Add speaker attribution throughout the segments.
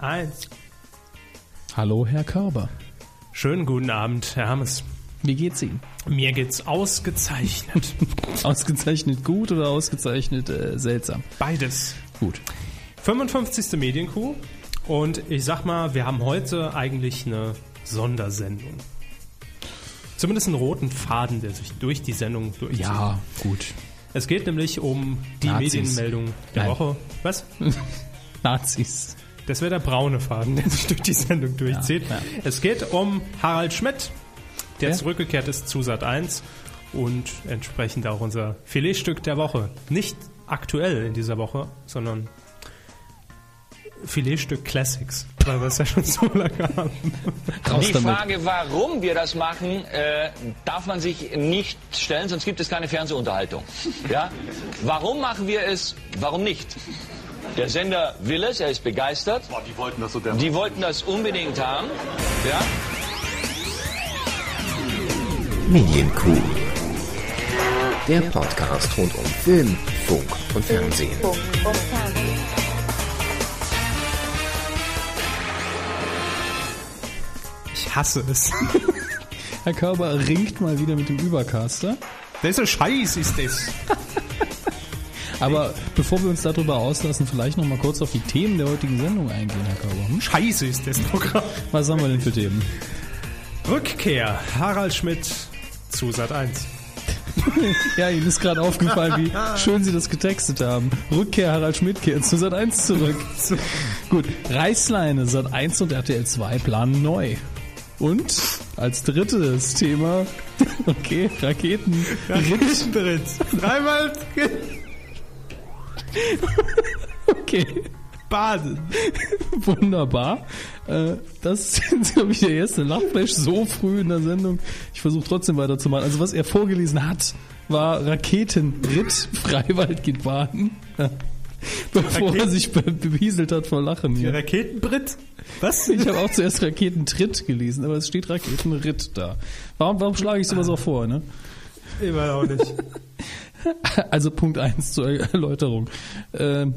Speaker 1: Eins.
Speaker 2: Hallo, Herr Körber.
Speaker 1: Schönen guten Abend, Herr Hammes.
Speaker 2: Wie geht's Ihnen?
Speaker 1: Mir geht's ausgezeichnet.
Speaker 2: Ausgezeichnet gut oder ausgezeichnet äh, seltsam?
Speaker 1: Beides.
Speaker 2: Gut.
Speaker 1: 55. Medienkuh. Und ich sag mal, wir haben heute eigentlich eine Sondersendung. Zumindest einen roten Faden, der sich durch die Sendung durchzieht.
Speaker 2: Ja, gut.
Speaker 1: Es geht nämlich um die
Speaker 2: Nazis.
Speaker 1: Medienmeldung der
Speaker 2: Nein.
Speaker 1: Woche. Was?
Speaker 2: Nazis.
Speaker 1: Das wäre der braune Faden, der sich durch die Sendung durchzieht.
Speaker 2: Ja, ja.
Speaker 1: Es geht um Harald Schmidt, der
Speaker 2: Wer?
Speaker 1: zurückgekehrt ist zu Sat 1 und entsprechend auch unser Filetstück der Woche. Nicht aktuell in dieser Woche, sondern Filetstück Classics, weil wir es ja schon so lange haben.
Speaker 3: Die. Frage, warum wir das machen, äh, darf man sich nicht stellen, sonst gibt es keine Fernsehunterhaltung. Ja? Warum machen wir es? Warum nicht? Der Sender will es, er ist begeistert.
Speaker 4: Boah, die wollten das so der
Speaker 3: Die wollten das unbedingt haben. Ja?
Speaker 5: Medienkuh. Der Podcast rund um Film, Funk und Fernsehen.
Speaker 1: Ich hasse es.
Speaker 2: Herr Körber ringt mal wieder mit dem Übercaster.
Speaker 1: Das ist so scheiß ist das.
Speaker 2: Aber bevor wir uns darüber auslassen, vielleicht noch mal kurz auf die Themen der heutigen Sendung eingehen, Herr Körber. Hm?
Speaker 1: Scheiße ist das Programm.
Speaker 2: Was haben wir denn für Themen?
Speaker 1: Rückkehr. Harald Schmidt zu Sat 1.
Speaker 2: Ja, Ihnen ist gerade aufgefallen, wie schön Sie das getextet haben. Rückkehr Harald Schmidt kehrt zu Sat 1 zurück. Gut, Reißleine, Sat 1 und RTL 2 planen neu. Und als drittes Thema, okay, Raketen.
Speaker 1: Raketentritt. Dreimal
Speaker 2: Okay,
Speaker 1: baden.
Speaker 2: wunderbar. Äh, Das ist, glaube ich, der erste Lachflash so früh in der Sendung. Ich versuche trotzdem weiterzumachen. Also was er vorgelesen hat, war Raketenritt, Freiwald geht baden. Bevor er
Speaker 1: Raketen-
Speaker 2: sich be bewieselt hat vor Lachen hier.
Speaker 1: Raketenbrit? Was?
Speaker 2: Ich habe auch zuerst Raketentritt gelesen, aber es steht Raketenritt da. Warum, warum schlage ich sowas auch vor, ne?
Speaker 1: Ich weiß auch nicht.
Speaker 2: Also Punkt eins zur Erläuterung. Ähm,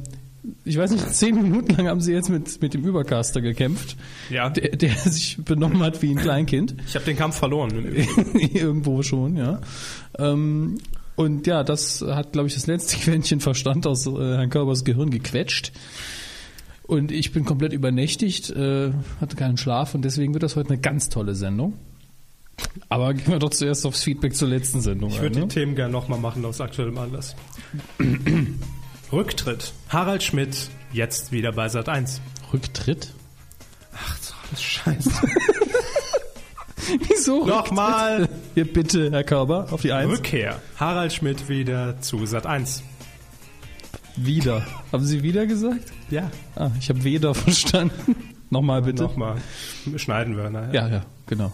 Speaker 2: ich weiß nicht, zehn Minuten lang haben sie jetzt mit, mit dem Übercaster gekämpft,
Speaker 1: Ja.
Speaker 2: der, der sich benommen hat wie ein Kleinkind.
Speaker 1: Ich habe den Kampf verloren.
Speaker 2: Irgendwo schon, ja. Ähm, und ja, das hat, glaube ich, das letzte Quäntchen Verstand aus äh, Herrn Körbers Gehirn gequetscht. Und ich bin komplett übernächtigt, äh, hatte keinen Schlaf und deswegen wird das heute eine ganz tolle Sendung. Aber gehen wir doch zuerst aufs Feedback zur letzten Sendung
Speaker 1: Ich würde
Speaker 2: Ne?
Speaker 1: die Themen gerne nochmal machen aus aktuellem Anlass. Rücktritt. Harald Schmidt jetzt wieder bei Sat 1.
Speaker 2: Rücktritt?
Speaker 1: Ach, so alles Scheiße.
Speaker 2: Wieso?
Speaker 1: Nochmal.
Speaker 2: Hier bitte, Herr Körber, auf die Eins.
Speaker 1: Rückkehr. Harald Schmidt wieder zu Sat 1.
Speaker 2: wieder. Haben Sie wieder gesagt?
Speaker 1: Ja.
Speaker 2: Ah, ich habe weder verstanden. Nochmal bitte.
Speaker 1: Nochmal. Schneiden wir nachher.
Speaker 2: Ja, ja, genau.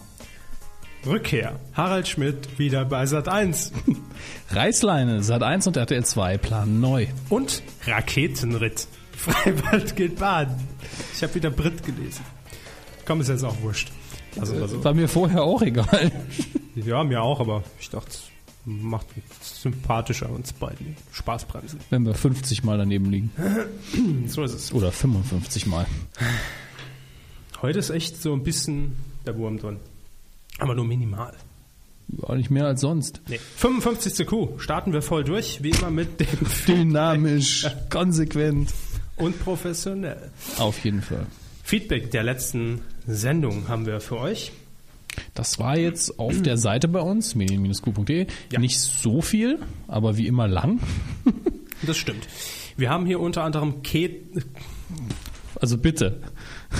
Speaker 1: Rückkehr. Harald Schmidt wieder bei Sat 1.
Speaker 2: Reißleine, Sat 1 und RTL 2 planen neu.
Speaker 1: Und Raketenritt. Freiwald geht baden. Ich habe wieder Brit gelesen. Komm, ist jetzt auch wurscht. Also, also,
Speaker 2: War mir vorher auch egal.
Speaker 1: ja, mir auch, aber ich dachte, es macht uns sympathischer uns beiden Spaßbremsen.
Speaker 2: Wenn wir 50 Mal daneben liegen.
Speaker 1: So ist es.
Speaker 2: Oder 55 Mal.
Speaker 1: Heute ist echt so ein bisschen der Wurm drin. Aber nur minimal.
Speaker 2: Auch nicht mehr als sonst.
Speaker 1: Nee. 55. Q. Starten wir voll durch, wie immer mit dem
Speaker 2: Dynamisch, konsequent.
Speaker 1: und professionell.
Speaker 2: Auf jeden Fall.
Speaker 1: Feedback der letzten Sendung haben wir für euch.
Speaker 2: Das war jetzt auf der Seite bei uns, medien-q.de,
Speaker 1: Ja.
Speaker 2: nicht so viel, aber wie immer lang.
Speaker 1: Das stimmt. Wir haben hier unter anderem Ke
Speaker 2: Also bitte.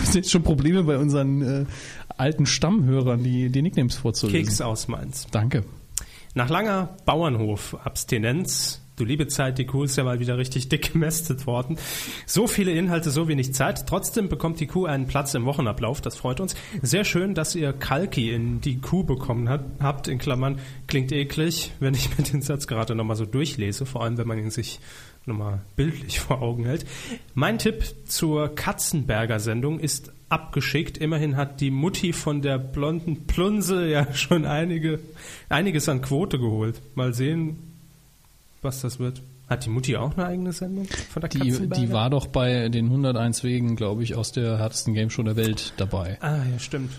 Speaker 2: Es sind schon Probleme bei unseren äh, alten Stammhörern, die, die Nicknames vorzulesen.
Speaker 1: Keks aus Mainz.
Speaker 2: Danke.
Speaker 1: Nach langer Bauernhof-Abstinenz, du liebe Zeit, die Kuh ist ja mal wieder richtig dick gemästet worden. So viele Inhalte, so wenig Zeit. Trotzdem bekommt die Kuh einen Platz im Wochenablauf, das freut uns. Sehr schön, dass ihr Kalki in die Kuh bekommen hat, habt, in Klammern, klingt eklig, wenn ich mir den Satz gerade nochmal so durchlese, vor allem wenn man ihn sich nochmal bildlich vor Augen hält. Mein Tipp zur Katzenberger Sendung ist abgeschickt. Immerhin hat die Mutti von der blonden Plunse ja schon einige, einiges an Quote geholt. Mal sehen, was das wird. Hat die Mutti auch eine eigene Sendung von der
Speaker 2: Die, die war doch bei den 101 Wegen, glaube ich, aus der härtesten Game Show der Welt dabei.
Speaker 1: Ah, ja, stimmt.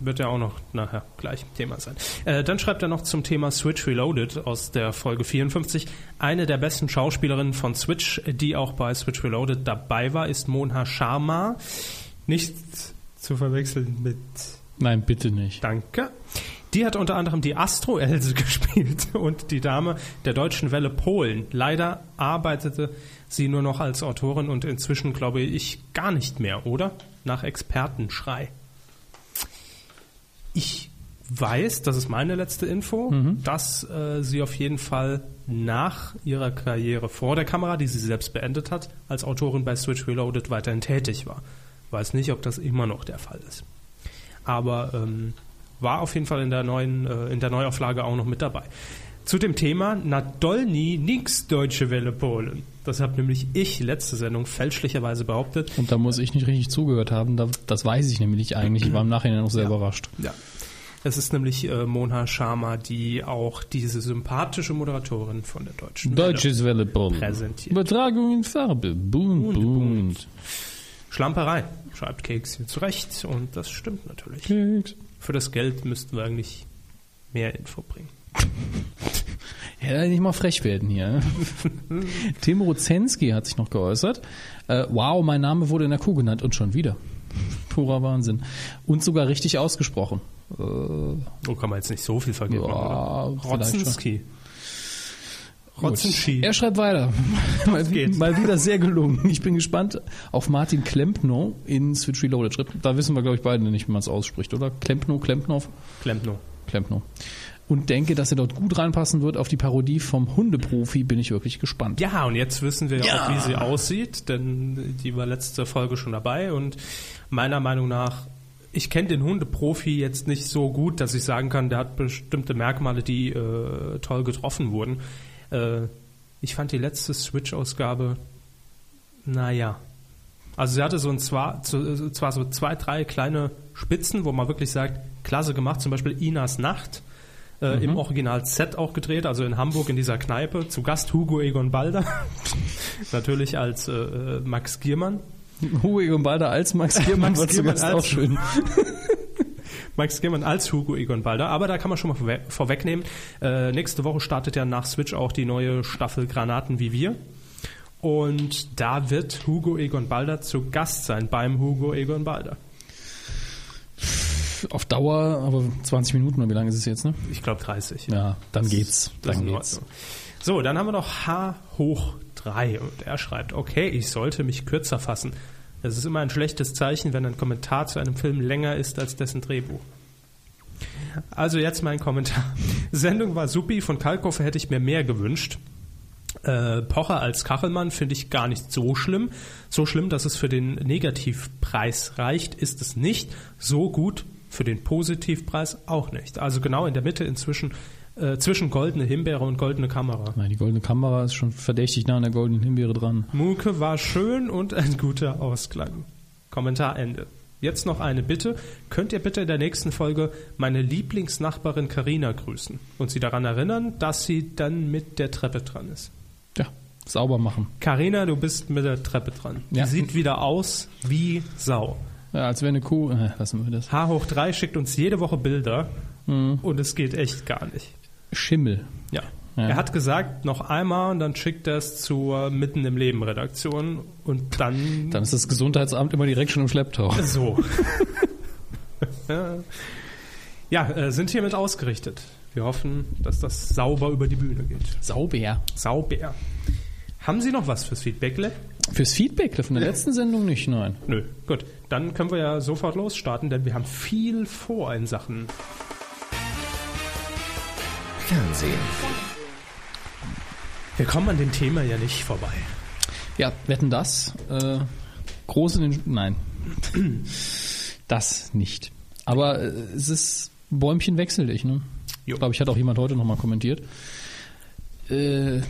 Speaker 1: Wird ja auch noch nachher gleich Thema sein. Äh, dann schreibt er noch zum Thema Switch Reloaded aus der Folge 54. Eine der besten Schauspielerinnen von Switch, die auch bei Switch Reloaded dabei war, ist Monha Sharma. Nicht zu verwechseln mit
Speaker 2: Nein, bitte nicht.
Speaker 1: Danke. Die hat unter anderem die Astro-Else gespielt und die Dame der Deutschen Welle Polen. Leider arbeitete sie nur noch als Autorin und inzwischen glaube ich gar nicht mehr, oder? Nach Expertenschrei. Ich weiß, das ist meine letzte Info, dass äh, sie auf jeden Fall nach ihrer Karriere vor der Kamera, die sie selbst beendet hat, als Autorin bei Switch Reloaded weiterhin tätig war. Weiß nicht, ob das immer noch der Fall ist. Aber ähm, war auf jeden Fall in der neuen, äh, in der Neuauflage auch noch mit dabei. Zu dem Thema Nadolny nix Deutsche Welle Polen. Das habe nämlich ich letzte Sendung fälschlicherweise behauptet.
Speaker 2: Und da muss ich nicht richtig zugehört haben. Da, das weiß ich nämlich eigentlich. Ich war im Nachhinein noch sehr überrascht.
Speaker 1: Ja. Es ist nämlich äh, Monha Sharma, die auch diese sympathische Moderatorin von der deutschen Welle
Speaker 2: Deutsches Welle Polen.
Speaker 1: Präsentiert.
Speaker 2: Übertragung in Farbe. Bunt, bunt.
Speaker 1: Schlamperei, schreibt Keks hier zurecht. Und das stimmt natürlich.
Speaker 2: Keks.
Speaker 1: Für das Geld müssten wir eigentlich mehr Info bringen.
Speaker 2: Ja, nicht mal frech werden hier. Tim Rozenski hat sich noch geäußert. Äh, wow, mein Name wurde in der Kuh genannt und schon wieder. Purer Wahnsinn. Und sogar richtig ausgesprochen. Äh,
Speaker 1: So kann man jetzt nicht so viel vergeben.
Speaker 2: Ja,
Speaker 1: oder? Rotzenski.
Speaker 2: Er schreibt weiter. mal, mal wieder sehr gelungen. Ich bin gespannt auf Martin Klempno in Switch Reloaded. Da wissen wir, glaube ich, beide nicht, wie man es ausspricht, oder? Klempno, Klempnov?
Speaker 1: Klempno.
Speaker 2: Klempno. Und denke, dass er dort gut reinpassen wird. Auf die Parodie vom Hundeprofi bin ich wirklich gespannt.
Speaker 1: Ja, und jetzt wissen wir auch, wie sie aussieht, denn die war letzte Folge schon dabei und meiner Meinung nach, ich kenne den Hundeprofi jetzt nicht so gut, dass ich sagen kann, der hat bestimmte Merkmale, die äh, toll getroffen wurden. Äh, ich fand die letzte Switch-Ausgabe, naja. Also sie hatte so ein zwar, zu- zwar so zwei, drei kleine Spitzen, wo man wirklich sagt, klasse gemacht, zum Beispiel Inas Nacht. Äh, Im Original Z auch gedreht, also in Hamburg in dieser Kneipe. Zu Gast Hugo Egon Balder. Natürlich als äh, äh, Max Giermann.
Speaker 2: Hugo Egon Balder als Max Giermann
Speaker 1: Max Giermann als-
Speaker 2: auch schön.
Speaker 1: Max Giermann als Hugo Egon Balder. Aber da kann man schon mal vorwe vorwegnehmen. Äh, nächste Woche startet ja nach Switch auch die neue Staffel Granaten wie wir. Und da wird Hugo Egon Balder zu Gast sein beim Hugo Egon Balder.
Speaker 2: Auf Dauer, aber 20 Minuten oder wie lange ist es jetzt, ne?
Speaker 1: Ich glaube 30.
Speaker 2: Ja, dann geht's.
Speaker 1: Das ist
Speaker 2: Dann geht's.
Speaker 1: So, dann haben wir noch H hoch 3 und er schreibt, okay, ich sollte mich kürzer fassen. Es ist immer ein schlechtes Zeichen, wenn ein Kommentar zu einem Film länger ist als dessen Drehbuch. Also jetzt mein Kommentar. Sendung war supi, von Kalkofe hätte ich mir mehr gewünscht. Äh, Pocher als Kachelmann finde ich gar nicht so schlimm. So schlimm, dass es für den Negativpreis reicht, ist es nicht. So gut für den Positivpreis auch nicht. Also genau in der Mitte inzwischen äh, zwischen goldene Himbeere und goldene Kamera.
Speaker 2: Nein, die goldene Kamera ist schon verdächtig nah an der goldenen Himbeere dran.
Speaker 1: Muke war schön und ein guter Ausklang. Kommentar Ende. Jetzt noch eine Bitte. Könnt ihr bitte in der nächsten Folge meine Lieblingsnachbarin Karina grüßen und sie daran erinnern, dass sie dann mit der Treppe dran ist?
Speaker 2: Ja, sauber machen.
Speaker 1: Karina, du bist mit der Treppe dran.
Speaker 2: Ja.
Speaker 1: Die sieht wieder aus wie Sau.
Speaker 2: Ja, als wäre eine Kuh. Äh, lassen wir das.
Speaker 1: H hoch 3 schickt uns jede Woche Bilder
Speaker 2: Mhm.
Speaker 1: und es geht echt gar nicht.
Speaker 2: Schimmel.
Speaker 1: Ja.
Speaker 2: Ja.
Speaker 1: Er hat gesagt, noch einmal und dann schickt er es zur Mitten im Leben Redaktion und dann
Speaker 2: Dann ist das Gesundheitsamt immer direkt schon im Schlepptau.
Speaker 1: So. ja, äh, sind hiermit ausgerichtet. Wir hoffen, dass das sauber über die Bühne geht.
Speaker 2: Sauber.
Speaker 1: Sauber. Haben Sie noch was fürs Feedbackle?
Speaker 2: Fürs Feedback von der letzten Sendung nicht, nein.
Speaker 1: Nö. Gut, dann können wir ja sofort losstarten, denn wir haben viel vor in Sachen.
Speaker 5: Fernsehen.
Speaker 1: Wir kommen an dem Thema ja nicht vorbei.
Speaker 2: Ja, wetten das? Äh, groß in den. Nein. Das nicht. Aber äh, es ist Bäumchen wechsel dich, ne?
Speaker 1: Jo.
Speaker 2: Ich glaube, ich hat auch jemand heute nochmal kommentiert. Äh,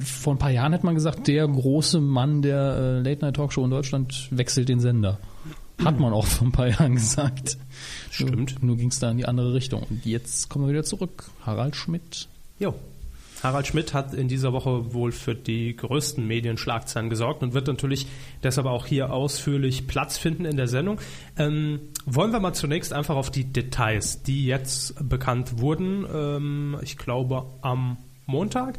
Speaker 2: vor ein paar Jahren hat man gesagt, der große Mann der äh, Late-Night-Talkshow in Deutschland wechselt den Sender. Hat man auch vor ein paar Jahren gesagt.
Speaker 1: Stimmt.
Speaker 2: Nur, nur ging es da in die andere Richtung. Und jetzt kommen wir wieder zurück. Harald Schmidt.
Speaker 1: Jo. Harald Schmidt hat in dieser Woche wohl für die größten Medienschlagzeilen gesorgt und wird natürlich deshalb auch hier ausführlich Platz finden in der Sendung. Ähm, wollen wir mal zunächst einfach auf die Details, die jetzt bekannt wurden, ähm, ich glaube am Montag.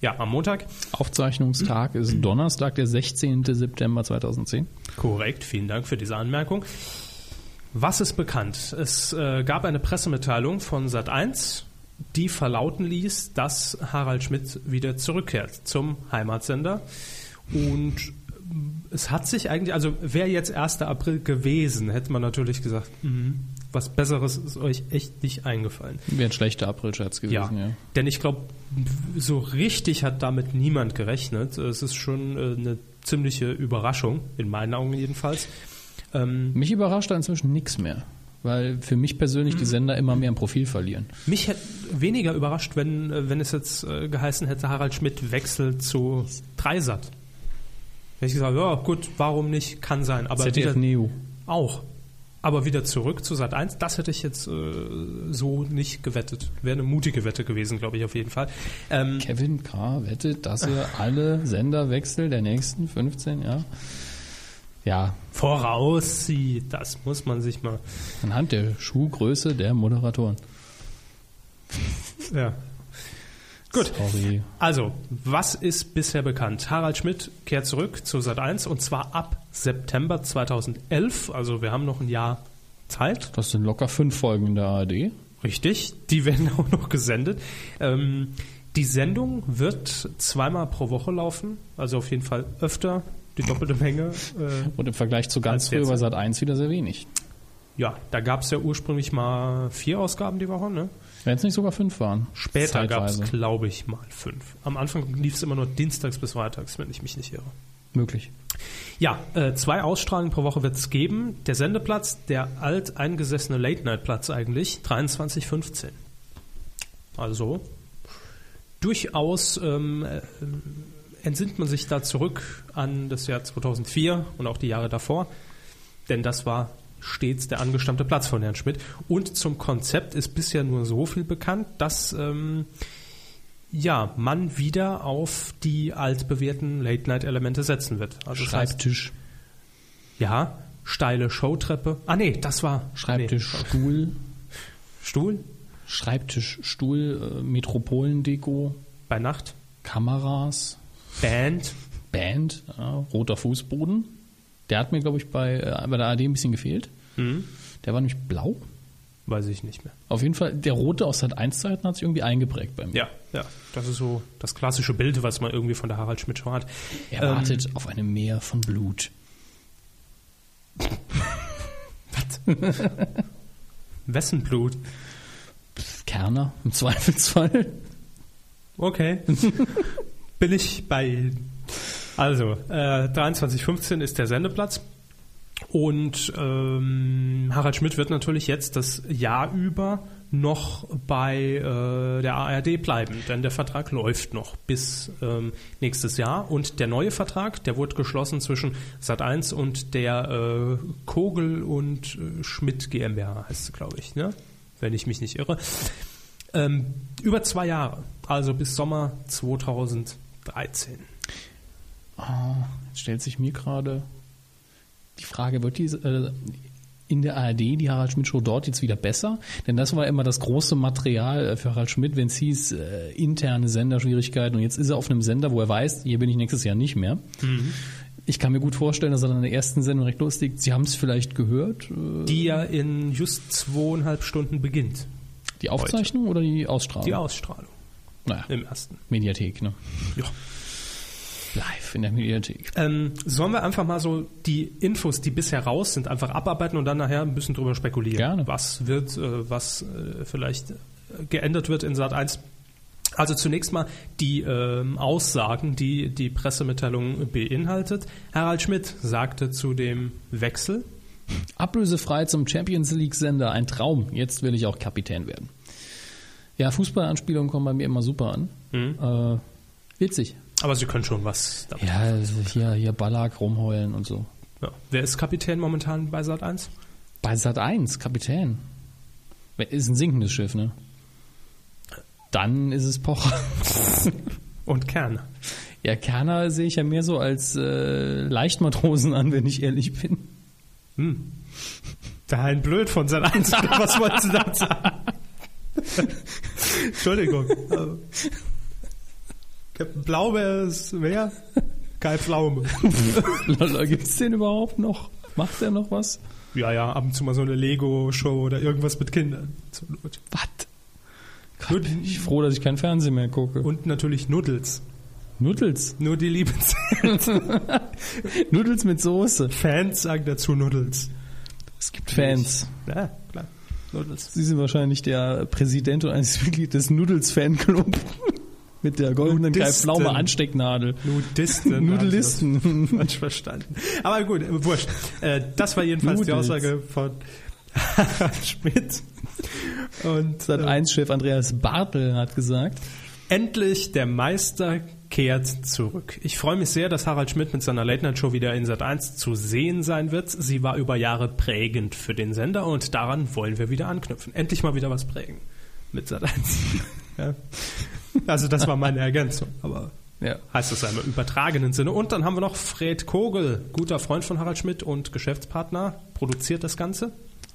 Speaker 1: Ja, am Montag.
Speaker 2: Aufzeichnungstag ist Donnerstag, der 16. September 2010.
Speaker 1: Korrekt, vielen Dank für diese Anmerkung. Was ist bekannt? Es äh, gab eine Pressemitteilung von Sat1 die verlauten ließ, dass Harald Schmidt wieder zurückkehrt zum Heimatsender. Und es hat sich eigentlich, also wäre jetzt 1. April gewesen, hätte man natürlich gesagt, mh, was Besseres ist euch echt nicht eingefallen.
Speaker 2: Wäre ein schlechter Aprilscherz gewesen, ja. ja.
Speaker 1: Denn ich glaube, so richtig hat damit niemand gerechnet. Es ist schon äh, eine ziemliche Überraschung, in meinen Augen jedenfalls.
Speaker 2: Ähm, Mich überrascht da inzwischen nichts mehr weil für mich persönlich die Sender immer mehr ein Profil verlieren.
Speaker 1: Mich hätte weniger überrascht, wenn, äh, wenn es jetzt äh, geheißen hätte, Harald Schmidt wechselt zu Dreisat. Hätte ich gesagt, ja gut, warum nicht, kann sein. Aber
Speaker 2: ZDF Neo.
Speaker 1: Auch. Aber wieder zurück zu Sat 1, das hätte ich jetzt äh, so nicht gewettet. Wäre eine mutige Wette gewesen, glaube ich, auf jeden Fall.
Speaker 2: Ähm, Kevin K. wettet, dass er alle Sender wechselt der nächsten 15 Jahre
Speaker 1: ja. voraussieht. Das muss man sich mal.
Speaker 2: Anhand der Schuhgröße der Moderatoren.
Speaker 1: Ja. Gut. Sorry. Also, was ist bisher bekannt? Harald Schmidt kehrt zurück zu Sat1 und zwar ab September 2011. Also, wir haben noch ein Jahr Zeit.
Speaker 2: Das sind locker fünf Folgen in der ARD.
Speaker 1: Richtig. Die werden auch noch gesendet. Ähm, die Sendung wird zweimal pro Woche laufen, also auf jeden Fall öfter die doppelte Menge.
Speaker 2: Äh, Und im Vergleich zu ganz früher bei Sat 1 wieder sehr wenig.
Speaker 1: Ja, da gab es ja ursprünglich mal vier Ausgaben die Woche, ne?
Speaker 2: Wenn es nicht sogar fünf waren.
Speaker 1: Später gab es, glaube ich, mal fünf. Am Anfang lief es immer nur dienstags bis freitags, wenn ich mich nicht irre.
Speaker 2: Möglich.
Speaker 1: Ja, äh, zwei Ausstrahlungen pro Woche wird es geben. Der Sendeplatz, der alteingesessene Late-Night-Platz eigentlich, 23.15. Also durchaus ähm, äh, entsinnt man sich da zurück an das Jahr 2004 und auch die Jahre davor, denn das war stets der angestammte Platz von Herrn Schmidt. Und zum Konzept ist bisher nur so viel bekannt, dass ähm, ja, man wieder auf die altbewährten Late-Night-Elemente setzen wird.
Speaker 2: Also Schreibtisch. Das heißt,
Speaker 1: ja, steile Showtreppe. Ah nee, das war
Speaker 2: Schreibtisch, nee. Stuhl.
Speaker 1: Stuhl?
Speaker 2: Schreibtisch, Stuhl, äh, Metropolendeko.
Speaker 1: Bei Nacht?
Speaker 2: Kameras.
Speaker 1: Band.
Speaker 2: Band, ja, roter Fußboden. Der hat mir, glaube ich, bei, äh, bei der AD ein bisschen gefehlt. Mhm. Der war nämlich blau.
Speaker 1: Weiß ich nicht mehr.
Speaker 2: Auf jeden Fall, der rote aus Sat 1 Zeiten hat sich irgendwie eingeprägt bei mir.
Speaker 1: Ja, ja. Das ist so das klassische Bild, was man irgendwie von der Harald Schmidt Show hat.
Speaker 2: Er ähm, wartet auf eine Meer von Blut.
Speaker 1: Was? Wessen Blut?
Speaker 2: Kerner, im Zweifelsfall.
Speaker 1: Okay. bin ich bei. Also, äh, 23.15 ist der Sendeplatz. Und ähm, Harald Schmidt wird natürlich jetzt das Jahr über noch bei äh, der ARD bleiben, denn der Vertrag läuft noch bis ähm, nächstes Jahr. Und der neue Vertrag, der wurde geschlossen zwischen Sat1 und der äh, Kogel und äh, Schmidt GmbH, heißt es, glaube ich, ne? wenn ich mich nicht irre. Ähm, über zwei Jahre, also bis Sommer 2000. 13.
Speaker 2: Oh, jetzt stellt sich mir gerade die Frage, wird die äh, in der ARD die Harald Schmidt Show dort jetzt wieder besser? Denn das war immer das große Material äh, für Harald Schmidt, wenn es hieß, äh, interne Senderschwierigkeiten. Und jetzt ist er auf einem Sender, wo er weiß, hier bin ich nächstes Jahr nicht mehr. Mhm. Ich kann mir gut vorstellen, dass er in der ersten Sendung recht lustig. Sie haben es vielleicht gehört.
Speaker 1: Äh, die ja in just zweieinhalb Stunden beginnt.
Speaker 2: Die Aufzeichnung Heute. oder die Ausstrahlung?
Speaker 1: Die Ausstrahlung.
Speaker 2: Naja, im ersten. Mediathek, ne?
Speaker 1: Ja.
Speaker 2: Live in der Mediathek.
Speaker 1: Ähm, sollen wir einfach mal so die Infos, die bisher raus sind, einfach abarbeiten und dann nachher ein bisschen drüber spekulieren?
Speaker 2: Gerne.
Speaker 1: Was wird, äh, was äh, vielleicht geändert wird in Sat 1? Also zunächst mal die ähm, Aussagen, die die Pressemitteilung beinhaltet. Harald Schmidt sagte zu dem Wechsel.
Speaker 2: Ablösefrei zum Champions League Sender, ein Traum. Jetzt will ich auch Kapitän werden. Ja, Fußballanspielungen kommen bei mir immer super an. Mhm. Äh, witzig.
Speaker 1: Aber Sie können schon was
Speaker 2: damit. Ja, also hier, hier Ballack rumheulen und so.
Speaker 1: Ja. Wer ist Kapitän momentan bei Sat 1?
Speaker 2: Bei Sat 1, Kapitän. Ist ein sinkendes Schiff, ne? Dann ist es Pocher.
Speaker 1: Und Kerner.
Speaker 2: Ja, Kerner sehe ich ja mehr so als äh, Leichtmatrosen an, wenn ich ehrlich bin.
Speaker 1: Der Hein Blöd von Sat 1. Was wolltest du da sagen? Entschuldigung. Captain Blaubeer ist wer? Kai Pflaume.
Speaker 2: Gibt's den überhaupt noch? Macht der noch was?
Speaker 1: Ja, ja, ab und zu mal so eine Lego-Show oder irgendwas mit Kindern.
Speaker 2: Was? Gott, bin ich froh, dass ich kein Fernsehen mehr gucke.
Speaker 1: Und natürlich Nuddels.
Speaker 2: Nuddels.
Speaker 1: Nur die lieben
Speaker 2: Nuddels mit Soße.
Speaker 1: Fans sagen dazu Nuddels.
Speaker 2: Es gibt Fans.
Speaker 1: Ja, klar. Nuddels.
Speaker 2: Sie sind wahrscheinlich der Präsident und eines Mitglied des Nudels-Fanclub. Mit der goldenen. Pflaume Anstecknadel.
Speaker 1: Nudisten.
Speaker 2: Nudelisten.
Speaker 1: Falsch verstanden. Aber gut, äh, wurscht. Äh, Das war jedenfalls die
Speaker 2: Nudels.
Speaker 1: Aussage von Harald Schmidt. Und
Speaker 2: Sat
Speaker 1: äh,
Speaker 2: 1-Chef Andreas Bartel hat gesagt,
Speaker 1: endlich der Meister kehrt zurück. Ich freue mich sehr, dass Harald Schmidt mit seiner Late Night Show wieder in Sat 1 zu sehen sein wird. Sie war über Jahre prägend für den Sender und daran wollen wir wieder anknüpfen. Endlich mal wieder was prägen mit Sat 1. ja. Also das war meine Ergänzung, aber
Speaker 2: ja,
Speaker 1: heißt das ja im übertragenen Sinne. Und dann haben wir noch Fred Kogel, guter Freund von Harald Schmidt und Geschäftspartner, produziert das Ganze.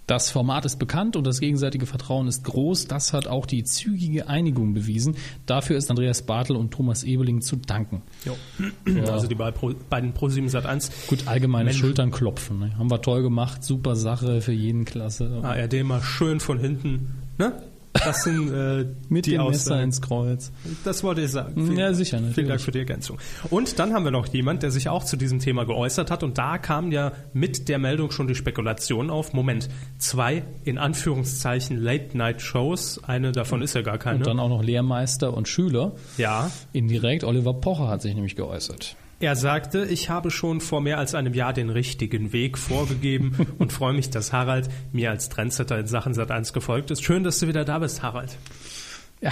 Speaker 2: das Format ist bekannt und das gegenseitige Vertrauen ist groß. Das hat auch die zügige Einigung bewiesen. Dafür ist Andreas Bartel und Thomas Ebeling zu danken.
Speaker 1: Also die beiden Pro 7 Sat 1
Speaker 2: Gut, allgemeine
Speaker 1: Mensch.
Speaker 2: Schultern klopfen. Ne? Haben wir toll gemacht, super Sache für jeden Klasse.
Speaker 1: ARD mal schön von hinten. Ne? Das sind äh,
Speaker 2: Mit
Speaker 1: die
Speaker 2: dem Messer ins Kreuz.
Speaker 1: Das wollte ich sagen.
Speaker 2: Ja,
Speaker 1: Vielen-
Speaker 2: sicher, natürlich.
Speaker 1: Vielen Dank für die Ergänzung. Und dann haben wir noch jemand, der sich auch zu diesem Thema geäußert hat. Und da kam ja mit der Meldung schon die Spekulation auf. Moment, zwei in Anführungszeichen Late-Night-Shows. Eine davon ist ja gar keine.
Speaker 2: Und dann auch noch Lehrmeister und Schüler.
Speaker 1: ja,
Speaker 2: Indirekt, Oliver Pocher hat sich nämlich geäußert.
Speaker 1: Er sagte, ich habe schon vor mehr als einem Jahr den richtigen Weg vorgegeben und freue mich, dass Harald mir als Trendsetter in Sachen Sat1 gefolgt ist. Schön, dass du wieder da bist, Harald.
Speaker 2: Ja,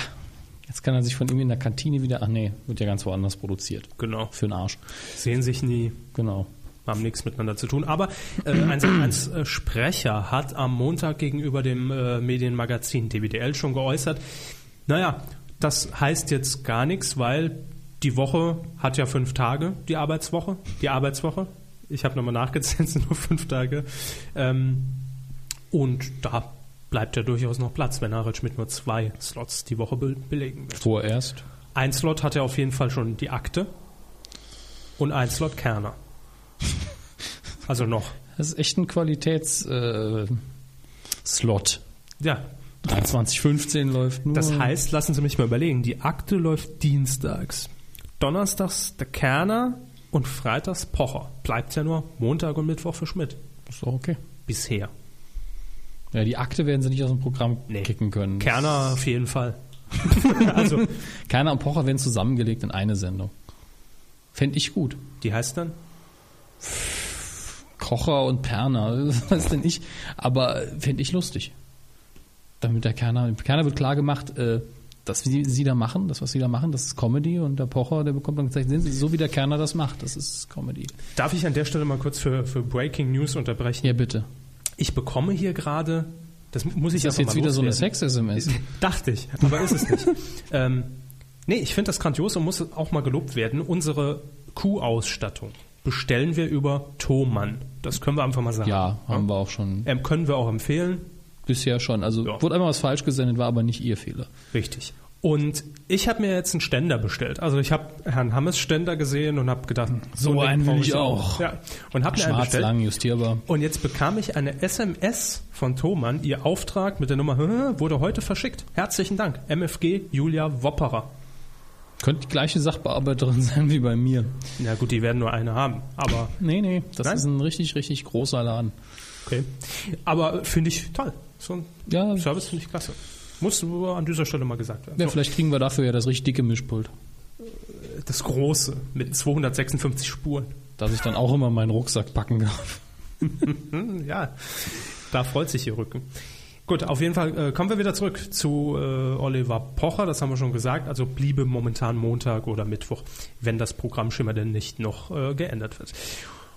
Speaker 2: jetzt kann er sich von ihm in der Kantine wieder, ach nee, wird ja ganz woanders produziert.
Speaker 1: Genau.
Speaker 2: Für den Arsch.
Speaker 1: Sehen sich nie,
Speaker 2: Genau.
Speaker 1: haben nichts miteinander zu tun. Aber äh, ein Sat1-Sprecher hat am Montag gegenüber dem äh, Medienmagazin DWDL schon geäußert, naja, das heißt jetzt gar nichts, weil die Woche hat ja fünf Tage, die Arbeitswoche, die Arbeitswoche. Ich habe nochmal nachgezählt, sind nur fünf Tage. Ähm, und da bleibt ja durchaus noch Platz, wenn Harald Schmidt nur zwei Slots die Woche be belegen wird.
Speaker 2: Vorerst.
Speaker 1: Ein Slot hat er auf jeden Fall schon die Akte und ein Slot Kerner. Also noch.
Speaker 2: Das ist echt ein Qualitäts-Slot. Äh.
Speaker 1: Ja,
Speaker 2: 2315 läuft nur.
Speaker 1: das heißt, lassen Sie mich mal überlegen, die Akte läuft dienstags. Donnerstags der Kerner und freitags Pocher. Bleibt ja nur Montag und Mittwoch für Schmidt.
Speaker 2: ist doch okay.
Speaker 1: Bisher.
Speaker 2: Ja, die Akte werden sie nicht aus dem Programm
Speaker 1: Nee.
Speaker 2: kicken können.
Speaker 1: Kerner auf jeden Fall. also,
Speaker 2: Kerner und Pocher werden zusammengelegt in eine Sendung. Fände ich gut.
Speaker 1: die heißt dann?
Speaker 2: Kocher und Perner, was denn ich? Aber fände ich lustig. Damit der Kerner, Kerner wird klar gemacht, äh, das, sie, sie da machen, das, was sie da machen, das ist Comedy und der Pocher, der bekommt dann gezeigt, sehen Sie, so wie der Kerner das macht, das ist Comedy.
Speaker 1: Darf ich an der Stelle mal kurz für, für Breaking News unterbrechen?
Speaker 2: Ja, bitte.
Speaker 1: Ich bekomme hier gerade, das muss ich
Speaker 2: Ist das
Speaker 1: einfach
Speaker 2: jetzt
Speaker 1: mal
Speaker 2: wieder so eine
Speaker 1: loswerden.
Speaker 2: Sex-SMS?
Speaker 1: Dachte ich, aber ist es nicht. ähm, nee, ich finde das grandios und muss auch mal gelobt werden. Unsere Q-Ausstattung bestellen wir über Thomann. Das können wir einfach mal sagen.
Speaker 2: Ja, haben wir auch schon
Speaker 1: Ähm, können wir auch empfehlen.
Speaker 2: Bisher schon. Also
Speaker 1: Ja.
Speaker 2: wurde einmal was falsch gesendet, war aber nicht ihr Fehler.
Speaker 1: Richtig. Und ich habe mir jetzt einen Ständer bestellt. Also ich habe Herrn Hammes Ständer gesehen und habe gedacht,
Speaker 2: So
Speaker 1: Ding
Speaker 2: einen will ich auch.
Speaker 1: Ja. Und habe mir einen bestellt.
Speaker 2: lang, justierbar.
Speaker 1: Und jetzt bekam ich eine SMS von Thomann. Ihr Auftrag mit der Nummer wurde heute verschickt. Herzlichen Dank. MFG Julia Wopperer.
Speaker 2: Könnte die gleiche Sachbearbeiterin sein wie bei mir.
Speaker 1: Na gut, die werden nur eine haben. Aber
Speaker 2: Nee, nee, das
Speaker 1: Nein?
Speaker 2: ist ein richtig, richtig großer Laden.
Speaker 1: okay. Aber finde ich toll. So ein
Speaker 2: Ja,
Speaker 1: Service finde ich klasse. Muss nur an dieser Stelle mal gesagt werden.
Speaker 2: ja,
Speaker 1: So,
Speaker 2: vielleicht kriegen wir dafür ja das richtig dicke Mischpult.
Speaker 1: das große mit 256 Spuren.
Speaker 2: Dass ich dann auch immer meinen Rucksack packen darf.
Speaker 1: Ja, da freut sich Ihr Rücken. Gut, auf jeden Fall äh, kommen wir wieder zurück zu äh, Oliver Pocher, das haben wir schon gesagt. Also bliebe momentan Montag oder Mittwoch, wenn das Programmschema denn nicht noch äh, geändert wird.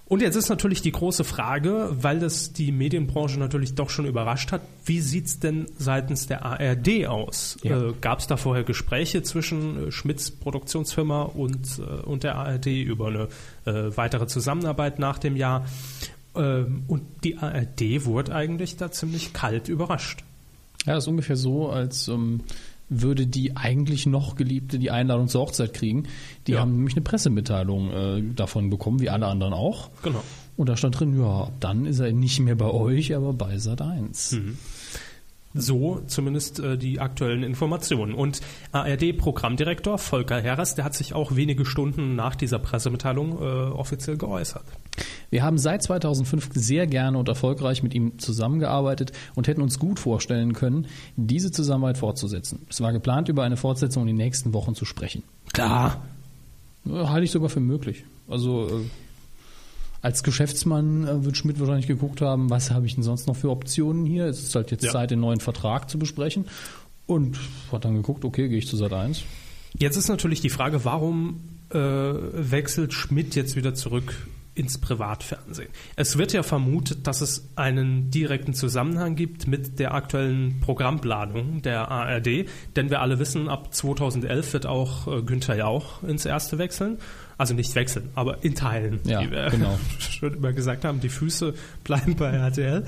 Speaker 1: Und jetzt ist natürlich die große Frage, weil das die Medienbranche natürlich doch schon überrascht hat, wie sieht's denn seitens der ARD aus?
Speaker 2: Ja.
Speaker 1: Äh, Gab es da vorher Gespräche zwischen äh, Schmidts Produktionsfirma und, äh, und der ARD über eine äh, weitere Zusammenarbeit nach dem Jahr? Ähm, und die ARD wurde eigentlich da ziemlich kalt überrascht.
Speaker 2: Ja, das ist ungefähr so, als ähm, würde die eigentlich noch Geliebte die Einladung zur Hochzeit kriegen. Die
Speaker 1: Ja.
Speaker 2: haben nämlich eine Pressemitteilung äh, davon bekommen, wie alle anderen auch.
Speaker 1: Genau.
Speaker 2: Und da stand drin, ja, dann ist er nicht mehr bei euch, aber bei Sat 1.
Speaker 1: So zumindest äh, die aktuellen Informationen. Und ARD-Programmdirektor Volker Herres, der hat sich auch wenige Stunden nach dieser Pressemitteilung äh, offiziell geäußert.
Speaker 2: Wir haben seit 2005 sehr gerne und erfolgreich mit ihm zusammengearbeitet und hätten uns gut vorstellen können, diese Zusammenarbeit fortzusetzen. Es war geplant, über eine Fortsetzung in den nächsten Wochen zu sprechen.
Speaker 1: Klar.
Speaker 2: Ja, Halte ich sogar für möglich. Also äh, als Geschäftsmann äh, wird Schmidt wahrscheinlich geguckt haben, was habe ich denn sonst noch für Optionen hier? Es ist halt jetzt
Speaker 1: Ja.
Speaker 2: Zeit, den neuen Vertrag zu besprechen. Und hat dann geguckt, okay, gehe ich zu Sat 1.
Speaker 1: Jetzt ist natürlich die Frage, warum äh, wechselt Schmidt jetzt wieder zurück ins Privatfernsehen? Es wird ja vermutet, dass es einen direkten Zusammenhang gibt mit der aktuellen Programmplanung der ARD, denn wir alle wissen, ab 2011 wird auch äh, Günther Jauch ins Erste wechseln. Also nicht wechseln, aber in Teilen,
Speaker 2: Ja,
Speaker 1: wie wir
Speaker 2: genau.
Speaker 1: schon immer gesagt haben, die Füße bleiben bei RTL.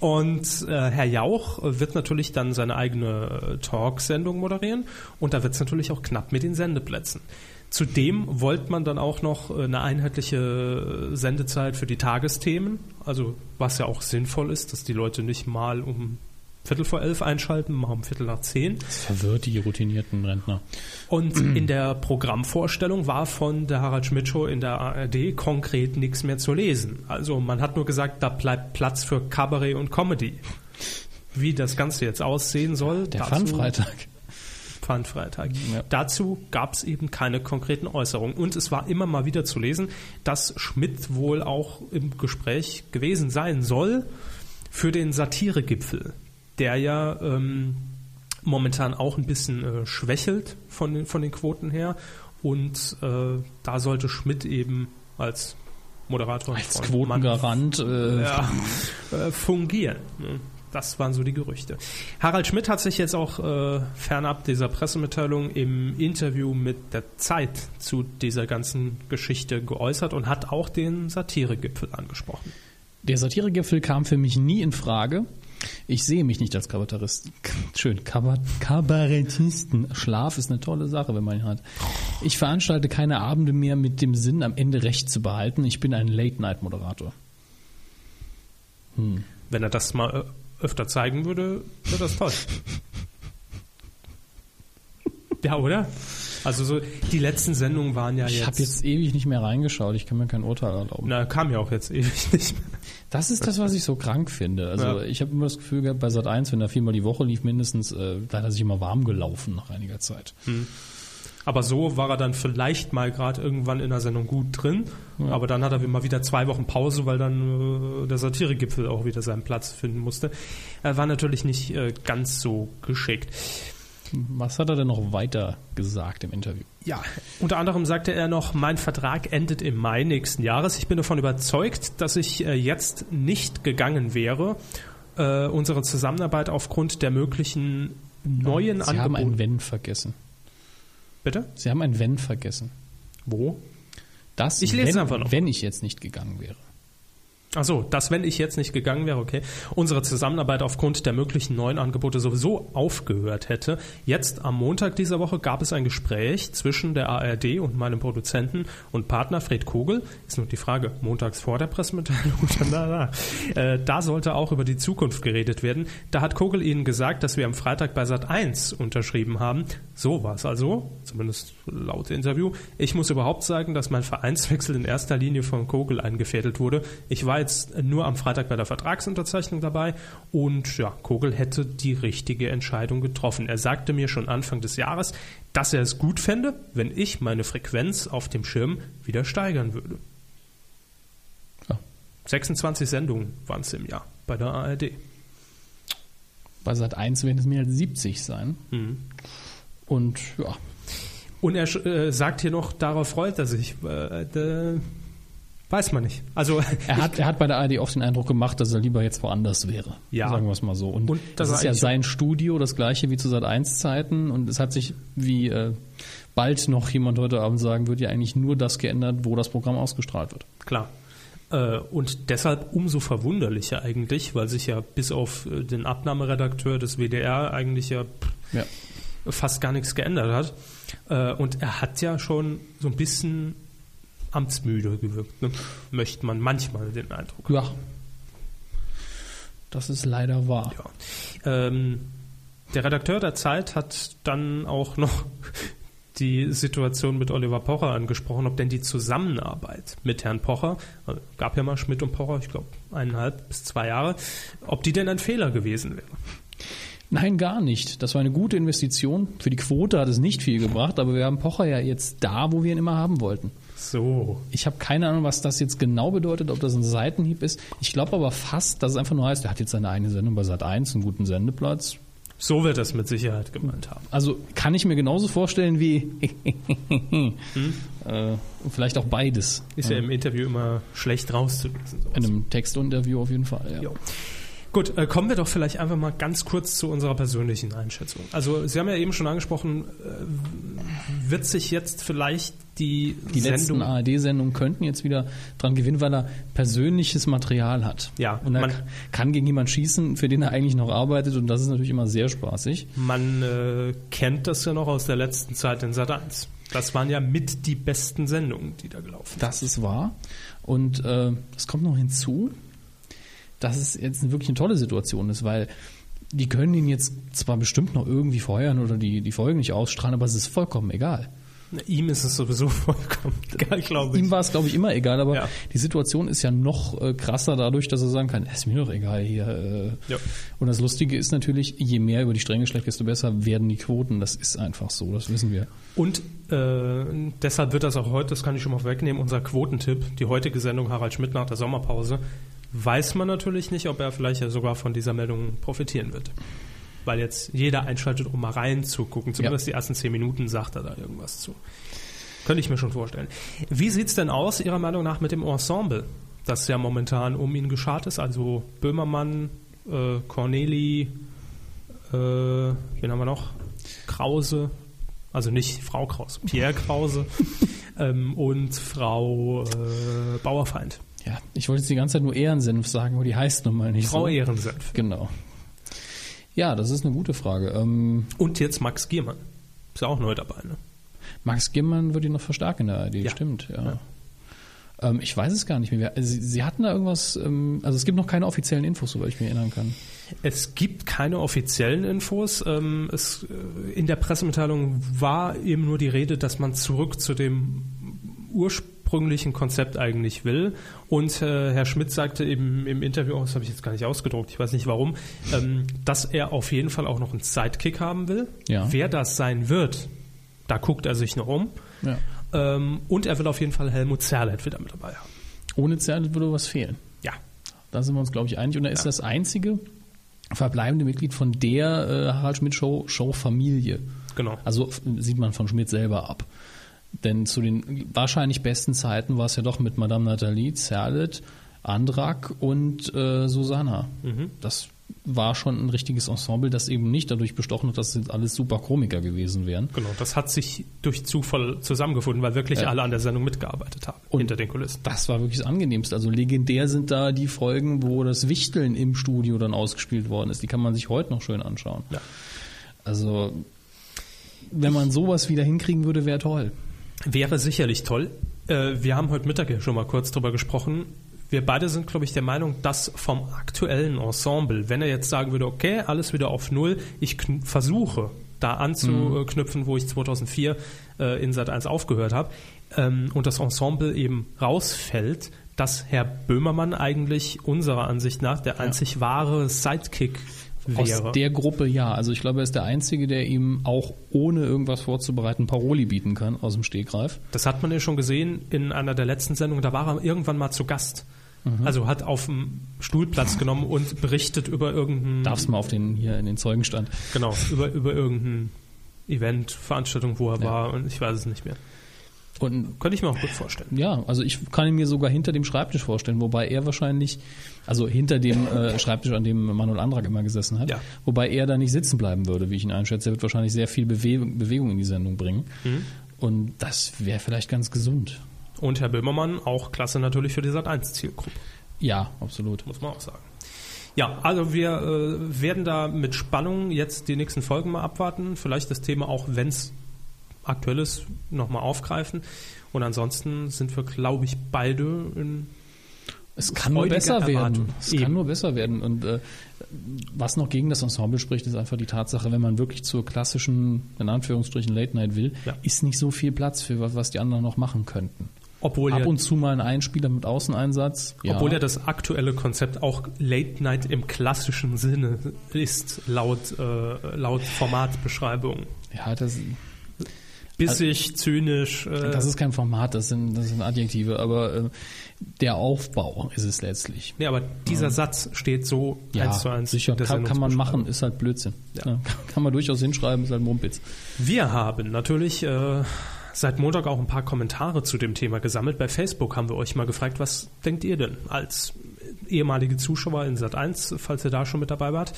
Speaker 1: Und äh, Herr Jauch wird natürlich dann seine eigene äh, Talksendung moderieren und da wird es natürlich auch knapp mit den Sendeplätzen. Zudem wollte man dann auch noch äh, eine einheitliche äh, Sendezeit für die Tagesthemen, also was ja auch sinnvoll ist, dass die Leute nicht mal um Viertel vor elf einschalten, mal um Viertel nach zehn.
Speaker 2: Das verwirrt die routinierten Rentner.
Speaker 1: Und in der Programmvorstellung war von der Harald Schmidt Show in der ARD konkret nichts mehr zu lesen. Also man hat nur gesagt, da bleibt Platz für Kabarett und Comedy. Wie das Ganze jetzt aussehen soll.
Speaker 2: Der Fun-Freitag.
Speaker 1: Pfandfreitag.
Speaker 2: Ja.
Speaker 1: Dazu gab es eben keine konkreten Äußerungen. Und es war immer mal wieder zu lesen, dass Schmidt wohl auch im Gespräch gewesen sein soll für den Satiregipfel, der ja ähm, momentan auch ein bisschen äh, schwächelt von den, von den Quoten her. Und äh, da sollte Schmidt eben als Moderator
Speaker 2: Als
Speaker 1: und
Speaker 2: Quotengarant. Äh,
Speaker 1: ja, äh, fungieren. ne? Das waren so die Gerüchte. Harald Schmidt hat sich jetzt auch äh, fernab dieser Pressemitteilung im Interview mit der Zeit zu dieser ganzen Geschichte geäußert und hat auch den Satiregipfel angesprochen.
Speaker 2: Der Satiregipfel kam für mich nie in Frage. Ich sehe mich nicht als Kabarettist. Schön, Kabar Kabarettisten. Schlaf ist eine tolle Sache, wenn man ihn hat. Ich veranstalte keine Abende mehr mit dem Sinn, am Ende Recht zu behalten. Ich bin ein Late-Night-Moderator.
Speaker 1: Wenn er das mal äh, öfter zeigen würde, wäre das toll. ja, oder? Also so die letzten Sendungen waren ja
Speaker 2: Ich
Speaker 1: jetzt.
Speaker 2: habe jetzt ewig nicht mehr reingeschaut. Ich kann mir kein Urteil erlauben.
Speaker 1: na, kam ja auch jetzt ewig nicht mehr.
Speaker 2: Das ist das, was ich so krank finde. Also
Speaker 1: Ja.
Speaker 2: ich habe immer das Gefühl gehabt, bei Sat 1, wenn er viermal die Woche lief, mindestens, äh, da hat er sich immer warm gelaufen nach einiger Zeit.
Speaker 1: Aber so war er dann vielleicht mal gerade irgendwann in der Sendung gut drin. Aber dann hat er mal wieder zwei Wochen Pause, weil dann äh, der Satiregipfel auch wieder seinen Platz finden musste. Er war natürlich nicht äh, ganz so geschickt.
Speaker 2: Was hat er denn noch weiter gesagt im Interview?
Speaker 1: Ja, unter anderem sagte er noch, mein Vertrag endet im Mai nächsten Jahres. Ich bin davon überzeugt, dass ich äh, jetzt nicht gegangen wäre. Äh, unsere Zusammenarbeit aufgrund der möglichen neuen
Speaker 2: Sie haben ein
Speaker 1: Angebote.
Speaker 2: Wenn vergessen.
Speaker 1: Bitte?
Speaker 2: Sie haben ein Wenn vergessen.
Speaker 1: Wo?
Speaker 2: Das,
Speaker 1: Ich lese
Speaker 2: wenn,
Speaker 1: einfach noch.
Speaker 2: wenn ich jetzt nicht gegangen wäre.
Speaker 1: Ach so, dass wenn ich jetzt nicht gegangen wäre, okay, unsere Zusammenarbeit aufgrund der möglichen neuen Angebote sowieso aufgehört hätte. Jetzt am Montag dieser Woche gab es ein Gespräch zwischen der ARD und meinem Produzenten und Partner Fred Kogel. Ist nur die Frage, montags vor der Pressemitteilung oder danach. Äh, da sollte auch über die Zukunft geredet werden. Da hat Kogel ihnen gesagt, dass wir am Freitag bei Sat 1 unterschrieben haben. So war es also, zumindest laut Interview. Ich muss überhaupt sagen, dass mein Vereinswechsel in erster Linie von Kogel eingefädelt wurde. Ich war jetzt nur am Freitag bei der Vertragsunterzeichnung dabei und ja, Kogel hätte die richtige Entscheidung getroffen. Er sagte mir schon Anfang des Jahres, dass er es gut fände, wenn ich meine Frequenz auf dem Schirm wieder steigern würde.
Speaker 2: Ja.
Speaker 1: 26 Sendungen waren es im Jahr bei der ARD.
Speaker 2: Bei Sat 1 werden es mehr als 70 sein.
Speaker 1: Mhm.
Speaker 2: Und ja,
Speaker 1: Und er äh, sagt hier noch, darauf freut er sich. Äh, Weiß man nicht. Also
Speaker 2: Er hat, er hat bei der ARD oft den Eindruck gemacht, dass er lieber jetzt woanders wäre.
Speaker 1: Ja.
Speaker 2: Sagen wir es mal so. Und,
Speaker 1: Und
Speaker 2: das
Speaker 1: dass
Speaker 2: ist ja sein Studio, das gleiche wie zu Sat 1 Zeiten. Und es hat sich, wie äh, bald noch jemand heute Abend sagen wird, ja eigentlich nur das geändert, wo das Programm ausgestrahlt wird.
Speaker 1: Klar. Äh, Und deshalb umso verwunderlicher eigentlich, weil sich ja bis auf äh, den Abnahmeredakteur des WDR eigentlich ja pff,
Speaker 2: Ja.
Speaker 1: fast gar nichts geändert hat. Äh, Und er hat ja schon so ein bisschen amtsmüde gewirkt, ne? möchte man manchmal den Eindruck.
Speaker 2: Ja. Das ist leider wahr.
Speaker 1: Ja. Ähm, der Redakteur der Zeit hat dann auch noch die Situation mit Oliver Pocher angesprochen, ob denn die Zusammenarbeit mit Herrn Pocher, äh, gab ja mal Schmidt und Pocher, ich glaube eineinhalb bis zwei Jahre, ob die denn ein Fehler gewesen wäre.
Speaker 2: Nein, gar nicht. Das war eine gute Investition. Für die Quote hat es nicht viel gebracht, aber wir haben Pocher ja jetzt da, wo wir ihn immer haben wollten.
Speaker 1: So.
Speaker 2: Ich habe keine Ahnung, was das jetzt genau bedeutet, ob das ein Seitenhieb ist. Ich glaube aber fast, dass es einfach nur heißt, er hat jetzt seine eigene Sendung bei Sat 1, einen guten Sendeplatz.
Speaker 1: So wird das mit Sicherheit gemeint haben.
Speaker 2: Also kann ich mir genauso vorstellen wie äh, vielleicht auch beides.
Speaker 1: Ist ja im Interview immer schlecht rauszulesen. sowas.
Speaker 2: In einem Textinterview auf jeden Fall. Ja.
Speaker 1: Jo. Gut, äh, kommen wir doch vielleicht einfach mal ganz kurz zu unserer persönlichen Einschätzung. Also Sie haben ja eben schon angesprochen, äh, wird sich jetzt vielleicht die,
Speaker 2: Die
Speaker 1: Sendung
Speaker 2: letzten ARD-Sendungen könnten jetzt wieder dran gewinnen, weil er persönliches Material hat.
Speaker 1: Ja,
Speaker 2: Und er
Speaker 1: man-
Speaker 2: kann gegen jemanden schießen, für den er eigentlich noch arbeitet und das ist natürlich immer sehr spaßig.
Speaker 1: Man äh, kennt das ja noch aus der letzten Zeit in Sat 1. Das waren ja mit die besten Sendungen, die da gelaufen sind.
Speaker 2: Das ist wahr. Und äh, es kommt noch hinzu, dass es jetzt wirklich eine tolle Situation ist, weil die können ihn jetzt zwar bestimmt noch irgendwie feuern oder die, die Folgen nicht ausstrahlen, aber es ist vollkommen egal.
Speaker 1: Ihm ist es sowieso vollkommen egal, glaube ich.
Speaker 2: Ihm war es, glaube ich, immer egal, aber
Speaker 1: Ja.
Speaker 2: die Situation ist ja noch äh, krasser dadurch, dass er sagen kann, ist mir doch egal hier. Äh.
Speaker 1: Ja.
Speaker 2: Und das Lustige ist natürlich, je mehr über die Stränge schlägt, desto besser werden die Quoten. Das ist einfach so, das wissen wir.
Speaker 1: Und äh, deshalb wird das auch heute, das kann ich schon mal wegnehmen, unser Quotentipp, die heutige Sendung Harald Schmidt nach der Sommerpause, weiß man natürlich nicht, ob er vielleicht ja sogar von dieser Meldung profitieren wird. Weil jetzt jeder einschaltet, um mal reinzugucken. Zumindest die ersten zehn Minuten sagt er da irgendwas zu. Könnte ich mir schon vorstellen. Wie sieht's denn aus, Ihrer Meinung nach, mit dem Ensemble, das ja momentan um ihn geschart ist? Also Böhmermann, äh, Corneli, äh, wen haben wir noch? Krause, also nicht Frau Krause, Pierre Krause ähm, und Frau äh, Bauerfeind.
Speaker 2: Ja, ich wollte jetzt die ganze Zeit nur Ehrensenf sagen, aber die heißt nun mal nicht
Speaker 1: Frau
Speaker 2: so.
Speaker 1: Ehrensenf.
Speaker 2: Genau. Ja, das ist eine gute Frage. Ähm,
Speaker 1: Und jetzt Max Giermann. Ist ja auch neu dabei, ne?
Speaker 2: Max Gimmann würde ihn noch verstärken in der ARD,
Speaker 1: Ja.
Speaker 2: stimmt, ja. Ähm, ich weiß es gar nicht mehr. Sie, Sie hatten da irgendwas, ähm, also es gibt noch keine offiziellen Infos, soweit ich mich erinnern kann.
Speaker 1: Es gibt keine offiziellen Infos. Ähm, es, äh, in der Pressemitteilung war eben nur die Rede, dass man zurück zu dem ursprünglichen Konzept eigentlich will. Und äh, Herr Schmidt sagte eben im Interview, oh, das habe ich jetzt gar nicht ausgedruckt, ich weiß nicht warum, ähm, dass er auf jeden Fall auch noch einen Sidekick haben will.
Speaker 2: Ja.
Speaker 1: Wer das sein wird, da guckt er sich noch um.
Speaker 2: Ja.
Speaker 1: Ähm, und er will auf jeden Fall Helmut Zerlett wieder mit dabei haben.
Speaker 2: Ohne Zerlet würde was fehlen.
Speaker 1: Ja,
Speaker 2: Da sind wir uns, glaube ich, einig. Und er ist das einzige verbleibende Mitglied von der äh, Harald Schmidt Show, Show Familie.
Speaker 1: genau.
Speaker 2: Also sieht man von Schmidt selber ab. Denn zu den wahrscheinlich besten Zeiten war es ja doch mit Madame Nathalie, Zerlet, Andrak und äh, Susanna. Das war schon ein richtiges Ensemble, das eben nicht dadurch bestochen hat, dass es alles super Komiker gewesen wären.
Speaker 1: Genau, das hat sich durch Zufall zusammengefunden, weil wirklich
Speaker 2: Ja.
Speaker 1: alle an der Sendung mitgearbeitet haben,
Speaker 2: Und
Speaker 1: hinter den Kulissen.
Speaker 2: Das war wirklich das Angenehmste. Also legendär sind da die Folgen, wo das Wichteln im Studio dann ausgespielt worden ist. Die kann man sich heute noch schön anschauen.
Speaker 1: Ja.
Speaker 2: Also wenn man sowas wieder hinkriegen würde, wäre toll.
Speaker 1: Wäre sicherlich toll. Äh, wir haben heute Mittag ja schon mal kurz drüber gesprochen. Wir beide sind, glaube ich, der Meinung, dass vom aktuellen Ensemble, wenn er jetzt sagen würde, okay, alles wieder auf Null, ich versuche da anzuknüpfen, wo ich 2004 äh, in Sat 1 aufgehört habe, ähm, und das Ensemble eben rausfällt, dass Herr Böhmermann eigentlich unserer Ansicht nach der einzig wahre Sidekick wäre.
Speaker 2: Aus der Gruppe ja. Also ich glaube, er ist der Einzige, der ihm auch ohne irgendwas vorzubereiten Paroli bieten kann aus dem Stegreif.
Speaker 1: Das hat man ja schon gesehen in einer der letzten Sendungen. Da war er irgendwann mal zu Gast. Also hat auf dem Stuhl Platz genommen und berichtet über irgendein,
Speaker 2: Darfst mal auf den hier in den Zeugenstand.
Speaker 1: genau, über, über irgendein Event, Veranstaltung, wo er war und ich weiß es nicht mehr.
Speaker 2: Und
Speaker 1: Könnte ich mir auch gut vorstellen.
Speaker 2: ja, also ich kann ihn mir sogar hinter dem Schreibtisch vorstellen, wobei er wahrscheinlich, also hinter dem äh, Schreibtisch, an dem Manuel Andrak immer gesessen hat,
Speaker 1: Ja.
Speaker 2: wobei er da nicht sitzen bleiben würde, wie ich ihn einschätze. Er wird wahrscheinlich sehr viel Bewegung, Bewegung in die Sendung bringen.
Speaker 1: Mhm.
Speaker 2: Und das wäre vielleicht ganz gesund.
Speaker 1: Und Herr Böhmermann auch klasse natürlich für die Sat1-Zielgruppe.
Speaker 2: Ja, absolut.
Speaker 1: muss man auch sagen. Ja, also wir äh, werden da mit Spannung jetzt die nächsten Folgen mal abwarten. Vielleicht das Thema auch, wenn es aktuell ist, nochmal aufgreifen. Und ansonsten sind wir, glaube ich, beide in
Speaker 2: Es kann nur besser
Speaker 1: Erwartung.
Speaker 2: werden. Es
Speaker 1: Eben.
Speaker 2: kann nur besser werden. Und äh, was noch gegen das Ensemble spricht, ist einfach die Tatsache, wenn man wirklich zur klassischen, in Anführungsstrichen, Late Night will,
Speaker 1: Ja.
Speaker 2: ist nicht so viel Platz für was, was die anderen noch machen könnten.
Speaker 1: obwohl
Speaker 2: Ab und zu mal ein Einspieler mit Außeneinsatz. Ja.
Speaker 1: obwohl ja das aktuelle Konzept auch Late Night im klassischen Sinne ist, laut, äh, laut Formatbeschreibung.
Speaker 2: ja, das,
Speaker 1: Bissig, zynisch. Äh,
Speaker 2: das ist kein Format, das sind, das sind Adjektive, aber äh, der Aufbau ist es letztlich.
Speaker 1: nee, aber dieser Satz steht so
Speaker 2: Ja,
Speaker 1: eins zu eins.
Speaker 2: sicher, kann, kann man machen, ist halt Blödsinn.
Speaker 1: Ja.
Speaker 2: Ja. kann man durchaus hinschreiben, ist halt Mumpitz.
Speaker 1: Wir haben natürlich äh, seit Montag auch ein paar Kommentare zu dem Thema gesammelt. Bei Facebook haben wir euch mal gefragt, was denkt ihr denn als ehemalige Zuschauer in Sat 1, falls ihr da schon mit dabei wart?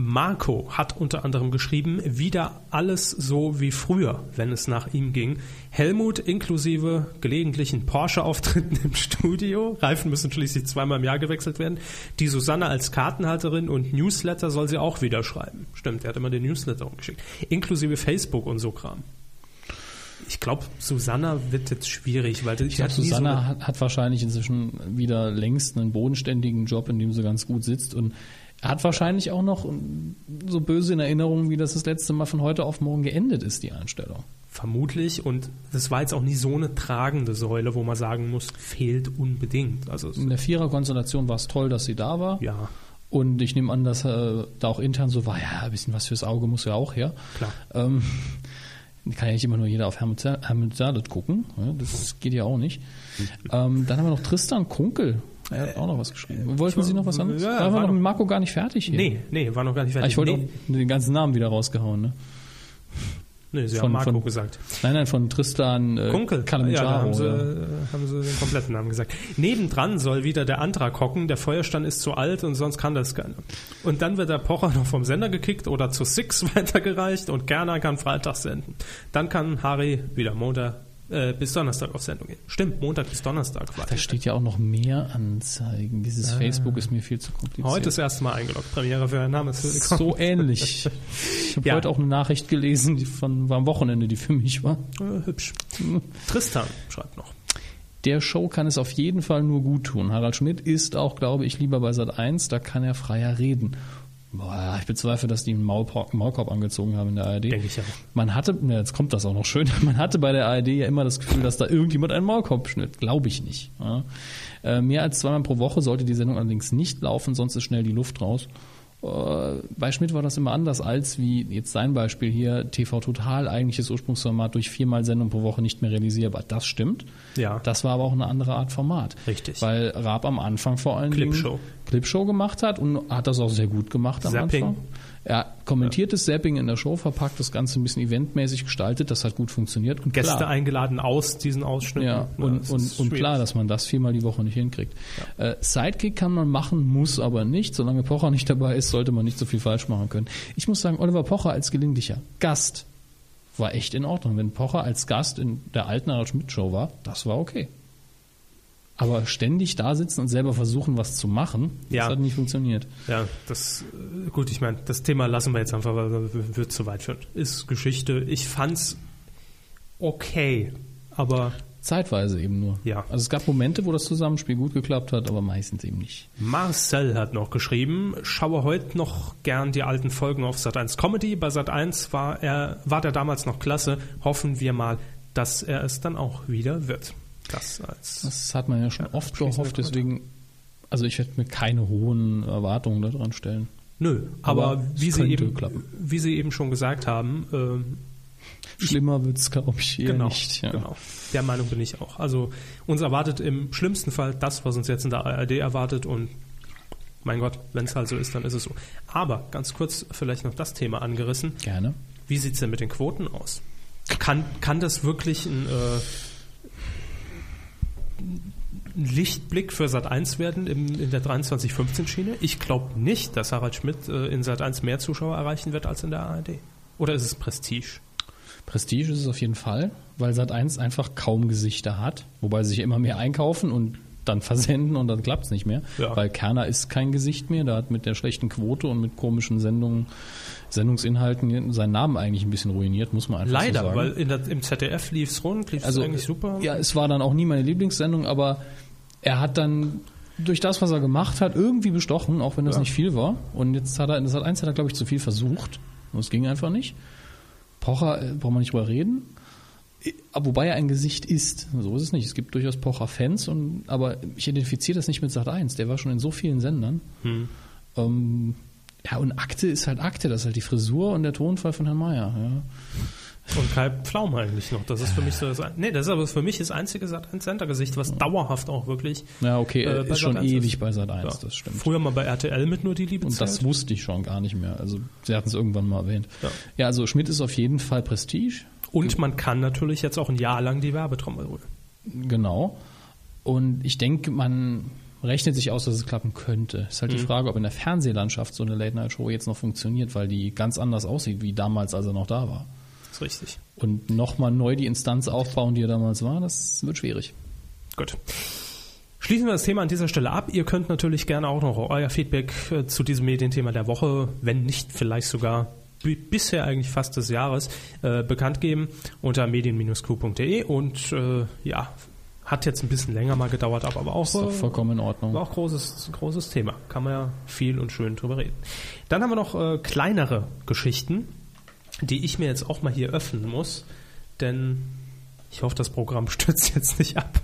Speaker 1: Marco hat unter anderem geschrieben, wieder alles so wie früher, wenn es nach ihm ging. Helmut inklusive gelegentlichen Porsche-Auftritten im Studio. Reifen müssen schließlich zweimal im Jahr gewechselt werden. Die Susanne als Kartenhalterin und Newsletter soll sie auch wieder schreiben. Stimmt, er hat immer den Newsletter umgeschickt. Inklusive Facebook und so Kram. Ich glaube, Susanna wird jetzt schwierig, weil
Speaker 2: Ich glaube,
Speaker 1: so
Speaker 2: Susanna
Speaker 1: eine-
Speaker 2: hat, hat wahrscheinlich inzwischen wieder längst einen bodenständigen Job, in dem sie ganz gut sitzt und er hat wahrscheinlich auch noch so böse in Erinnerung, wie das das letzte Mal von heute auf morgen geendet ist, die Einstellung.
Speaker 1: Vermutlich. Und das war jetzt auch nie so eine tragende Säule, wo man sagen muss, fehlt unbedingt. Also,
Speaker 2: In der Viererkonstellation war es toll, dass sie da war.
Speaker 1: ja,
Speaker 2: Und ich nehme an, dass äh, da auch intern so war, ja, ein bisschen was fürs Auge muss ja auch her.
Speaker 1: klar.
Speaker 2: Ähm, kann ja nicht immer nur jeder auf Helmut Sa- Helmut Sadet gucken. Ja, das geht ja auch nicht. Ähm, dann haben wir noch Tristan Kunkel. Er hat auch noch was geschrieben. Wollten Sie noch was anderes?
Speaker 1: ja,
Speaker 2: da waren
Speaker 1: war
Speaker 2: wir noch
Speaker 1: noch-
Speaker 2: mit Marco gar nicht fertig hier.
Speaker 1: Nee, nee, war noch gar nicht
Speaker 2: Ah,
Speaker 1: fertig.
Speaker 2: ich wollte
Speaker 1: nee,
Speaker 2: auch den ganzen Namen wieder rausgehauen. Ne?
Speaker 1: nee, sie
Speaker 2: von-
Speaker 1: haben Marco
Speaker 2: von-
Speaker 1: gesagt.
Speaker 2: Nein, nein, von Tristan äh,
Speaker 1: Kunkel. Ja, da
Speaker 2: Kalimanjaro.
Speaker 1: haben sie,
Speaker 2: ja.
Speaker 1: äh, haben sie den kompletten Namen gesagt. Nebendran soll wieder der Antrag hocken, der Feuerstand ist zu alt und sonst kann das keiner. Und dann wird der Pocher noch vom Sender gekickt oder zu Six weitergereicht und Gerner kann Freitag senden. Dann kann Harry wieder Montag äh, bis Donnerstag auf Sendung gehen. Stimmt, Montag bis Donnerstag war
Speaker 2: Da steht ja auch noch mehr Anzeigen. Dieses Facebook ist mir viel zu kompliziert.
Speaker 1: Heute das erste Mal eingeloggt. Premiere für Herrn Name ist
Speaker 2: so ähnlich. Ich habe
Speaker 1: Ja.
Speaker 2: heute auch eine Nachricht gelesen, die von war am Wochenende, die für mich war.
Speaker 1: Äh, hübsch. Tristan schreibt noch.
Speaker 2: Der Show kann es auf jeden Fall nur gut tun. Harald Schmidt ist auch, glaube ich, lieber bei Sat 1, da kann er freier reden. Boah, ich bezweifle, dass die einen Maulkorb, Maulkorb angezogen haben in der ARD.
Speaker 1: Denke ich auch.
Speaker 2: Man hatte, ja, jetzt kommt das auch noch schön, man hatte bei der ARD ja immer das Gefühl, dass da irgendjemand einen Maulkorb schnitt. Glaube ich nicht. Ja. Äh, mehr als zweimal pro Woche sollte die Sendung allerdings nicht laufen, sonst ist schnell die Luft raus. Äh, bei Schmidt war das immer anders als, wie jetzt sein Beispiel hier, TV Total, eigentliches Ursprungsformat durch viermal Sendung pro Woche nicht mehr realisierbar. Das stimmt.
Speaker 1: Ja.
Speaker 2: Das war aber auch eine andere Art Format.
Speaker 1: Richtig.
Speaker 2: Weil Raab am Anfang vor allen
Speaker 1: Clipshow.
Speaker 2: Clipshow gemacht hat und hat das auch sehr gut gemacht am
Speaker 1: Zapping.
Speaker 2: Anfang. Er kommentiert das Zapping in der Show, verpackt das Ganze ein bisschen eventmäßig gestaltet, das hat gut funktioniert. Und
Speaker 1: Gäste
Speaker 2: klar,
Speaker 1: eingeladen aus diesen Ausschnitten.
Speaker 2: ja, und,
Speaker 1: das
Speaker 2: und, und klar, dass man das viermal die Woche nicht hinkriegt. Äh, Sidekick kann man machen, muss aber nicht. Solange Pocher nicht dabei ist, sollte man nicht so viel falsch machen können. Ich muss sagen, Oliver Pocher als gelegentlicher Gast war echt in Ordnung. Wenn Pocher als Gast in der alten Harald Schmidt Show war, das war okay. Aber ständig da sitzen und selber versuchen, was zu machen,
Speaker 1: Ja.
Speaker 2: das hat nicht funktioniert.
Speaker 1: Ja, das äh, gut, ich meine, das Thema lassen wir jetzt einfach, weil wir- wird zu weit führen. Ist Geschichte. Ich fand's okay, aber
Speaker 2: Zeitweise eben nur.
Speaker 1: Ja.
Speaker 2: Also es gab Momente, wo das Zusammenspiel gut geklappt hat, aber meistens eben nicht.
Speaker 1: Marcel hat noch geschrieben, schaue heute noch gern die alten Folgen auf Sat1 Comedy. Bei Sat1 war er war der damals noch klasse. Hoffen wir mal, dass er es dann auch wieder wird. Das als
Speaker 2: Das hat man ja schon oft gehofft, deswegen, also ich werde mir keine hohen Erwartungen daran stellen.
Speaker 1: Nö, aber,
Speaker 2: Aber
Speaker 1: wie
Speaker 2: es
Speaker 1: Sie eben
Speaker 2: klappen.
Speaker 1: wie Sie eben schon gesagt haben, ähm,
Speaker 2: Schlimmer wird's glaube ich, eher
Speaker 1: genau,
Speaker 2: nicht. Ja.
Speaker 1: genau. Der Meinung bin ich auch. Also uns erwartet im schlimmsten Fall das, was uns jetzt in der ARD erwartet und mein Gott, wenn es halt so ist, dann ist es so. Aber ganz kurz vielleicht noch das Thema angerissen.
Speaker 2: Gerne.
Speaker 1: Wie sieht's denn mit den Quoten aus? Kann, kann das wirklich ein, äh, ein Lichtblick für Sat 1 werden im, in der 2315-Schiene? Ich glaube nicht, dass Harald Schmidt äh, in Sat 1 mehr Zuschauer erreichen wird als in der ARD. Oder ist es Prestige?
Speaker 2: Prestige ist es auf jeden Fall, weil Sat 1 einfach kaum Gesichter hat, wobei sie sich immer mehr einkaufen und dann versenden und dann klappt es nicht mehr.
Speaker 1: Ja.
Speaker 2: Weil Kerner ist kein Gesicht mehr, der hat mit der schlechten Quote und mit komischen Sendungen, Sendungsinhalten seinen Namen eigentlich ein bisschen ruiniert, muss man einfach
Speaker 1: Leider,
Speaker 2: so sagen.
Speaker 1: weil in der, im ZDF lief's rund, lief's
Speaker 2: also
Speaker 1: eigentlich super.
Speaker 2: Ja, es war dann auch nie meine Lieblingssendung, aber er hat dann durch das, was er gemacht hat, irgendwie bestochen, auch wenn das
Speaker 1: Ja.
Speaker 2: nicht viel war. Und jetzt hat er, das hat eins hat er, glaube ich, zu viel versucht. Und es ging einfach nicht. Pocher, äh, braucht man nicht drüber reden. Wobei er ein Gesicht ist. So ist es nicht. Es gibt durchaus Pocher-Fans, aber ich identifiziere das nicht mit Sat 1. Der war schon in so vielen Sendern.
Speaker 1: Hm.
Speaker 2: Ähm, ja, und Akte ist halt Akte. Das ist halt die Frisur und der Tonfall von Herrn Mayer. Ja.
Speaker 1: Und Kai Pflaum eigentlich noch. Das ist für mich so das, nee, das ist aber für mich das einzige Sat 1 Center Gesicht, was dauerhaft auch wirklich.
Speaker 2: Ja, okay,
Speaker 1: äh,
Speaker 2: ist schon
Speaker 1: Sat 1
Speaker 2: ewig bei Sat 1,
Speaker 1: Ja.
Speaker 2: das stimmt.
Speaker 1: Früher mal bei RTL mit nur die Liebe
Speaker 2: Und das
Speaker 1: zählt.
Speaker 2: wusste ich schon gar nicht mehr. Also sie hatten es irgendwann mal erwähnt.
Speaker 1: Ja.
Speaker 2: Ja. also Schmidt ist auf jeden Fall Prestige.
Speaker 1: Und man kann natürlich jetzt auch ein Jahr lang die Werbetrommel rühren.
Speaker 2: Genau. Und ich denke, man rechnet sich aus, dass es klappen könnte. Ist halt die Frage, ob in der Fernsehlandschaft so eine Late-Night-Show jetzt noch funktioniert, weil die ganz anders aussieht wie damals, als er noch da war.
Speaker 1: Das ist richtig.
Speaker 2: Und nochmal neu die Instanz aufbauen, die er damals war, das wird schwierig.
Speaker 1: Gut. Schließen wir das Thema an dieser Stelle ab. Ihr könnt natürlich gerne auch noch euer Feedback äh, zu diesem Medienthema der Woche, wenn nicht vielleicht sogar bi- bisher eigentlich fast des Jahres, äh, bekannt geben unter medien-q.de und äh, ja, hat jetzt ein bisschen länger mal gedauert, aber, aber auch,
Speaker 2: Ist doch
Speaker 1: äh,
Speaker 2: vollkommen in Ordnung.
Speaker 1: war auch großes, großes Thema. Kann man ja viel und schön drüber reden. Dann haben wir noch äh, kleinere Geschichten, die ich mir jetzt auch mal hier öffnen muss, denn ich hoffe, das Programm stürzt jetzt nicht ab.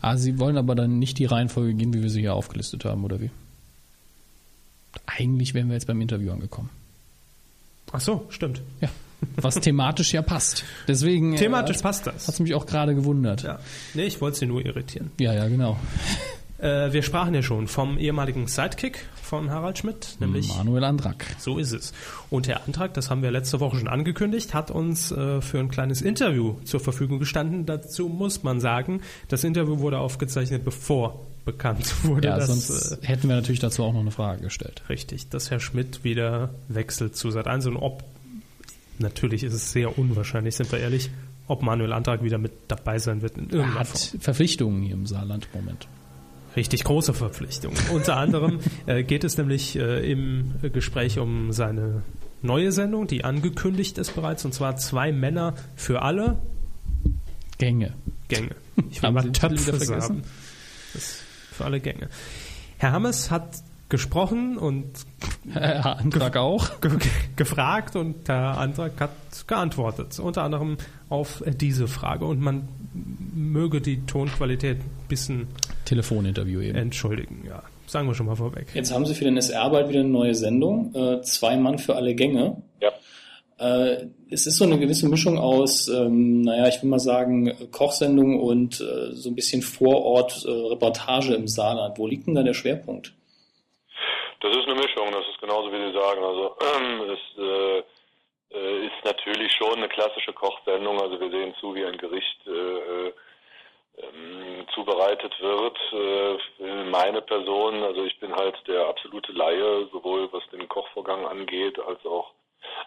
Speaker 2: Ah, Sie wollen aber dann nicht die Reihenfolge gehen, wie wir sie hier aufgelistet haben, oder wie? Eigentlich wären wir jetzt beim Interview angekommen.
Speaker 1: Ach so, stimmt.
Speaker 2: Ja. Was thematisch ja passt. Deswegen
Speaker 1: Thematisch
Speaker 2: äh,
Speaker 1: passt das.
Speaker 2: Hat es mich auch gerade gewundert.
Speaker 1: Ja. Nee, ich wollte sie nur irritieren.
Speaker 2: ja, ja, genau.
Speaker 1: Äh, wir sprachen ja schon vom ehemaligen Sidekick von Harald Schmidt, nämlich
Speaker 2: Manuel Andrak.
Speaker 1: So ist es. Und der Antrag, das haben wir letzte Woche schon angekündigt, hat uns äh, für ein kleines Interview zur Verfügung gestanden. Dazu muss man sagen, das Interview wurde aufgezeichnet, bevor bekannt wurde,
Speaker 2: Ja,
Speaker 1: dass
Speaker 2: sonst
Speaker 1: äh,
Speaker 2: hätten wir natürlich dazu auch noch eine Frage gestellt.
Speaker 1: richtig, dass Herr Schmidt wieder wechselt zu Sat 1 und ob natürlich ist es sehr unwahrscheinlich, sind wir ehrlich, ob Manuel Antrag wieder mit dabei sein wird
Speaker 2: Er hat
Speaker 1: Form.
Speaker 2: Verpflichtungen hier im Saarland im Moment.
Speaker 1: Richtig große Verpflichtung. Unter anderem äh, geht es nämlich äh, im Gespräch um seine neue Sendung, die angekündigt ist bereits, und zwar zwei Männer für alle
Speaker 2: Gänge.
Speaker 1: Gänge. Ich will
Speaker 2: Haben
Speaker 1: mal Töpfe
Speaker 2: vergessen?
Speaker 1: sagen. Das für alle Gänge. Herr Hammes hat gesprochen und
Speaker 2: Herr Antrag auch.
Speaker 1: ge gefragt und der Antrag hat geantwortet. Unter anderem auf diese Frage. Und man möge die Tonqualität ein bisschen
Speaker 2: Telefoninterview eben.
Speaker 1: entschuldigen. Ja, sagen wir schon mal vorweg.
Speaker 4: Jetzt haben Sie für den SR bald wieder eine neue Sendung. Äh, zwei Mann für alle Gänge.
Speaker 3: Ja.
Speaker 4: Äh, es ist so eine gewisse Mischung aus, ähm, naja, ich will mal sagen, Kochsendung und äh, so ein bisschen Vorort-Reportage im Saarland. Wo liegt denn da der Schwerpunkt?
Speaker 6: Das ist eine Mischung, das ist genauso wie Sie sagen. Also es äh, äh, ist natürlich schon eine klassische Kochsendung. Also wir sehen zu, wie ein Gericht äh, äh, ähm, zubereitet wird. Äh, meine Person, also ich bin halt der absolute Laie, sowohl was den Kochvorgang angeht, als auch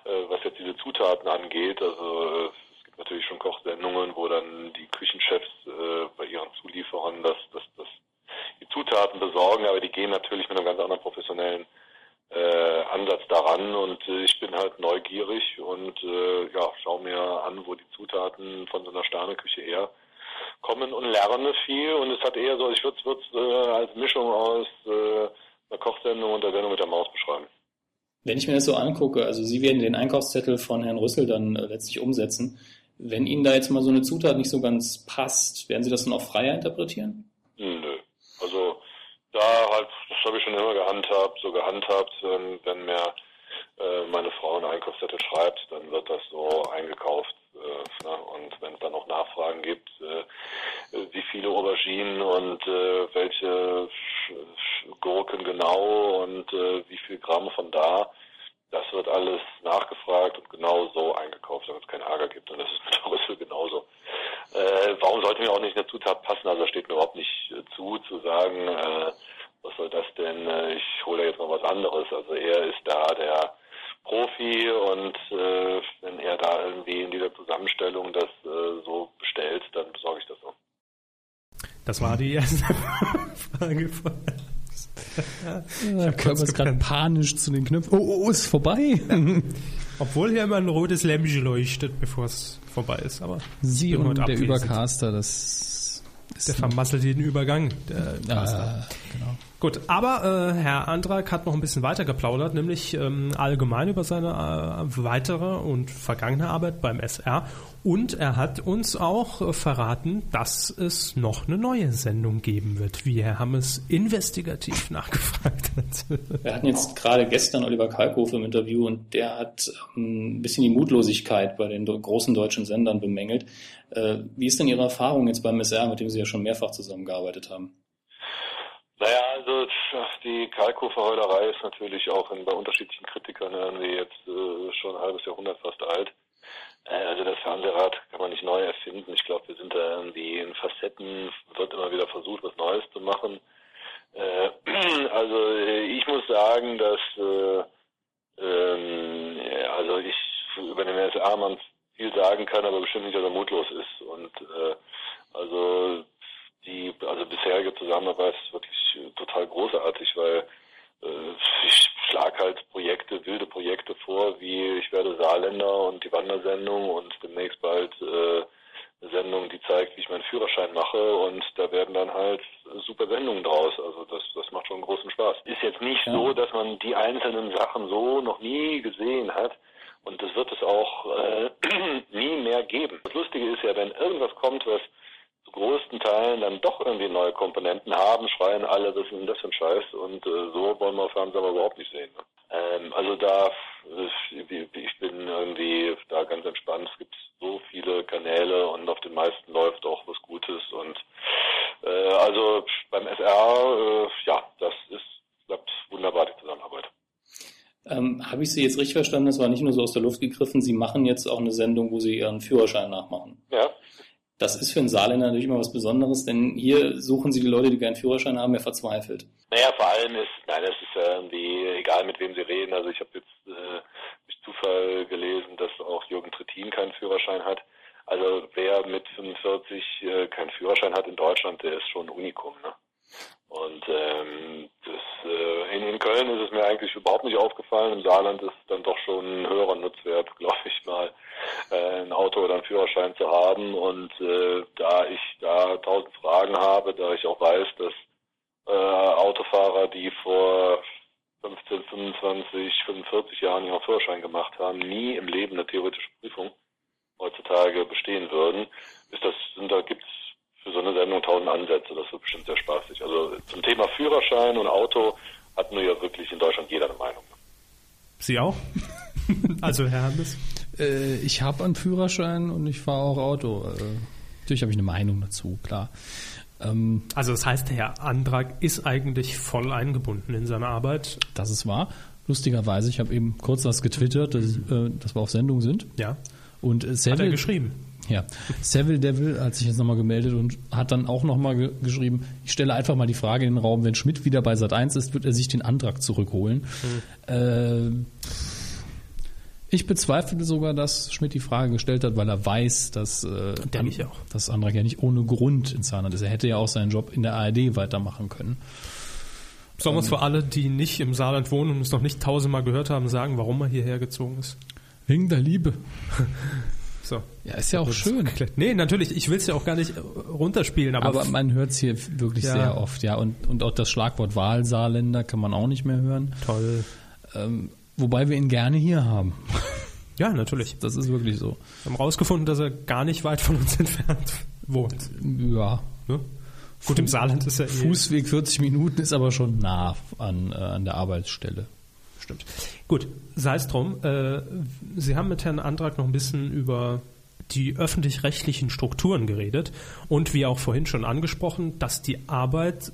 Speaker 6: äh, was jetzt diese Zutaten angeht. Also äh, es gibt natürlich schon Kochsendungen, wo dann die Küchenchefs äh, bei ihren Zulieferern das, das, das die Zutaten besorgen, aber die gehen natürlich mit einem ganz anderen professionellen äh, Ansatz daran und äh, ich bin halt neugierig und äh, ja, schaue mir an, wo die Zutaten von so einer Sterneküche her kommen und lerne viel und es hat eher so, ich würde es äh, als Mischung aus äh, einer Kochsendung und der Sendung mit der Maus beschreiben.
Speaker 4: Wenn ich mir das so angucke, also Sie werden den Einkaufszettel von Herrn Rüssel dann äh, letztlich umsetzen. Wenn Ihnen da jetzt mal so eine Zutat nicht so ganz passt, werden Sie das dann auch freier interpretieren?
Speaker 6: Nö. Da halt, das habe ich schon immer gehandhabt, so gehandhabt, ähm, wenn mir äh, meine Frau einen Einkaufszettel schreibt, dann wird das so eingekauft. Äh, ne? Und wenn es dann noch Nachfragen gibt, äh, wie viele Auberginen und äh, welche Gurken genau und äh, wie viel Gramm von da, das wird alles nachgefragt und genau so eingekauft, damit es keinen Ärger gibt. Und das ist mit der Rüssel genauso. Äh, warum sollte mir auch nicht eine Zutat passen? Also steht mir überhaupt nicht äh, zu. zu sagen, äh, was soll das denn, äh, ich hole jetzt mal was anderes. Also er ist da der Profi und äh, wenn er da irgendwie in dieser Zusammenstellung das äh, so bestellt, dann besorge ich das so.
Speaker 1: Das war die erste Frage von
Speaker 2: Ja, Körper ist gerade panisch zu den Knöpfen. Oh, oh, ist vorbei.
Speaker 1: Obwohl hier immer ein rotes Lämpchen leuchtet, bevor es vorbei ist. Aber
Speaker 2: Sie und der
Speaker 1: abwesend.
Speaker 2: Übercaster, das
Speaker 1: der vermasselt jeden Übergang. Der
Speaker 2: Ah, genau.
Speaker 1: Gut, aber äh, Herr Andrak hat noch ein bisschen weiter geplaudert, nämlich ähm, allgemein über seine äh, weitere und vergangene Arbeit beim SR. Und er hat uns auch äh, verraten, dass es noch eine neue Sendung geben wird, wie Herr Hammes investigativ nachgefragt hat.
Speaker 4: Wir hatten jetzt gerade gestern Oliver Kalkofe im Interview und der hat ähm, ein bisschen die Mutlosigkeit bei den großen deutschen Sendern bemängelt. Äh, wie ist denn Ihre Erfahrung jetzt beim SR, mit dem Sie ja schon mehrfach zusammengearbeitet haben?
Speaker 6: Naja, also die Kalko-Verheulerei ist natürlich auch in, bei unterschiedlichen Kritikern irgendwie jetzt äh, schon ein halbes Jahrhundert fast alt. Äh, also das Fernsehrad kann man nicht neu erfinden. Ich glaube, wir sind da irgendwie in Facetten, wird immer wieder versucht, was Neues zu machen. Äh, also äh, ich muss sagen, dass äh, ähm, also ich über den SR man viel sagen kann, aber bestimmt nicht, dass er mutlos ist. Und äh, also die also bisherige Zusammenarbeit ist wirklich äh, total großartig, weil äh, ich schlag halt Projekte, wilde Projekte vor, wie ich werde Saarländer und die Wandersendung und demnächst bald äh, eine Sendung, die zeigt, wie ich meinen Führerschein mache und da werden dann halt super Sendungen draus. Also das, das macht schon großen Spaß. Ist jetzt nicht
Speaker 4: Ja.
Speaker 6: so, dass man die einzelnen Sachen so noch nie gesehen hat. Und das wird es auch äh, nie mehr geben. Das Lustige ist ja, wenn irgendwas kommt, was größten Teilen dann doch irgendwie neue Komponenten haben, schreien alle, das ist das für ein Scheiß und äh, so wollen wir Fernsehen aber überhaupt nicht sehen. Ne? Ähm, also da, äh, ich bin irgendwie da ganz entspannt. Es gibt so viele Kanäle und auf den meisten läuft auch was Gutes und äh, also beim SR, äh, ja, das ist, klappt wunderbar die Zusammenarbeit.
Speaker 4: Ähm, Habe ich Sie jetzt richtig verstanden? Das war nicht nur so aus der Luft gegriffen. Sie machen jetzt auch eine Sendung, wo Sie Ihren Führerschein nachmachen.
Speaker 6: Ja,
Speaker 4: Das ist für einen Saarländer natürlich immer was Besonderes, denn hier suchen Sie die Leute, die keinen Führerschein haben, ja verzweifelt.
Speaker 6: Naja, vor allem ist, nein, es ist ja irgendwie egal, mit wem Sie reden. Also ich habe jetzt äh, durch Zufall gelesen, dass auch Jürgen Trittin keinen Führerschein hat. Also wer mit 45 äh, keinen Führerschein hat in Deutschland, der ist schon ein Unikum. Ne? Und ähm, das, äh, in, in Köln ist es mir eigentlich überhaupt nicht aufgefallen. Im Saarland ist es dann doch schon ein höherer Nutzwert, glaube ich mal, äh, ein Auto oder einen Führerschein zu haben. Und äh, da ich da tausend Fragen habe, da ich auch weiß, dass äh, Autofahrer, die vor 15, 25, 45 Jahren ihren Führerschein gemacht haben, nie im Leben eine theoretische Prüfung heutzutage bestehen würden, ist das, da gibt's für so eine Sendung tausend Ansätze. Das wird bestimmt sehr spaßig. Also zum Thema Führerschein und Auto hat nur ja wirklich in Deutschland jeder eine Meinung.
Speaker 1: Sie auch? also Herr Hammes?
Speaker 2: Äh, ich habe einen Führerschein und ich fahre auch Auto. Äh, natürlich habe ich eine Meinung dazu, klar. Ähm,
Speaker 1: Also das heißt, Herr Andrak ist eigentlich voll eingebunden in seine Arbeit.
Speaker 2: das ist wahr. Lustigerweise, ich habe eben kurz das getwittert, dass, äh, dass wir auf Sendung sind.
Speaker 1: Ja.
Speaker 2: Und äh,
Speaker 1: Hat er
Speaker 2: Seville,
Speaker 1: geschrieben.
Speaker 2: Ja, Seville Devil hat sich jetzt nochmal gemeldet und hat dann auch nochmal ge geschrieben, ich stelle einfach mal die Frage in den Raum, wenn Schmidt wieder bei Sat 1 ist, wird er sich den Antrag zurückholen. Äh, ich bezweifle sogar, dass Schmidt die Frage gestellt hat, weil er weiß, dass, äh,
Speaker 1: Denke ich auch.
Speaker 2: dass Antrag ja nicht ohne Grund in Zahnrad ist. Er hätte ja auch seinen Job in der ARD weitermachen können.
Speaker 1: Sollen wir uns für alle, die nicht im Saarland wohnen und es noch nicht tausendmal gehört haben, sagen, warum er hierher gezogen ist?
Speaker 2: Wegen der Liebe.
Speaker 1: So.
Speaker 2: Ja, ist ja auch schön.
Speaker 1: Nee, natürlich, ich will es ja auch gar nicht äh, runterspielen, aber,
Speaker 2: Aber man hört es hier wirklich
Speaker 1: Ja.
Speaker 2: sehr oft, ja. Und, und auch das Schlagwort Wahlsaarländer kann man auch nicht mehr hören.
Speaker 1: toll.
Speaker 2: Ähm, wobei wir ihn gerne hier haben.
Speaker 1: Ja, natürlich.
Speaker 2: Das ist wirklich so.
Speaker 1: Wir haben rausgefunden, dass er gar nicht weit von uns entfernt wohnt.
Speaker 2: Ja.
Speaker 1: Ne? Gut, im Saarland ist er eh.
Speaker 2: Fußweg 40 Minuten ist aber schon nah an, äh, an der Arbeitsstelle.
Speaker 1: Stimmt. Gut, sei es drum. Äh, Sie haben mit Herrn Antrag noch ein bisschen über die öffentlich-rechtlichen Strukturen geredet und wie auch vorhin schon angesprochen, dass die Arbeit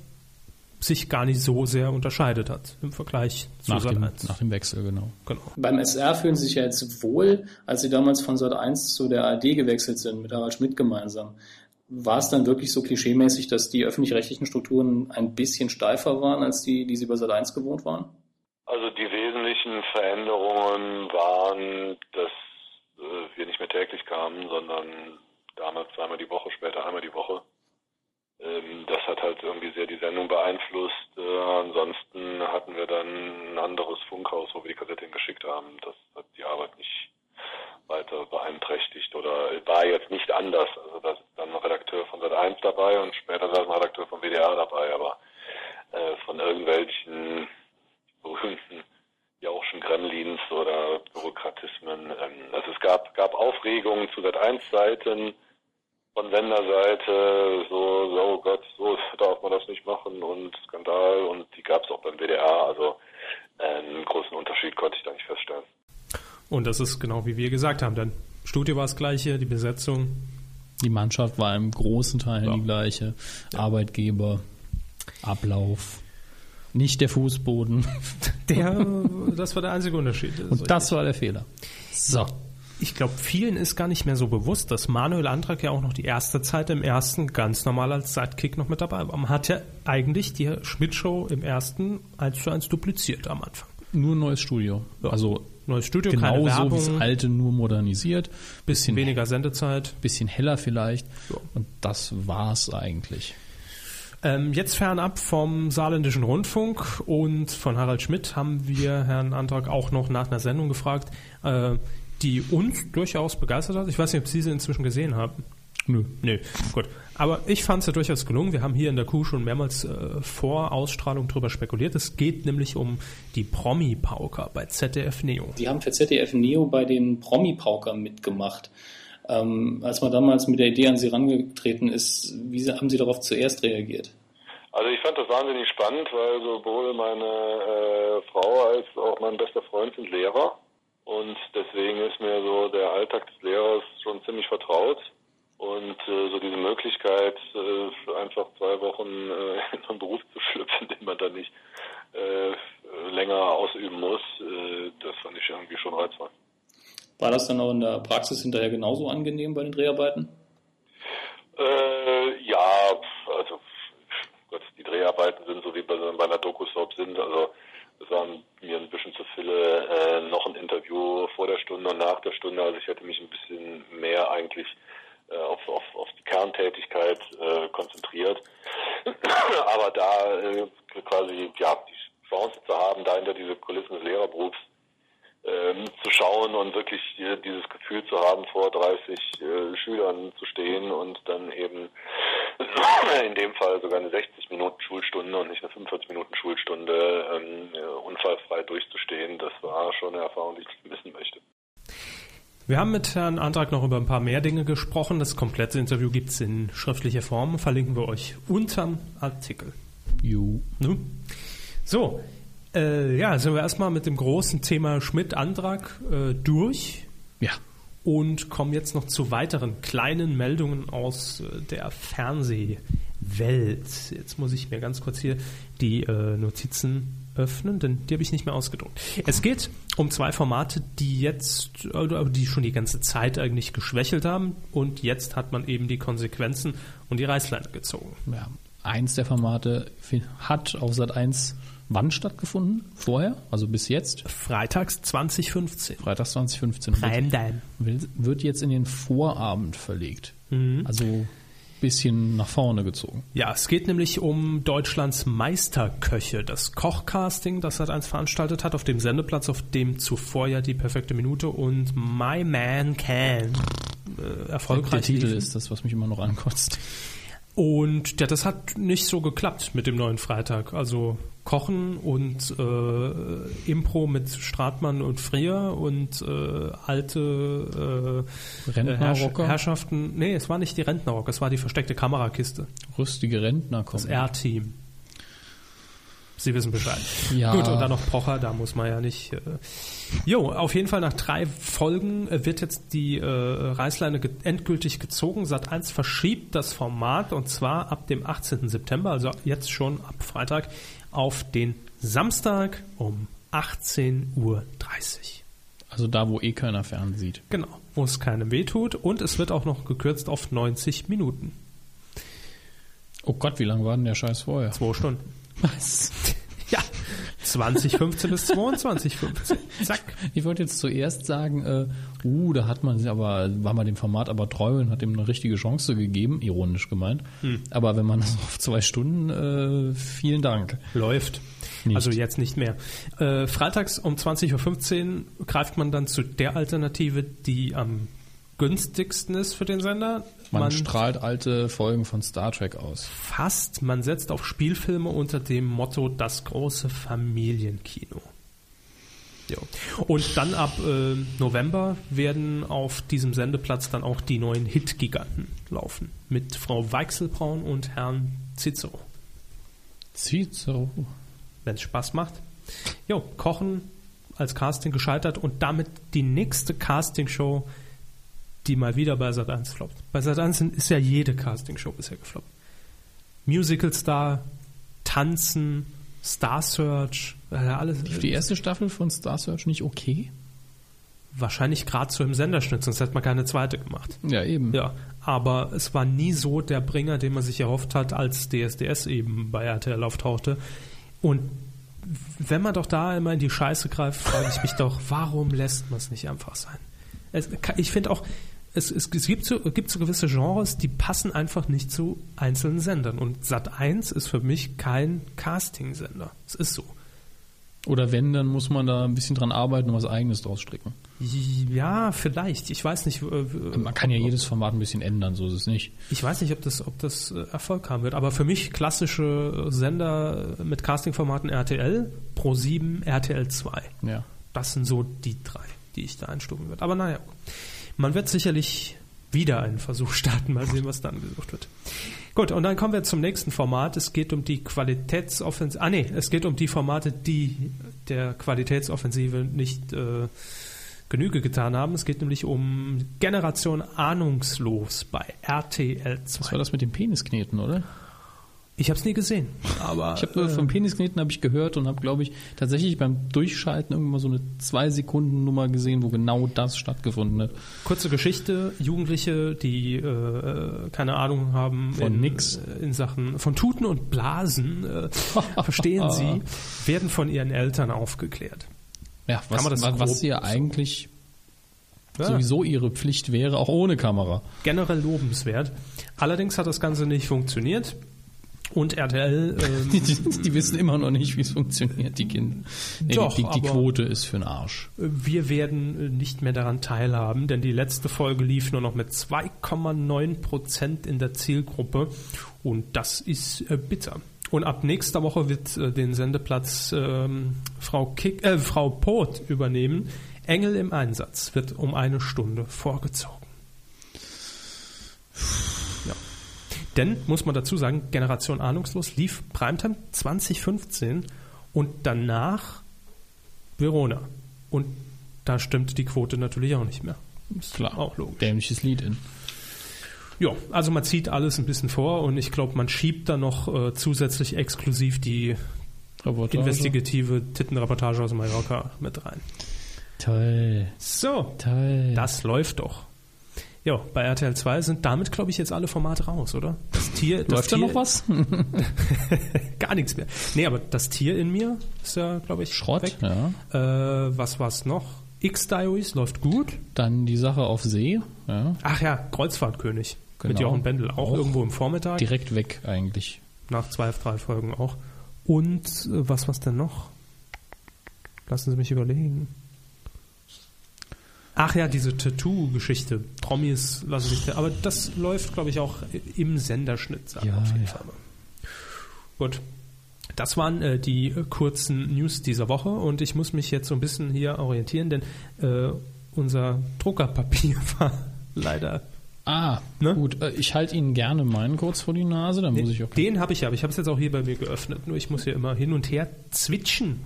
Speaker 1: sich gar nicht so sehr unterscheidet hat im Vergleich zu
Speaker 2: Nach
Speaker 1: Sat.
Speaker 2: dem,
Speaker 1: 1.
Speaker 2: nach dem Wechsel, genau.
Speaker 1: Genau.
Speaker 4: Beim SR fühlen Sie sich ja jetzt wohl, als Sie damals von Sat 1 zu der ARD gewechselt sind, mit Harald Schmidt gemeinsam. war es dann wirklich so klischeemäßig, dass die öffentlich-rechtlichen Strukturen ein bisschen steifer waren als die, die Sie bei Sat 1 gewohnt waren?
Speaker 6: Also die wesentlichen Veränderungen waren, dass äh, wir nicht mehr täglich kamen, sondern damals zweimal die Woche, später einmal die Woche. Ähm, das hat halt irgendwie sehr die Sendung beeinflusst. Äh, ansonsten hatten wir dann ein anderes Funkhaus, wo wir die Kassette hingeschickt haben. Das hat die Arbeit nicht weiter beeinträchtigt oder war jetzt nicht anders. Also da ist dann ein Redakteur von Sat 1 dabei und später saß ein Redakteur von WDR dabei, aber äh, von irgendwelchen berühmten Jauchschen Gremlins oder Bürokratismen. Ähm, also es gab, gab Aufregungen zu Sat 1 Seiten von Senderseite, so, so, oh Gott, so darf man das nicht machen und Skandal und die gab es auch beim WDR, also äh, einen großen Unterschied konnte ich da nicht feststellen.
Speaker 1: Und das ist genau wie wir gesagt haben. Dann Studio war das gleiche, die Besetzung.
Speaker 2: Die Mannschaft war im großen Teil ja. die gleiche. Ja. Arbeitgeber, Ablauf. Nicht der Fußboden.
Speaker 1: Der, das war der einzige Unterschied.
Speaker 2: Das Und das war der Fehler.
Speaker 1: So. Ich glaube, vielen ist gar nicht mehr so bewusst, dass Manuel Antrag ja auch noch die erste Zeit im ersten ganz normal als Sidekick noch mit dabei war. Man hat ja eigentlich die Schmidt-Show im ersten eins zu eins dupliziert am Anfang.
Speaker 2: Nur ein neues Studio.
Speaker 1: Ja. Also neues Studio,
Speaker 2: genau so wie das alte, nur modernisiert.
Speaker 1: Bisschen weniger Sendezeit.
Speaker 2: Bisschen heller vielleicht. Ja. Und das war's eigentlich.
Speaker 1: Ähm, jetzt fernab vom Saarländischen Rundfunk und von Harald Schmidt haben wir Herrn Antrag auch noch nach einer Sendung gefragt, äh, die uns durchaus begeistert hat. Ich weiß nicht, ob Sie sie inzwischen gesehen haben. Nö. Nö, gut. Aber ich fand es ja durchaus gelungen. Wir haben hier in der Kuh schon mehrmals äh, vor Ausstrahlung drüber spekuliert. Es geht nämlich um die Promi-Pauker bei ZDF Neo.
Speaker 4: Die haben für ZDF Neo bei den Promi-Pauker mitgemacht. Ähm, als man damals mit der Idee an Sie herangetreten ist, wie haben Sie darauf zuerst reagiert?
Speaker 6: Also ich fand das wahnsinnig spannend, weil sowohl meine äh, Frau als auch mein bester Freund sind Lehrer. Und deswegen ist mir so der Alltag des Lehrers schon ziemlich vertraut. Und äh, so diese Möglichkeit, äh, einfach zwei Wochen äh, in einen Beruf zu schlüpfen, den man dann nicht äh, länger ausüben muss, äh, das fand ich irgendwie schon reizvoll.
Speaker 4: War das dann auch in der Praxis hinterher genauso angenehm bei den Dreharbeiten?
Speaker 6: Äh, ja, also Gott, die Dreharbeiten sind so wie bei, bei einer Doku-Soap sind. Also es waren mir ein bisschen zu viele äh, noch ein Interview vor der Stunde und nach der Stunde. Also ich hätte mich ein bisschen mehr eigentlich äh, auf, auf, auf die Kerntätigkeit äh, konzentriert. Aber da äh, quasi ja die Chance zu haben, da hinter diese Kulissen des Lehrerberufs ähm, zu schauen und wirklich äh, dieses Gefühl zu haben, vor 30 äh, Schülern zu stehen und dann eben in dem Fall sogar eine 60 Minuten Schulstunde und nicht eine 45 Minuten Schulstunde ähm, unfallfrei durchzustehen, das war schon eine Erfahrung, die ich wissen möchte.
Speaker 1: Wir haben mit Herrn Antrag noch über ein paar mehr Dinge gesprochen. Das komplette Interview gibt es in schriftlicher Form. Verlinken wir euch unterm Artikel.
Speaker 2: Jo.
Speaker 1: Ne? So, äh, ja, sind wir erstmal mit dem großen Thema Schmidt-Antrag äh, durch.
Speaker 2: Ja.
Speaker 1: Und kommen jetzt noch zu weiteren kleinen Meldungen aus äh, der Fernsehwelt. Jetzt muss ich mir ganz kurz hier die äh, Notizen öffnen, denn die habe ich nicht mehr ausgedruckt. Es geht um zwei Formate, die jetzt, die schon die ganze Zeit eigentlich geschwächelt haben und jetzt hat man eben die Konsequenzen und die Reißleine gezogen.
Speaker 2: Ja, eins der Formate hat auf Sat 1 wann stattgefunden? Vorher? Also bis jetzt?
Speaker 1: Freitags 2015.
Speaker 2: Freitags 2015.
Speaker 1: Primetime.
Speaker 2: Wird, wird jetzt in den Vorabend verlegt. Mhm. Also bisschen nach vorne gezogen.
Speaker 1: Ja, es geht nämlich um Deutschlands Meisterköche, das Kochcasting, das Sat1 veranstaltet hat, auf dem Sendeplatz, auf dem zuvor ja die perfekte Minute und My Man Can
Speaker 2: äh, erfolgreich. Der, Titel ist das, was mich immer noch ankotzt.
Speaker 1: Und ja, das hat nicht so geklappt mit dem neuen Freitag. Also Kochen und äh, Impro mit Stratmann und Frier und äh, alte
Speaker 2: äh, Rentnerrocker?
Speaker 1: Herrschaften. Nee, es war nicht die Rentnerrocker, es war die versteckte Kamerakiste.
Speaker 2: Rüstige Rentner
Speaker 1: kommen. Das R-Team. Sie wissen Bescheid. Ja. Gut, und dann noch Pocher, da muss man ja nicht. Äh jo, auf jeden Fall nach drei Folgen äh, wird jetzt die äh, Reißleine ge endgültig gezogen. Sat 1 verschiebt das Format und zwar ab dem 18. September, also jetzt schon ab Freitag, auf den Samstag um 18.30 Uhr.
Speaker 2: Also da, wo eh keiner fern sieht.
Speaker 1: Genau, wo es keinem wehtut und es wird auch noch gekürzt auf 90 Minuten.
Speaker 2: Oh Gott, wie lange war denn der Scheiß vorher?
Speaker 1: Zwei Stunden.
Speaker 2: Was?
Speaker 1: Ja, 2015 bis 2215. Zack.
Speaker 2: Ich wollte jetzt zuerst sagen, äh, uh, da hat man aber, war man dem Format aber treu und hat ihm eine richtige Chance gegeben, ironisch gemeint. Aber wenn man das auf zwei Stunden, äh, vielen Dank.
Speaker 1: Läuft.
Speaker 2: Nicht.
Speaker 1: Also jetzt nicht mehr. Äh, freitags um 20.15 Uhr greift man dann zu der Alternative, die am günstigsten ist für den Sender.
Speaker 2: Man, strahlt alte Folgen von Star Trek aus.
Speaker 1: fast, man setzt auf Spielfilme unter dem Motto das große Familienkino. Jo. Und dann ab äh, November werden auf diesem Sendeplatz dann auch die neuen Hit-Giganten laufen. Mit Frau Weichselbraun und Herrn Cicero.
Speaker 2: Cicero.
Speaker 1: wenn es Spaß macht. Jo, Kochen als Casting gescheitert und damit die nächste Castingshow, die mal wieder bei Sat1 floppt. Bei Sat1 ist ja jede Castingshow bisher gefloppt. Musical Star, Tanzen, Star Search, äh, alles.
Speaker 2: Die erste Staffel von Star Search nicht okay?
Speaker 1: Wahrscheinlich gerade so im Senderschnitt, sonst hätte man keine zweite gemacht.
Speaker 2: Ja, eben.
Speaker 1: Ja, aber es war nie so der Bringer, den man sich erhofft hat, als DSDS eben bei RTL auftauchte. Und wenn man doch da immer in die Scheiße greift, frage ich mich doch, warum lässt man es nicht einfach sein? Es, ich finde auch, es, es, es gibt, so, gibt so gewisse Genres, die passen einfach nicht zu einzelnen Sendern. Und Sat 1 ist für mich kein Casting-Sender. Es ist so.
Speaker 2: Oder wenn, dann muss man da ein bisschen dran arbeiten und was Eigenes draus stricken.
Speaker 1: Ja, vielleicht. Ich weiß nicht. äh,
Speaker 2: Man kann ja jedes Format ein bisschen ändern, so ist es nicht.
Speaker 1: Ich weiß nicht, ob das, ob das äh, Erfolg haben wird, aber für mich klassische Sender mit Castingformaten RTL, Pro7, RTL 2.
Speaker 2: Ja.
Speaker 1: Das sind so die drei, die ich da einstufen würde. Aber naja, man wird sicherlich wieder einen Versuch starten, mal sehen, was dann gesucht wird. Gut, und dann kommen wir zum nächsten Format. Es geht um die Qualitätsoffensive. Ah nee, es geht um die Formate, die der Qualitätsoffensive nicht äh, Genüge getan haben. Es geht nämlich um Generation Ahnungslos bei RTL 2.
Speaker 2: Was war das mit dem Peniskneten, oder?
Speaker 1: Ich habe es nie gesehen, aber
Speaker 2: Ich habe äh, vom Peniskneten habe ich gehört und habe, glaube ich, tatsächlich beim Durchschalten irgendwann mal so eine zwei Sekunden Nummer gesehen, wo genau das stattgefunden hat.
Speaker 1: kurze Geschichte: Jugendliche, die äh, keine Ahnung haben
Speaker 2: Von
Speaker 1: in,
Speaker 2: nix.
Speaker 1: äh, in Sachen von Tuten und Blasen, äh, verstehen sie, werden von ihren Eltern aufgeklärt.
Speaker 2: Ja, was,
Speaker 1: man das
Speaker 2: was, was ja
Speaker 1: so-
Speaker 2: eigentlich
Speaker 1: Ja.
Speaker 2: sowieso ihre Pflicht wäre, auch ohne Kamera.
Speaker 1: Generell lobenswert. Allerdings hat das Ganze nicht funktioniert. Und RTL ähm,
Speaker 2: Die, die, die wissen immer noch nicht, wie es funktioniert, die Kinder. Nee,
Speaker 1: Doch,
Speaker 2: die, die, Quote ist für den Arsch.
Speaker 1: Wir werden äh, nicht mehr daran teilhaben, denn die letzte Folge lief nur noch mit 2,9 Prozent in der Zielgruppe und das ist äh, bitter. Und ab nächster Woche wird äh, den Sendeplatz ähm, Frau, Kick, äh, Frau Poth übernehmen. Engel im Einsatz wird um eine Stunde vorgezogen. Denn, muss man dazu sagen, Generation Ahnungslos lief Primetime 2015 und danach Verona. Und da stimmt die Quote natürlich auch nicht mehr. Ist
Speaker 2: Klar.
Speaker 1: Auch logisch.
Speaker 2: Dämliches Lied in.
Speaker 1: Ja, also man zieht alles ein bisschen vor und ich glaube, man schiebt da noch äh, zusätzlich exklusiv die
Speaker 2: Reportage.
Speaker 1: investigative Tittenreportage aus Mallorca mit rein.
Speaker 2: Toll,
Speaker 1: So,
Speaker 2: toll.
Speaker 1: das läuft doch. Ja, bei RTL 2 sind damit, glaube ich, jetzt alle Formate raus, oder? Das Tier, das
Speaker 2: Läuft da
Speaker 1: Tier,
Speaker 2: noch was?
Speaker 1: Gar nichts mehr. Nee, aber das Tier in mir ist ja, glaube ich,
Speaker 2: Schrott,
Speaker 1: weg.
Speaker 2: ja.
Speaker 1: Äh, was war's noch? X-Diaries läuft gut.
Speaker 2: Dann die Sache auf See, ja.
Speaker 1: Ach ja, Kreuzfahrtkönig. Mit
Speaker 2: Genau.
Speaker 1: Jochen Bendel. Auch,
Speaker 2: Auch
Speaker 1: irgendwo im Vormittag.
Speaker 2: Direkt weg eigentlich.
Speaker 1: Nach zwei, drei Folgen auch. Und äh, was was denn noch? Lassen Sie mich überlegen. Ach ja, diese Tattoo-Geschichte. Promis lassen sich. Aber das läuft, glaube ich, auch im Senderschnitt. Sagen
Speaker 2: Ja,
Speaker 1: auf jeden
Speaker 2: ja.
Speaker 1: Fall. Gut. Das waren äh, die äh, kurzen News dieser Woche und ich muss mich jetzt so ein bisschen hier orientieren, denn äh, unser Druckerpapier war leider.
Speaker 2: Ah,
Speaker 1: Ne?
Speaker 2: gut. Äh, Ich halte Ihnen gerne meinen kurz vor die Nase, dann muss ich auch
Speaker 1: Den habe ich ja, aber ich habe es jetzt auch hier bei mir geöffnet. Nur ich muss hier immer hin und her zwitschen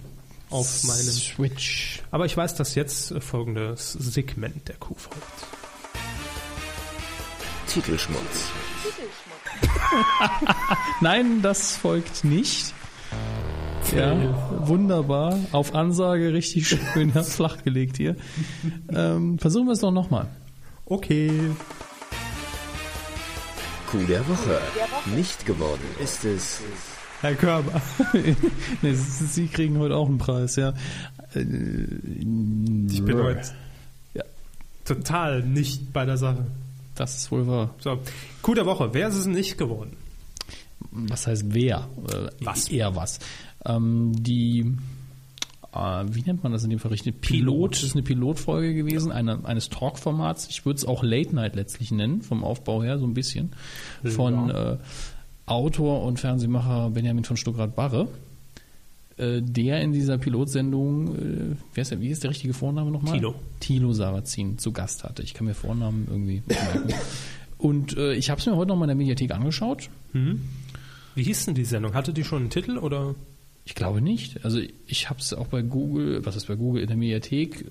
Speaker 1: auf meinem.
Speaker 2: Switch.
Speaker 1: Aber ich weiß, dass jetzt äh, folgendes Segment der Kuh folgt.
Speaker 5: Titelschmutz.
Speaker 2: Nein, das folgt nicht. Ja, wunderbar. Auf Ansage richtig schön flachgelegt hier. Ähm, versuchen wir es doch nochmal.
Speaker 1: Okay.
Speaker 5: Coup der Woche. Nicht geworden ist es
Speaker 1: Herr Körber.
Speaker 2: nee, Sie kriegen heute auch einen Preis, ja. Äh,
Speaker 1: Ich bin heute
Speaker 2: Ja.
Speaker 1: total nicht bei der Sache.
Speaker 2: Das ist wohl wahr.
Speaker 1: So, Coup der Woche. Wer ist es nicht geworden?
Speaker 2: Was heißt wer? Äh,
Speaker 1: Was?
Speaker 2: Eher was. Ähm, die, äh, wie nennt man das in dem Fall richtig? Pilot. Das ist eine Pilotfolge gewesen, eine, eines Talk-Formats. Ich würde es auch Late Night letztlich nennen, vom Aufbau her so ein bisschen. Von äh, Autor und Fernsehmacher Benjamin von Stuckrad-Barre. Äh, der in dieser Pilotsendung, äh, wer ist der, wie ist der richtige Vorname nochmal?
Speaker 1: Thilo.
Speaker 2: Thilo Sarrazin zu Gast hatte. Ich kann mir Vornamen irgendwie merken. Und äh, ich habe es mir heute nochmal in der Mediathek angeschaut.
Speaker 1: Wie hieß denn die Sendung? Hatte die schon einen Titel oder?
Speaker 2: Ich glaube nicht. Also ich habe es auch bei Google, was ist bei Google in der Mediathek,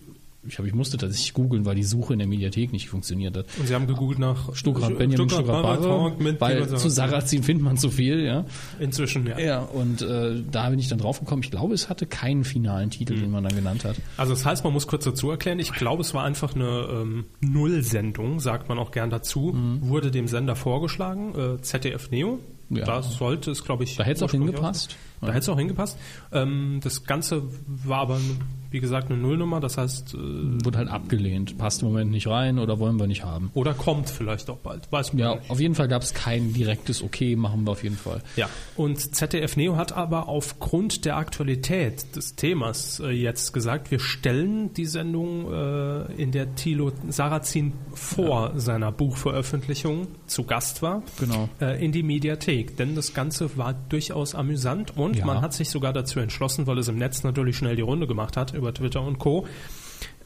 Speaker 2: ich, hab, ich musste tatsächlich googeln, weil die Suche in der Mediathek nicht funktioniert hat.
Speaker 1: Und Sie haben gegoogelt nach
Speaker 2: Stuckrad, Benjamin Stuckrad,
Speaker 1: mit
Speaker 2: weil zu
Speaker 1: Sarrazin.
Speaker 2: Findet man zu viel, ja.
Speaker 1: Inzwischen, ja.
Speaker 2: Ja, und äh, da bin ich dann drauf gekommen. Ich glaube, es hatte keinen finalen Titel, den man dann genannt hat.
Speaker 1: Also das heißt, man muss kurz dazu erklären, ich glaube, es war einfach eine ähm, Nullsendung, sagt man auch gern dazu, wurde dem Sender vorgeschlagen, äh, ZDF Neo.
Speaker 2: Mhm. Ja.
Speaker 1: Da sollte es, glaube ich...
Speaker 2: Da hätte es auch hingepasst.
Speaker 1: Da hätte es auch hingepasst. Ähm, das Ganze war aber, wie gesagt, eine Nullnummer, das heißt, äh,
Speaker 2: Wurde halt abgelehnt. Passt im Moment nicht rein oder wollen wir nicht haben.
Speaker 1: oder kommt vielleicht auch bald, weiß man
Speaker 2: Ja,
Speaker 1: nicht.
Speaker 2: auf jeden Fall gab es kein direktes Okay, machen wir auf jeden Fall.
Speaker 1: Ja, und ZDF Neo hat aber aufgrund der Aktualität des Themas äh, jetzt gesagt, wir stellen die Sendung, äh, in der Thilo Sarrazin vor seiner Buchveröffentlichung zu Gast war,
Speaker 2: Genau.
Speaker 1: äh, in die Mediathek. Denn das Ganze war durchaus amüsant und
Speaker 2: Ja.
Speaker 1: man hat sich sogar dazu entschlossen, weil es im Netz natürlich schnell die Runde gemacht hat, über Twitter und Co.,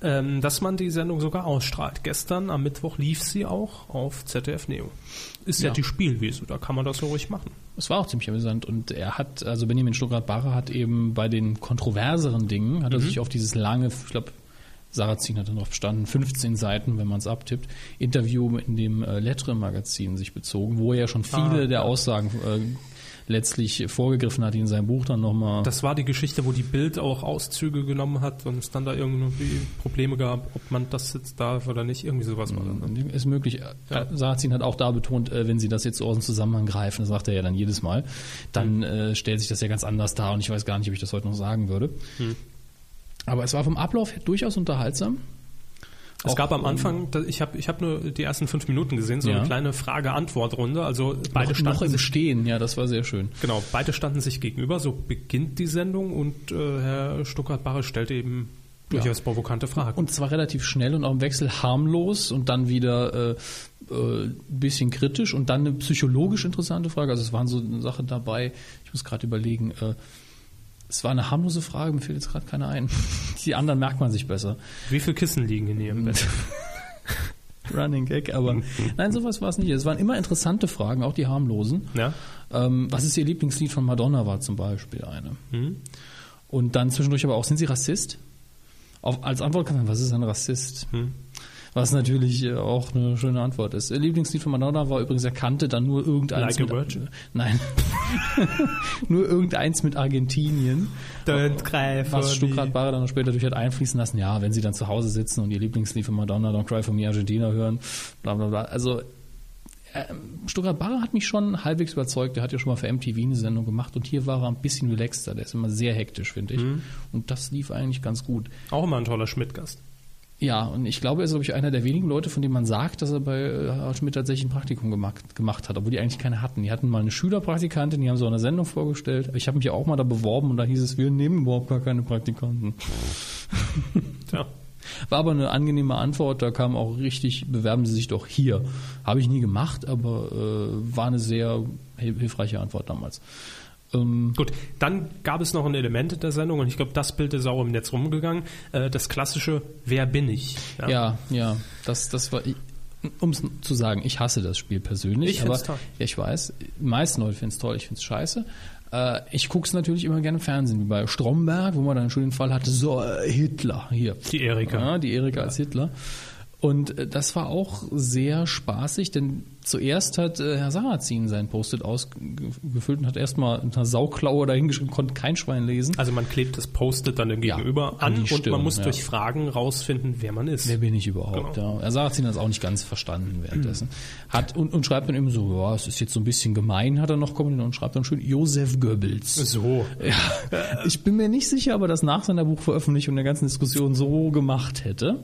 Speaker 1: ähm, dass man die Sendung sogar ausstrahlt. Gestern am Mittwoch lief sie auch auf ZDF Neo. Ist ja,
Speaker 2: Ja.
Speaker 1: die Spielwiese, da kann man das so ruhig machen.
Speaker 2: Es war auch ziemlich amüsant und er hat, also Benjamin Stuckrad-Barre hat eben bei den kontroverseren Dingen, hat er sich auf dieses lange, ich glaube, Sarrazin hat darauf bestanden, 15 Seiten, wenn man es abtippt, Interview in dem äh, Lettre-Magazin sich bezogen, wo er ja schon viele
Speaker 1: Ah,
Speaker 2: der
Speaker 1: ja.
Speaker 2: Aussagen äh, letztlich vorgegriffen hat, in seinem Buch dann nochmal
Speaker 1: Das war die Geschichte, wo die Bild auch Auszüge genommen hat und es dann da irgendwie Probleme gab, ob man das jetzt darf oder nicht. Irgendwie sowas war dann. ne?
Speaker 2: Ist möglich. Ja. Sarrazin hat auch da betont, äh, wenn Sie das jetzt so aus dem Zusammenhang greifen, das sagt er ja dann jedes Mal, dann äh, stellt sich das ja ganz anders dar und ich weiß gar nicht, ob ich das heute noch sagen würde. Aber es war vom Ablauf her durchaus unterhaltsam.
Speaker 1: Es
Speaker 2: Auch,
Speaker 1: gab am Anfang, ich habe ich hab nur die ersten fünf Minuten gesehen, so
Speaker 2: Ja.
Speaker 1: eine kleine Frage-Antwort-Runde. Also beide
Speaker 2: noch, noch
Speaker 1: standen
Speaker 2: im
Speaker 1: sich,
Speaker 2: Stehen, ja, das war sehr schön.
Speaker 1: genau, beide standen sich gegenüber. So beginnt die Sendung und äh, Herr Stuckrad-Barre stellt eben durchaus provokante Fragen.
Speaker 2: Und zwar relativ schnell und auch im Wechsel harmlos und dann wieder äh, äh, ein bisschen kritisch und dann eine psychologisch interessante Frage. Also es waren so Sachen dabei, ich muss gerade überlegen, äh, es war eine harmlose Frage, mir fällt jetzt gerade keine ein. Die anderen merkt man sich besser.
Speaker 1: Wie viele Kissen liegen in Ihrem Bett?
Speaker 2: Running Gag, aber nein, sowas war es nicht. Es waren immer interessante Fragen, auch die harmlosen.
Speaker 1: Ja?
Speaker 2: Ähm, was ist Ihr Lieblingslied von Madonna war zum Beispiel eine.
Speaker 1: Mhm.
Speaker 2: Und dann zwischendurch aber auch, sind Sie Rassist? Auf, als Antwort kann man, was ist ein Rassist?
Speaker 1: Mhm.
Speaker 2: Was natürlich äh, auch eine schöne Antwort ist. Ihr Lieblingslied von Madonna war übrigens, er kannte dann nur irgendeins
Speaker 1: Like
Speaker 2: mit,
Speaker 1: Virgin?
Speaker 2: Nein. nur irgendeins mit Argentinien.
Speaker 1: Don't cry for
Speaker 2: Was. Stuttgart Barre dann noch später durch hat einfließen lassen, ja, wenn sie dann zu Hause sitzen und ihr Lieblingslied von Madonna, Don't Cry for Me Argentina hören, bla bla bla. Also ähm, Stuttgart Barre hat mich schon halbwegs überzeugt. Der hat ja schon mal für MTV eine Sendung gemacht und hier war er ein bisschen relaxter. Der ist immer sehr hektisch, finde ich.
Speaker 1: Mhm.
Speaker 2: Und das lief eigentlich ganz gut.
Speaker 1: Auch immer ein toller Schmidt-Gast.
Speaker 2: Ja, und ich glaube, er ist, glaube ich, einer der wenigen Leute, von denen man sagt, dass er bei äh, Harald Schmidt tatsächlich ein Praktikum gemacht, gemacht hat, obwohl die eigentlich keine hatten. Die hatten mal eine Schülerpraktikantin, die haben so eine Sendung vorgestellt. Ich habe mich ja auch mal da beworben und da hieß es, wir nehmen überhaupt gar keine Praktikanten.
Speaker 1: Tja.
Speaker 2: War aber eine angenehme Antwort, da kam auch richtig, bewerben Sie sich doch hier. Habe ich nie gemacht, aber äh, war eine sehr hil- hilfreiche Antwort damals. Ähm,
Speaker 1: Gut, dann gab es noch ein Element der Sendung und ich glaube, das Bild ist auch im Netz rumgegangen. Äh, das klassische Wer bin ich?
Speaker 2: ja, ja, das, das war, um es zu sagen, ich hasse das Spiel persönlich.
Speaker 1: Ich
Speaker 2: aber,
Speaker 1: toll.
Speaker 2: Ja, ich weiß, die meisten Leute finden es toll, ich finde es scheiße. Äh, ich gucke es natürlich immer gerne im Fernsehen, wie bei Stromberg, wo man dann schon den Fall hatte, so äh, Hitler hier.
Speaker 1: Die Erika.
Speaker 2: Ja, die Erika als Hitler. Und äh, das war auch sehr spaßig, denn zuerst hat äh, Herr Sarrazin sein Post-it ausgefüllt und hat erstmal eine Sauklaue dahingeschrieben, konnte kein Schwein lesen.
Speaker 1: Also man klebt das Post-it dann dem
Speaker 2: Ja,
Speaker 1: Gegenüber
Speaker 2: an
Speaker 1: an,
Speaker 2: die
Speaker 1: und
Speaker 2: Stirn,
Speaker 1: man muss
Speaker 2: ja.
Speaker 1: durch Fragen rausfinden, wer man ist.
Speaker 2: Wer bin ich überhaupt?
Speaker 1: Genau.
Speaker 2: Ja. Herr Sarrazin hat es auch nicht ganz verstanden währenddessen. Hat, und, und schreibt dann eben so, ja, es ist jetzt so ein bisschen gemein, hat er noch kommentiert und schreibt dann schön Josef Goebbels.
Speaker 1: So.
Speaker 2: Ja, ich bin mir nicht sicher, ob er das nach seiner Buchveröffentlichung der ganzen Diskussion so gemacht hätte.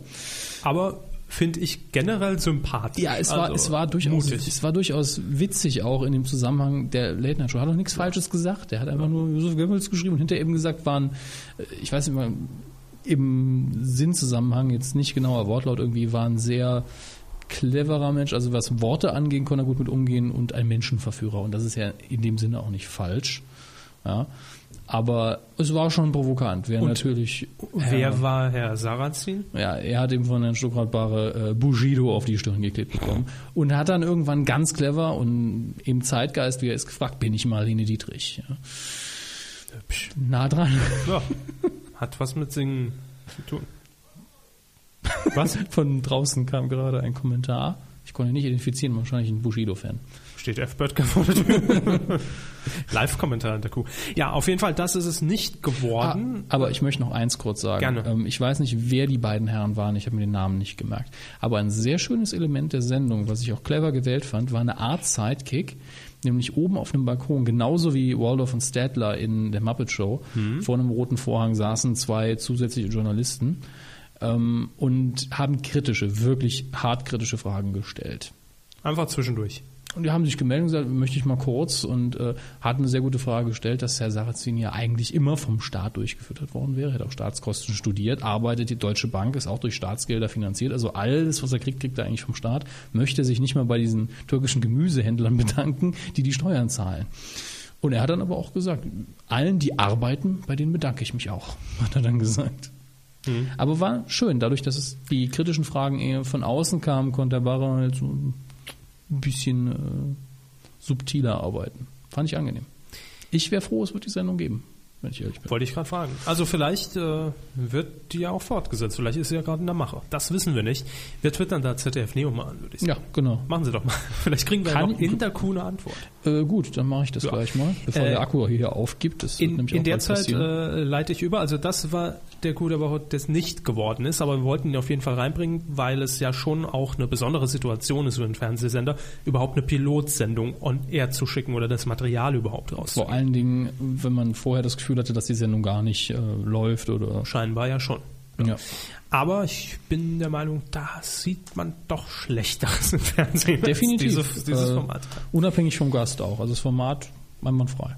Speaker 1: Aber finde ich generell sympathisch.
Speaker 2: Ja, es war,
Speaker 1: Also,
Speaker 2: es war durchaus,
Speaker 1: mutig.
Speaker 2: es war durchaus witzig auch in dem Zusammenhang. Der Late Night Show hat auch nichts Falsches gesagt. Der hat einfach nur Josef Goebbels geschrieben und hinterher eben gesagt waren, äh, ich weiß nicht mal, im Sinnzusammenhang jetzt nicht genauer Wortlaut irgendwie war ein sehr cleverer Mensch, also was Worte angehen, konnte er gut mit umgehen und ein Menschenverführer und das ist ja in dem Sinne auch nicht falsch. Ja, aber es war schon provokant. Wer
Speaker 1: Und
Speaker 2: natürlich
Speaker 1: Wer war Herr Sarrazin?
Speaker 2: ja, er hat eben von Herrn Stuckrad Bahre äh, Bushido auf die Stirn geklebt bekommen und hat dann irgendwann ganz clever und im Zeitgeist, wie er ist, gefragt, bin ich Marlene Dietrich? Ja.
Speaker 1: Hübsch.
Speaker 2: Nah dran.
Speaker 1: Ja, hat was mit Singen zu tun. Was?
Speaker 2: Von draußen kam gerade ein Kommentar. Ich konnte ihn nicht identifizieren, wahrscheinlich ein Bushido-Fan.
Speaker 1: Steht F-Böttger vor der Tür. Live-Kommentar in der Kuh. Ja, auf jeden Fall, das ist es nicht geworden.
Speaker 2: Ah, aber ich möchte noch eins kurz sagen.
Speaker 1: Gerne.
Speaker 2: Ähm, ich weiß nicht, wer die beiden Herren waren, ich habe mir den Namen nicht gemerkt. Aber ein sehr schönes Element der Sendung, was ich auch clever gewählt fand, war eine Art Sidekick, nämlich oben auf einem Balkon, genauso wie Waldorf und Stadler in der Muppet Show.
Speaker 1: Mhm.
Speaker 2: Vor einem roten Vorhang saßen zwei zusätzliche Journalisten ähm, und haben kritische, wirklich hart kritische Fragen gestellt.
Speaker 1: Einfach zwischendurch.
Speaker 2: Und die haben sich gemeldet und gesagt, möchte ich mal kurz und äh, hat eine sehr gute Frage gestellt, dass Herr Sarrazin ja eigentlich immer vom Staat durchgefüttert worden wäre. Er hat auch Staatskosten studiert, arbeitet die Deutsche Bank, ist auch durch Staatsgelder finanziert. Also alles, was er kriegt, kriegt er eigentlich vom Staat. Möchte sich nicht mal bei diesen türkischen Gemüsehändlern bedanken, die die Steuern zahlen. Und er hat dann aber auch gesagt, allen, die arbeiten, bei denen bedanke ich mich auch, hat er dann gesagt. Aber war schön, dadurch, dass es die kritischen Fragen eher von außen kamen, konnte Herr Barra halt so ein bisschen äh, subtiler arbeiten. Fand ich angenehm. Ich wäre froh, es wird die Sendung geben, wenn ich ehrlich bin.
Speaker 1: Wollte ich gerade fragen. Also vielleicht äh, wird die ja auch fortgesetzt. Vielleicht ist sie ja gerade in der Mache. Das wissen wir nicht. Wir twittern da ZDF Neo mal an, würde ich sagen.
Speaker 2: Ja, genau.
Speaker 1: Machen Sie doch mal. Vielleicht kriegen wir ja
Speaker 2: Kann
Speaker 1: noch
Speaker 2: ich-
Speaker 1: in der Kuh eine Antwort.
Speaker 2: Äh, gut, dann mache ich das
Speaker 1: Ja.
Speaker 2: gleich mal, bevor
Speaker 1: Äh,
Speaker 2: der Akku hier aufgibt. Das
Speaker 1: In,
Speaker 2: nämlich
Speaker 1: in der Zeit äh, leite ich über. Also das war der Coup der Woche, das nicht geworden ist, aber wir wollten ihn auf jeden Fall reinbringen, weil es ja schon auch eine besondere Situation ist für einen Fernsehsender, überhaupt eine Pilotsendung on air zu schicken oder das Material überhaupt
Speaker 2: Vor
Speaker 1: rauszugeben.
Speaker 2: allen Dingen, wenn man vorher das Gefühl hatte, dass die Sendung gar nicht äh, läuft oder.
Speaker 1: Scheinbar ja schon.
Speaker 2: Ja.
Speaker 1: Aber ich bin der Meinung, da sieht man doch schlechter aus im Fernsehen. als
Speaker 2: Definitiv.
Speaker 1: Diese, dieses
Speaker 2: äh,
Speaker 1: Format.
Speaker 2: Unabhängig vom Gast auch. Also das Format einwandfrei.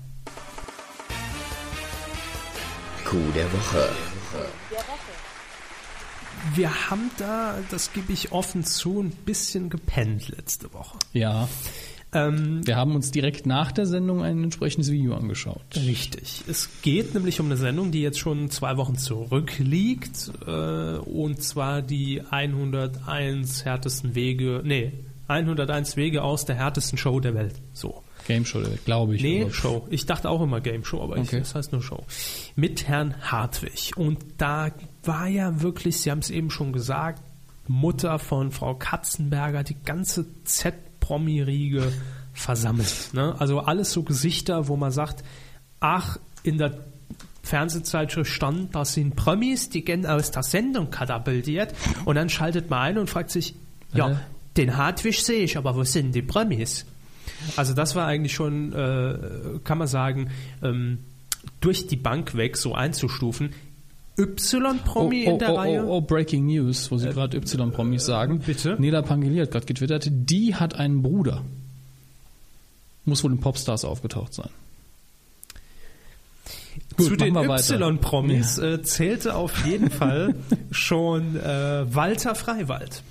Speaker 5: Kuh der Woche.
Speaker 1: Wir haben da, das gebe ich offen zu, ein bisschen gepennt letzte Woche.
Speaker 2: Ja.
Speaker 1: Ähm,
Speaker 2: Wir haben uns direkt nach der Sendung ein entsprechendes Video angeschaut.
Speaker 1: Richtig. Es geht nämlich um eine Sendung, die jetzt schon zwei Wochen zurückliegt, äh, und zwar die 101 härtesten Wege, nee, 101 Wege aus der härtesten Show der Welt. So.
Speaker 2: Game Show, glaube ich.
Speaker 1: Nee,
Speaker 2: aber-
Speaker 1: Show. Ich dachte auch immer Game Show, aber ich,
Speaker 2: Okay.
Speaker 1: das heißt nur Show. Mit Herrn Hartwig. Und da war ja wirklich, Sie haben es eben schon gesagt, Mutter von Frau Katzenberger, die ganze Z-Promi-Riege versammelt. Ne? Also alles so Gesichter, wo man sagt, ach, in der Fernsehzeitschrift stand, das sind Promis, die gehen aus der Sendung katapultiert. Und dann schaltet man ein und fragt sich, ja,
Speaker 2: Äh.
Speaker 1: den Hartwig sehe ich, aber wo sind die Promis? Also das war eigentlich schon, äh, kann man sagen, ähm, durch die Bank weg so einzustufen. Y-Promi
Speaker 2: oh,
Speaker 1: in der
Speaker 2: oh,
Speaker 1: Reihe.
Speaker 2: Oh, oh, Breaking News, wo Sie gerade Y-Promis sagen.
Speaker 1: bitte?
Speaker 2: Nela Pangeli hat gerade getwittert, die hat einen Bruder. Muss wohl in Popstars aufgetaucht sein. Gut,
Speaker 1: Zu den. Y-Promis äh, zählte auf jeden Fall schon äh, Walter Freiwald.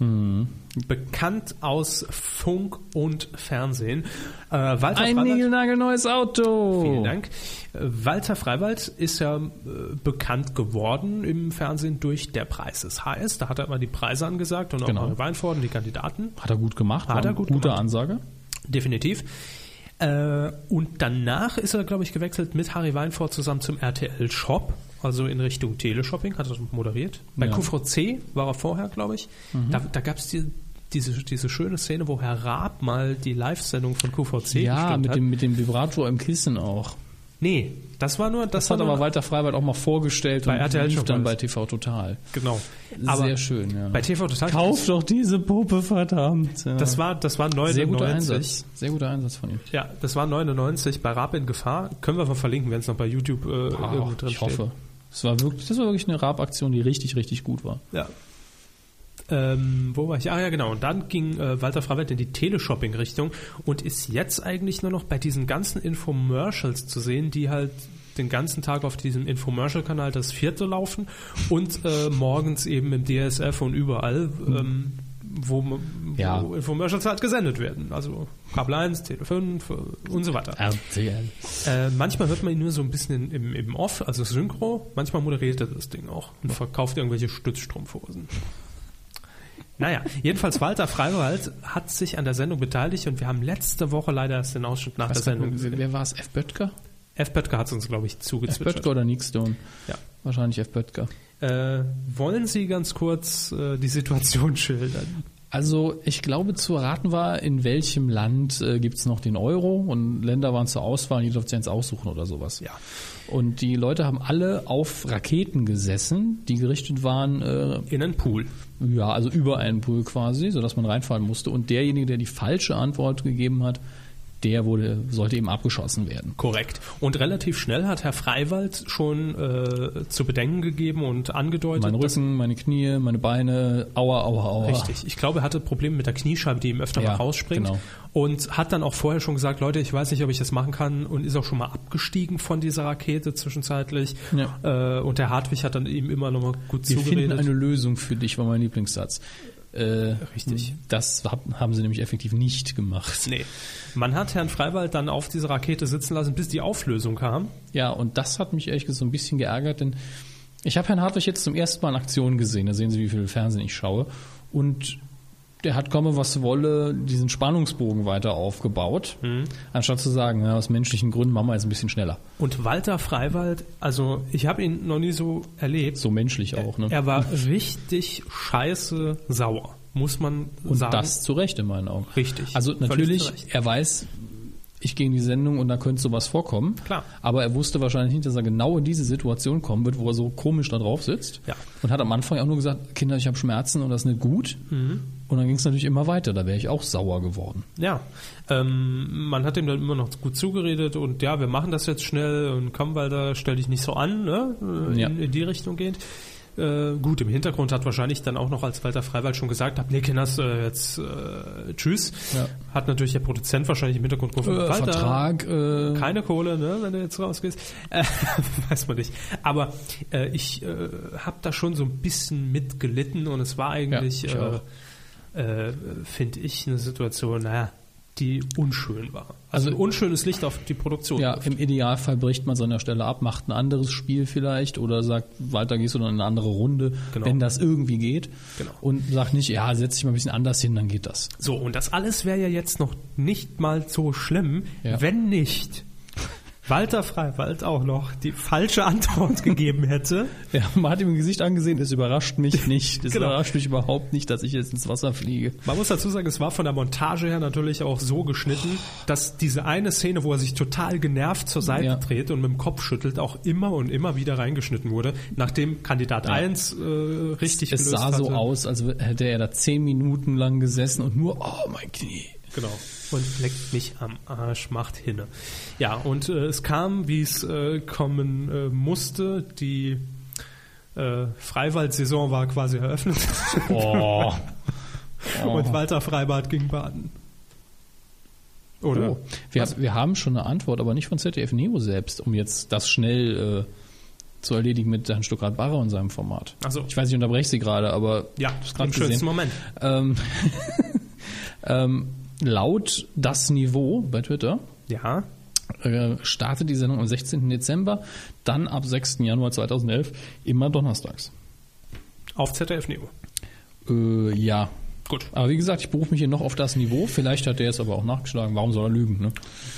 Speaker 2: Mhm.
Speaker 1: Bekannt aus Funk und Fernsehen. Äh, Walter
Speaker 2: Ein niegelnagelneues Auto.
Speaker 1: Vielen Dank. Äh, Walter Freiwald ist ja äh, bekannt geworden im Fernsehen durch Der Preis ist heiß. Da hat er immer die Preise angesagt und auch
Speaker 2: Genau.
Speaker 1: und die Kandidaten.
Speaker 2: Hat er gut gemacht.
Speaker 1: Hat er gut
Speaker 2: gute
Speaker 1: gemacht.
Speaker 2: Ansage.
Speaker 1: Definitiv. Äh, und danach ist er, glaube ich, gewechselt mit Harry Weinfurt zusammen zum RTL Shop, also in Richtung Teleshopping, hat er moderiert. Bei
Speaker 2: Ja.
Speaker 1: QVC war er vorher, glaube ich. Da, da gab es die, diese, diese schöne Szene, wo Herr Raab mal die Live-Sendung von QVC
Speaker 2: Ja, mit
Speaker 1: hat.
Speaker 2: dem, mit dem Vibrator im Kissen auch.
Speaker 1: Nee, das war nur, das,
Speaker 2: Das
Speaker 1: war
Speaker 2: hat
Speaker 1: nur,
Speaker 2: aber Walter Freiwald auch mal vorgestellt
Speaker 1: Bei
Speaker 2: und
Speaker 1: RTL
Speaker 2: lief dann bei. TV Total.
Speaker 1: Genau. Aber
Speaker 2: Sehr schön, ja.
Speaker 1: Bei TV Total.
Speaker 2: Kauf doch diese Puppe, verdammt. Ja.
Speaker 1: Das war, das war 99.
Speaker 2: sehr guter Einsatz. Sehr guter Einsatz von ihm.
Speaker 1: Ja, das war 99 bei Raab in Gefahr. Können wir mal verlinken, wenn es noch bei YouTube äh, irgendwo drin
Speaker 2: ich
Speaker 1: steht.
Speaker 2: hoffe. Das war wirklich, das war wirklich eine Raab-Aktion, die richtig, richtig gut war.
Speaker 1: Ja. Ähm, wo war ich? Ah ja, genau. Und dann ging äh, Walter Freiwald in die Teleshopping-Richtung und ist jetzt eigentlich nur noch bei diesen ganzen Infomercials zu sehen, die halt den ganzen Tag auf diesem Infomercial-Kanal das vierte laufen und äh, morgens eben im DSF und überall, ähm, wo, man-
Speaker 2: Ja.
Speaker 1: wo Infomercials halt gesendet werden. Also Kabel 1, Tele 5 äh, und so weiter. Äh, manchmal hört man ihn nur so ein bisschen im, im Off, also Synchro. Manchmal moderiert er das Ding auch und verkauft irgendwelche Stützstrumpfhosen. Naja, jedenfalls Walter Freiwald hat sich an der Sendung beteiligt und wir haben letzte Woche leider erst den Ausschnitt nach der
Speaker 2: Weiß gar
Speaker 1: Sendung gesehen.
Speaker 2: wer war es? F. Böttger?
Speaker 1: F. Böttger hat es uns, glaube ich,
Speaker 2: F.
Speaker 1: zugezwitschert.
Speaker 2: Böttger oder Nick Stone?
Speaker 1: Ja.
Speaker 2: Wahrscheinlich F. Böttger.
Speaker 1: Äh, wollen Sie ganz kurz äh, die Situation schildern?
Speaker 2: Also ich glaube, zu erraten war, in welchem Land äh, gibt es noch den Euro und Länder waren zur Auswahl, die durfte eins aussuchen oder sowas.
Speaker 1: Ja.
Speaker 2: Und die Leute haben alle auf Raketen gesessen, die gerichtet waren, äh,
Speaker 1: In einen Pool.
Speaker 2: Ja, also über einen Pool quasi, sodass man reinfallen musste. Und derjenige, der die falsche Antwort gegeben hat, der wurde, sollte eben abgeschossen werden.
Speaker 1: Korrekt. Und relativ schnell hat Herr Freiwald schon äh, zu bedenken gegeben und angedeutet,
Speaker 2: Mein Rücken, meine Knie, meine Beine, aua, aua, aua.
Speaker 1: Richtig. Ich glaube, er hatte Probleme mit der Kniescheibe, die ihm öfter
Speaker 2: Ja,
Speaker 1: mal rausspringt.
Speaker 2: genau.
Speaker 1: Und hat dann auch vorher schon gesagt, Leute, ich weiß nicht, ob ich das machen kann und ist auch schon mal abgestiegen von dieser Rakete zwischenzeitlich. Äh, und der Hartwig hat dann ihm immer noch mal gut
Speaker 2: Wir finden
Speaker 1: zugeredet.
Speaker 2: eine Lösung für dich, war mein Lieblingssatz. Äh,
Speaker 1: Richtig.
Speaker 2: Das hab, haben sie nämlich effektiv nicht gemacht.
Speaker 1: Nee. Man hat Herrn Freiwald dann auf dieser Rakete sitzen lassen, bis die Auflösung kam.
Speaker 2: Ja, und das hat mich ehrlich gesagt so ein bisschen geärgert, denn ich habe Herrn Hartwig jetzt zum ersten Mal in Aktion gesehen. Da sehen Sie, wie viel Fernsehen ich schaue. Und der hat komme was wolle diesen Spannungsbogen weiter aufgebaut, anstatt zu sagen, ja, aus menschlichen Gründen machen wir jetzt ein bisschen schneller.
Speaker 1: Und Walter Freiwald, also ich habe ihn noch nie so erlebt.
Speaker 2: So menschlich auch, ne?
Speaker 1: Er war richtig scheiße sauer, muss man
Speaker 2: Und
Speaker 1: sagen.
Speaker 2: das zu Recht in meinen Augen.
Speaker 1: Richtig.
Speaker 2: Also natürlich, er weiß, ich gehe in die Sendung und da könnte sowas vorkommen.
Speaker 1: Klar.
Speaker 2: Aber er wusste wahrscheinlich nicht, dass er genau in diese Situation kommen wird, wo er so komisch da drauf sitzt.
Speaker 1: Ja.
Speaker 2: Und hat am Anfang auch nur gesagt, Kinder, ich habe Schmerzen und das ist nicht gut.
Speaker 1: Mhm.
Speaker 2: Und dann ging es natürlich immer weiter. Da wäre ich auch sauer geworden.
Speaker 1: Ja, ähm, man hat ihm dann immer noch gut zugeredet und ja, wir machen das jetzt schnell und komm, weil da stell dich nicht so an, ne? äh,
Speaker 2: Ja.
Speaker 1: in, in die Richtung gehend. Äh, gut, im Hintergrund hat wahrscheinlich dann auch noch, als Walter Freiwald schon gesagt hat, nee, Kinders, äh, jetzt äh, tschüss.
Speaker 2: Ja.
Speaker 1: Hat natürlich der Produzent wahrscheinlich im Hintergrund gerufen,
Speaker 2: Äh,
Speaker 1: Walter,
Speaker 2: Vertrag, äh,
Speaker 1: keine Kohle, ne, wenn du jetzt rausgehst. Äh, weiß man nicht. Aber äh, ich äh, habe da schon so ein bisschen mitgelitten und es war eigentlich,
Speaker 2: Ja,
Speaker 1: äh, äh, finde ich, eine Situation, naja, die unschön war. Also,
Speaker 2: Also-
Speaker 1: ein unschönes Licht auf die Produktion.
Speaker 2: ja, im Idealfall bricht man seiner Stelle ab, macht ein anderes Spiel vielleicht oder sagt, weiter gehst du dann in eine andere Runde,
Speaker 1: Genau.
Speaker 2: wenn das irgendwie geht.
Speaker 1: Genau.
Speaker 2: Und sagt nicht, ja, setz dich mal ein bisschen anders hin, dann geht das.
Speaker 1: So, und das alles wäre ja jetzt noch nicht mal so schlimm,
Speaker 2: Ja.
Speaker 1: wenn nicht Walter Freiwald auch noch die falsche Antwort gegeben hätte.
Speaker 2: Ja, man hat ihm im Gesicht angesehen, es überrascht mich nicht. Es
Speaker 1: Genau.
Speaker 2: überrascht mich überhaupt nicht, dass ich jetzt ins Wasser fliege.
Speaker 1: Man muss dazu sagen, es war von der Montage her natürlich auch so geschnitten, dass diese eine Szene, wo er sich total genervt zur Seite
Speaker 2: Ja.
Speaker 1: dreht und mit dem Kopf schüttelt, auch immer und immer wieder reingeschnitten wurde, nachdem Kandidat 1 äh, richtig
Speaker 2: Es
Speaker 1: gelöst
Speaker 2: sah so
Speaker 1: hatte.
Speaker 2: aus, als hätte er da zehn Minuten lang gesessen und nur, oh mein Knie.
Speaker 1: Genau. Und leckt mich am Arsch, macht hinne. Ja, und äh, es kam, wie es äh, kommen äh, musste. Die äh, Freiwald-Saison war quasi eröffnet.
Speaker 2: Oh.
Speaker 1: Und Walter Freibad ging baden. Oder?
Speaker 2: Oh. Wir, wir haben schon eine Antwort, aber nicht von ZDF Neo selbst, um jetzt das schnell äh, zu erledigen mit Herrn Stuckrad-Barre und seinem Format.
Speaker 1: Ach so.
Speaker 2: Ich weiß, ich unterbreche Sie gerade, aber
Speaker 1: Ja, im schönsten
Speaker 2: gesehen.
Speaker 1: Moment.
Speaker 2: Ähm, ähm, laut das Niveau bei Twitter
Speaker 1: Ja.
Speaker 2: äh, startet die Sendung am 16. Dezember, dann ab 6. Januar 2011 immer donnerstags.
Speaker 1: Auf ZDF Neo.
Speaker 2: Äh, ja,
Speaker 1: Gut.
Speaker 2: Aber wie gesagt, ich berufe mich hier noch auf das Niveau. Vielleicht hat der jetzt aber auch nachgeschlagen. Warum soll er lügen? Ne?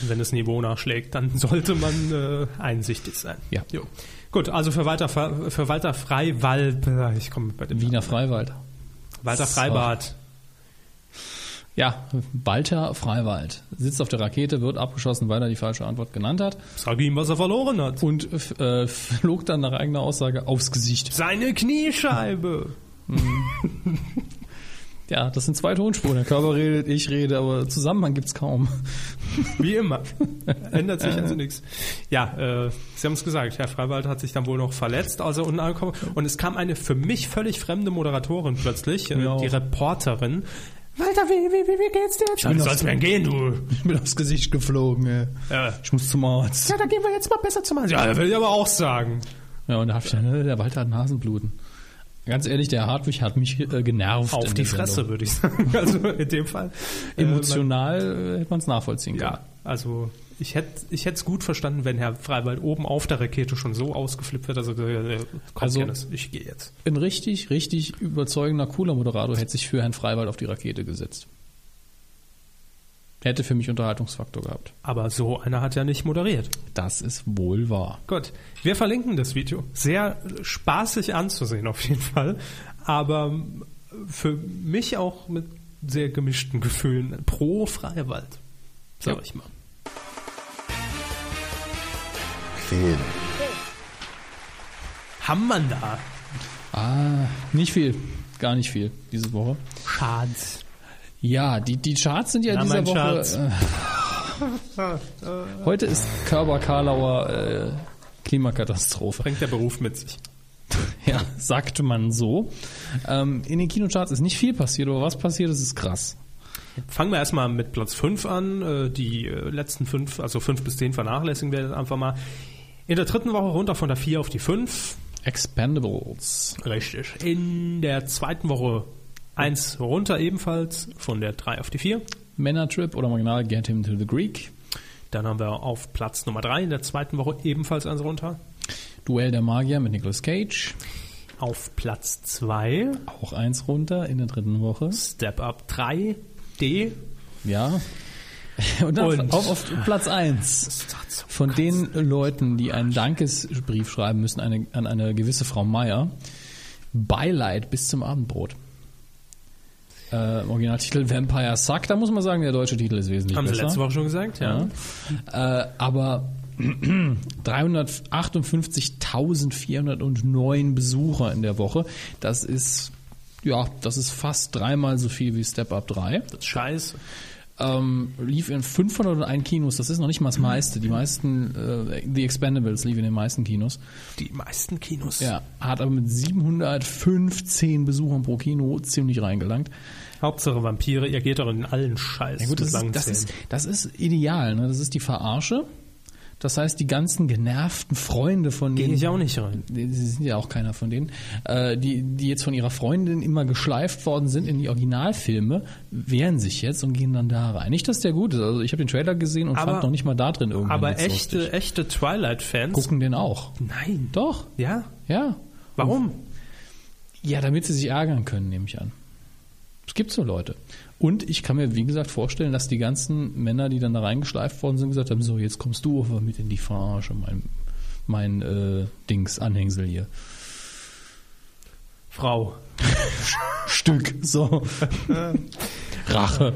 Speaker 1: Wenn das Niveau nachschlägt, dann sollte man äh, einsichtig sein.
Speaker 2: Ja.
Speaker 1: Jo. Gut, also für Walter, für Walter Freiwald, äh, ich komme bei dem
Speaker 2: Wiener Freiwald.
Speaker 1: Walter. Freibad.
Speaker 2: Ja, Walter Freiwald sitzt auf der Rakete, wird abgeschossen, weil er die falsche Antwort genannt hat
Speaker 1: Sag ihm, was er verloren hat.
Speaker 2: und äh, flog dann nach eigener Aussage aufs Gesicht.
Speaker 1: Seine Kniescheibe.
Speaker 2: Ja, das sind zwei Tonspuren. Der Körper redet, ich rede, aber Zusammenhang gibt's kaum.
Speaker 1: Wie immer. Ändert sich also nichts. Ja, äh, Sie haben es gesagt, Herr Freiwald hat sich dann wohl noch verletzt, als er unten angekommen Und es kam eine für mich völlig fremde Moderatorin plötzlich, äh, die Reporterin. Walter, wie, wie, wie, wie geht's dir jetzt? Wie soll's mir gehen, du?
Speaker 2: Ich bin aufs Gesicht geflogen. Ey.
Speaker 1: Ja.
Speaker 2: Ich muss zum Arzt.
Speaker 1: Ja, dann gehen wir jetzt mal besser zum Arzt. Ja, das will ich aber auch sagen.
Speaker 2: Ja, und da hab ich dann, äh, der Walter hat Nasenbluten. Ganz ehrlich, der Hartwig hat mich äh, genervt.
Speaker 1: Auf die Fresse,
Speaker 2: Sendung.
Speaker 1: würde ich sagen. Also in dem Fall.
Speaker 2: Emotional äh, hätte man es nachvollziehen können.
Speaker 1: Ja, also ich hätte ich hätte es gut verstanden, wenn Herr Freiwald oben auf der Rakete schon so ausgeflippt wird. Also, äh, komm,
Speaker 2: Also-
Speaker 1: Dennis, ich gehe jetzt.
Speaker 2: Ein richtig, richtig überzeugender, cooler Moderator hätte sich für Herrn Freiwald auf die Rakete gesetzt. Hätte für mich Unterhaltungsfaktor gehabt.
Speaker 1: Aber so einer hat ja nicht moderiert.
Speaker 2: Das ist wohl wahr.
Speaker 1: Gut, wir verlinken das Video. Sehr spaßig anzusehen auf jeden Fall, aber für mich auch mit sehr gemischten Gefühlen pro Freiwald, sag
Speaker 2: Ja.
Speaker 1: ich mal.
Speaker 5: Film.
Speaker 1: Haben man da?
Speaker 2: Ah, nicht viel. Gar nicht viel diese Woche.
Speaker 1: Schade.
Speaker 2: Ja, die, die Charts sind ja,
Speaker 1: Ja,
Speaker 2: dieser Woche. Äh, heute ist Körper-Karlauer äh, Klimakatastrophe.
Speaker 1: Bringt der Beruf mit sich.
Speaker 2: Ja, sagt man so. Ähm, in den Kinocharts ist nicht viel passiert, aber was passiert ist, ist krass.
Speaker 1: Fangen wir erstmal mit Platz 5 an. Äh, Die äh, letzten fünf, also 5 bis 10 vernachlässigen wir jetzt einfach mal. In der dritten Woche runter von der 4 auf die 5.
Speaker 2: Expendables.
Speaker 1: Richtig. In der zweiten Woche 1 runter ebenfalls von der 3 auf die 4.
Speaker 2: Männertrip oder im Original Get Him to the Greek.
Speaker 1: Dann haben wir auf Platz Nummer 3 in der zweiten Woche ebenfalls eins runter.
Speaker 2: Duell der Magier mit Nicolas Cage.
Speaker 1: Auf Platz 2
Speaker 2: Auch eins runter in der dritten Woche.
Speaker 1: Step Up 3 D.
Speaker 2: Ja. Und dann
Speaker 1: Und-
Speaker 2: auf, auf Platz eins von den Leuten, die einen Dankesbrief schreiben müssen eine, an eine gewisse Frau Meier. Beileid bis zum Abendbrot. Äh, Originaltitel Vampire Suck. Da muss man sagen, der deutsche Titel ist wesentlich
Speaker 1: Haben Sie
Speaker 2: besser.
Speaker 1: letzte Woche schon gesagt?
Speaker 2: Ja. Äh, aber 358.409 Besucher in der Woche. Das ist, ja, das ist fast dreimal so viel wie Step Up 3.
Speaker 1: Das ist scheiße.
Speaker 2: Ähm, lief in 501 Kinos, das ist noch nicht mal das meiste. Die meisten, äh, The Expendables lief in den meisten Kinos.
Speaker 1: Die meisten Kinos.
Speaker 2: Ja, hat aber mit 715 Besuchern pro Kino ziemlich reingelangt.
Speaker 1: Hauptsache Vampire, ihr geht doch in allen Scheiß.
Speaker 2: Ja gut, das, ist, das, ist, das ist ideal, ne? das ist die Verarsche. Das heißt, die ganzen genervten Freunde von denen,
Speaker 1: ich auch nicht rein.
Speaker 2: die die sind ja auch keiner von denen, äh, die, die jetzt von ihrer Freundin immer geschleift worden sind in die Originalfilme, wehren sich jetzt und gehen dann da rein. Nicht, dass der gut ist. Also ich habe den Trailer gesehen und
Speaker 1: Aber-
Speaker 2: fand noch nicht mal da drin irgendwann
Speaker 1: Aber echte,
Speaker 2: lustig.
Speaker 1: echte Twilight-Fans.
Speaker 2: gucken den auch.
Speaker 1: Nein.
Speaker 2: Doch,
Speaker 1: Ja?
Speaker 2: ja.
Speaker 1: Warum?
Speaker 2: Ja, damit sie sich ärgern können, nehme ich an. Es gibt so Leute. Und ich kann mir, wie gesagt, vorstellen, dass die ganzen Männer, die dann da reingeschleift worden sind, gesagt haben, so, jetzt kommst du aber mit in die Verarsche, mein, mein äh, Dings, Anhängsel hier.
Speaker 1: Frau.
Speaker 2: Stück, so. Rache.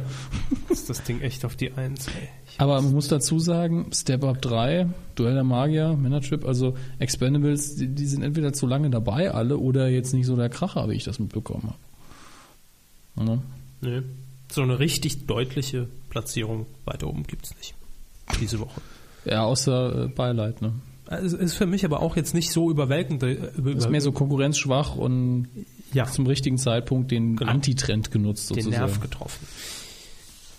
Speaker 1: Ist das Ding echt auf die Eins? Ey.
Speaker 2: Aber man muss dazu sagen, Step Up 3, Duell der Magier, Männertrip, also Expendables, die, die sind entweder zu lange dabei alle oder jetzt nicht so der Kracher, wie ich das mitbekommen habe. Ne?
Speaker 1: Nö. So eine richtig deutliche Platzierung weiter oben gibt's nicht. Diese Woche.
Speaker 2: Ja, außer äh, Beileid, ne?
Speaker 1: Es ist für mich aber auch jetzt nicht so überwältigend. äh, Über,
Speaker 2: ist mehr so konkurrenzschwach und
Speaker 1: ja,
Speaker 2: zum richtigen Zeitpunkt den
Speaker 1: Genau.
Speaker 2: Antitrend genutzt
Speaker 1: den
Speaker 2: sozusagen.
Speaker 1: Nerv getroffen.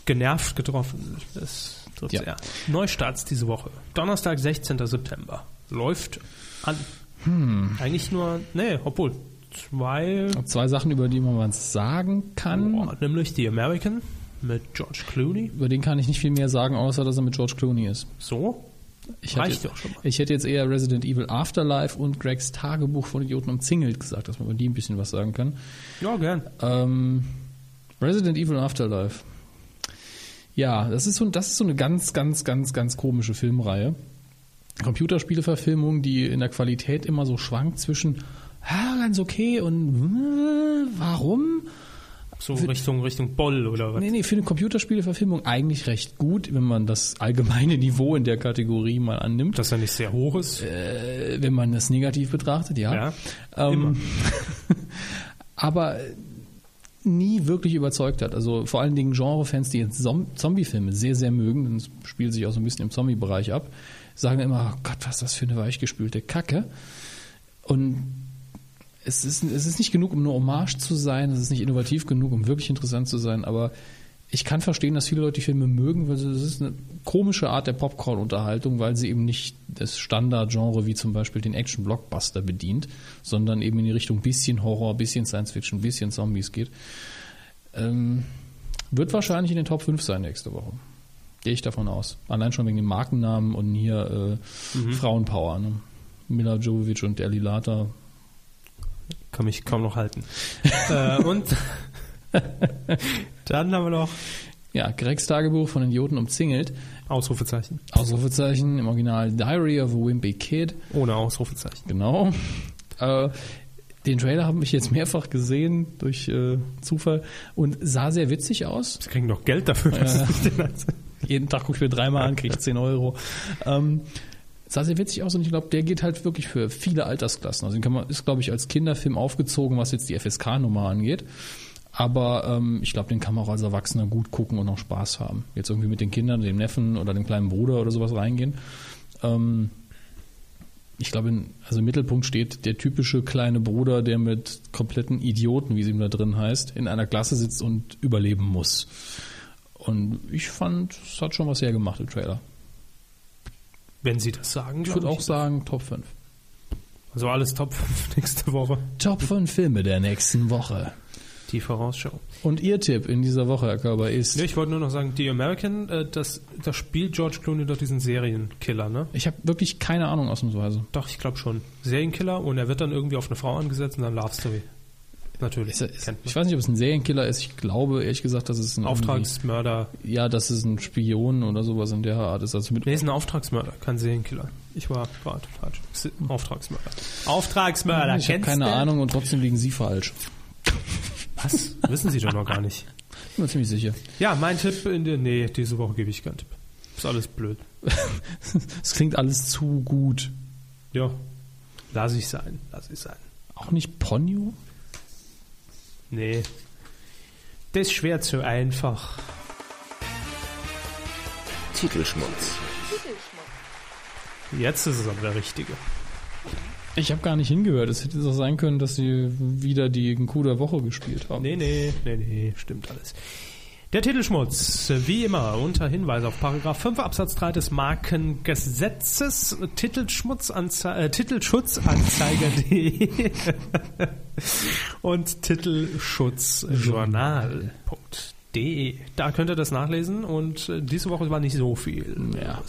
Speaker 1: Genervt getroffen. Das trifft's
Speaker 2: Ja.
Speaker 1: ja. Neustarts diese Woche. Donnerstag, 16. September. Läuft an.
Speaker 2: Hm.
Speaker 1: Eigentlich nur, nee, obwohl, zwei,
Speaker 2: Zwei Sachen, über die man was sagen kann.
Speaker 1: boah, nämlich The American mit George Clooney.
Speaker 2: Über den kann ich nicht viel mehr sagen, außer dass er mit George Clooney ist.
Speaker 1: So,
Speaker 2: Ich
Speaker 1: Reicht
Speaker 2: hätte,
Speaker 1: doch schon mal.
Speaker 2: ich hätte jetzt eher Resident Evil Afterlife und Gregs Tagebuch von Idioten umzingelt gesagt, dass man über die ein bisschen was sagen kann.
Speaker 1: ja, gern.
Speaker 2: Ähm, Resident Evil Afterlife. Ja, das ist so, das ist so eine ganz, ganz, ganz, ganz komische Filmreihe. Computerspieleverfilmung, die in der Qualität immer so schwankt zwischen ah, ganz okay und äh, warum?
Speaker 1: So Richtung, Richtung Boll oder was?
Speaker 2: Nee, nee, für eine Computerspieleverfilmung eigentlich recht gut, wenn man das allgemeine Niveau in der Kategorie mal annimmt.
Speaker 1: Dass er nicht sehr hoch ist.
Speaker 2: Äh, wenn man das negativ betrachtet, ja.
Speaker 1: Ja,
Speaker 2: ähm, aber nie wirklich überzeugt hat. Also vor allen Dingen Genrefans, die jetzt Zom- Zombie-Filme sehr, sehr mögen, denn es spielt sich auch so ein bisschen im Zombie-Bereich ab, sagen immer, oh Gott, was ist das für eine weichgespülte Kacke. Und es ist, es ist nicht genug, um nur Hommage zu sein, es ist nicht innovativ genug, um wirklich interessant zu sein, aber ich kann verstehen, dass viele Leute die Filme mögen, weil es ist eine komische Art der Popcorn-Unterhaltung, weil sie eben nicht das Standardgenre wie zum Beispiel den Action-Blockbuster bedient, sondern eben in die Richtung bisschen Horror, bisschen Science-Fiction, bisschen Zombies geht. Ähm, wird wahrscheinlich in den Top 5 sein nächste Woche. Gehe ich davon aus. Allein schon wegen dem Markennamen und hier äh, Frauenpower. Ne? Mila Jovovich und Deli Lata.
Speaker 1: Kann mich kaum noch halten. äh, und dann haben wir noch
Speaker 2: Ja, Gregs Tagebuch von Idioten umzingelt.
Speaker 1: Ausrufezeichen.
Speaker 2: Ausrufezeichen im Original Diary of a Wimpy Kid.
Speaker 1: Ohne Ausrufezeichen.
Speaker 2: Genau. Äh, den Trailer habe ich jetzt mehrfach gesehen durch äh, Zufall und sah sehr witzig aus.
Speaker 1: Sie kriegen doch Geld dafür. als-
Speaker 2: Jeden Tag gucke ich mir dreimal an, kriege ich 10 Euro. Ähm, sah sehr witzig aus und ich glaube, der geht halt wirklich für viele Altersklassen. Also den kann man, ist, glaube ich, als Kinderfilm aufgezogen, was jetzt die FSK-Nummer angeht. Aber ähm, ich glaube, den kann man auch als Erwachsener gut gucken und auch Spaß haben. Jetzt irgendwie mit den Kindern, dem Neffen oder dem kleinen Bruder oder sowas reingehen. Ähm, ich glaube, also im Mittelpunkt steht der typische kleine Bruder, der mit kompletten Idioten, wie sie ihm da drin heißt, in einer Klasse sitzt und überleben muss. Und ich fand, es hat schon was hergemacht im Trailer.
Speaker 1: Wenn Sie das sagen,
Speaker 2: Ich würde auch sagen, Top 5.
Speaker 1: Also alles top nächste Woche.
Speaker 2: Top 5 Filme der nächsten Woche.
Speaker 1: Die Vorausschau.
Speaker 2: Und Ihr Tipp in dieser Woche, Herr Körber, ist.
Speaker 1: Ja, ich wollte nur noch sagen, The American, äh, das, das spielt George Clooney doch diesen Serienkiller, ne?
Speaker 2: Ich habe wirklich keine Ahnung ausnahmsweise.
Speaker 1: Doch, ich glaube schon. Serienkiller und er wird dann irgendwie auf eine Frau angesetzt und dann Love Story. Natürlich.
Speaker 2: Ist, ist, ich weiß nicht, ob es ein Serienkiller ist. Ich glaube, ehrlich gesagt, dass es ein
Speaker 1: Auftragsmörder.
Speaker 2: Ja, dass es ein Spion oder sowas in der Art ist. Also mit
Speaker 1: Nee, ist ein Auftragsmörder, kein Serienkiller. Ich war gerade falsch. Auftragsmörder. Auftragsmörder,
Speaker 2: ich habe keine
Speaker 1: du?
Speaker 2: Ahnung und trotzdem liegen Sie falsch.
Speaker 1: Was? Wissen Sie doch noch gar nicht.
Speaker 2: Bin mir ziemlich sicher.
Speaker 1: Ja, mein Tipp in der. Nee, diese Woche gebe ich keinen Tipp. Ist alles blöd.
Speaker 2: Es klingt alles zu gut.
Speaker 1: Ja. Lass ich sein. Lass ich sein.
Speaker 2: Auch nicht Ponyo?
Speaker 1: Nee. Das ist schwer zu einfach.
Speaker 5: Titelschmutz.
Speaker 1: Jetzt ist es aber der richtige.
Speaker 2: Ich habe gar nicht hingehört. Es hätte so sein können, dass Sie wieder die Coup der Woche gespielt haben.
Speaker 1: Nee, nee, nee, nee, stimmt alles. Der Titelschmutz, wie immer, unter Hinweis auf Paragraph 5 Absatz 3 des Markengesetzes, Titelschmutzanze äh, Titelschutzanzeiger.de und Titelschutzjournal.de. Da könnt ihr das nachlesen und äh, diese Woche war nicht so viel.
Speaker 2: Ja.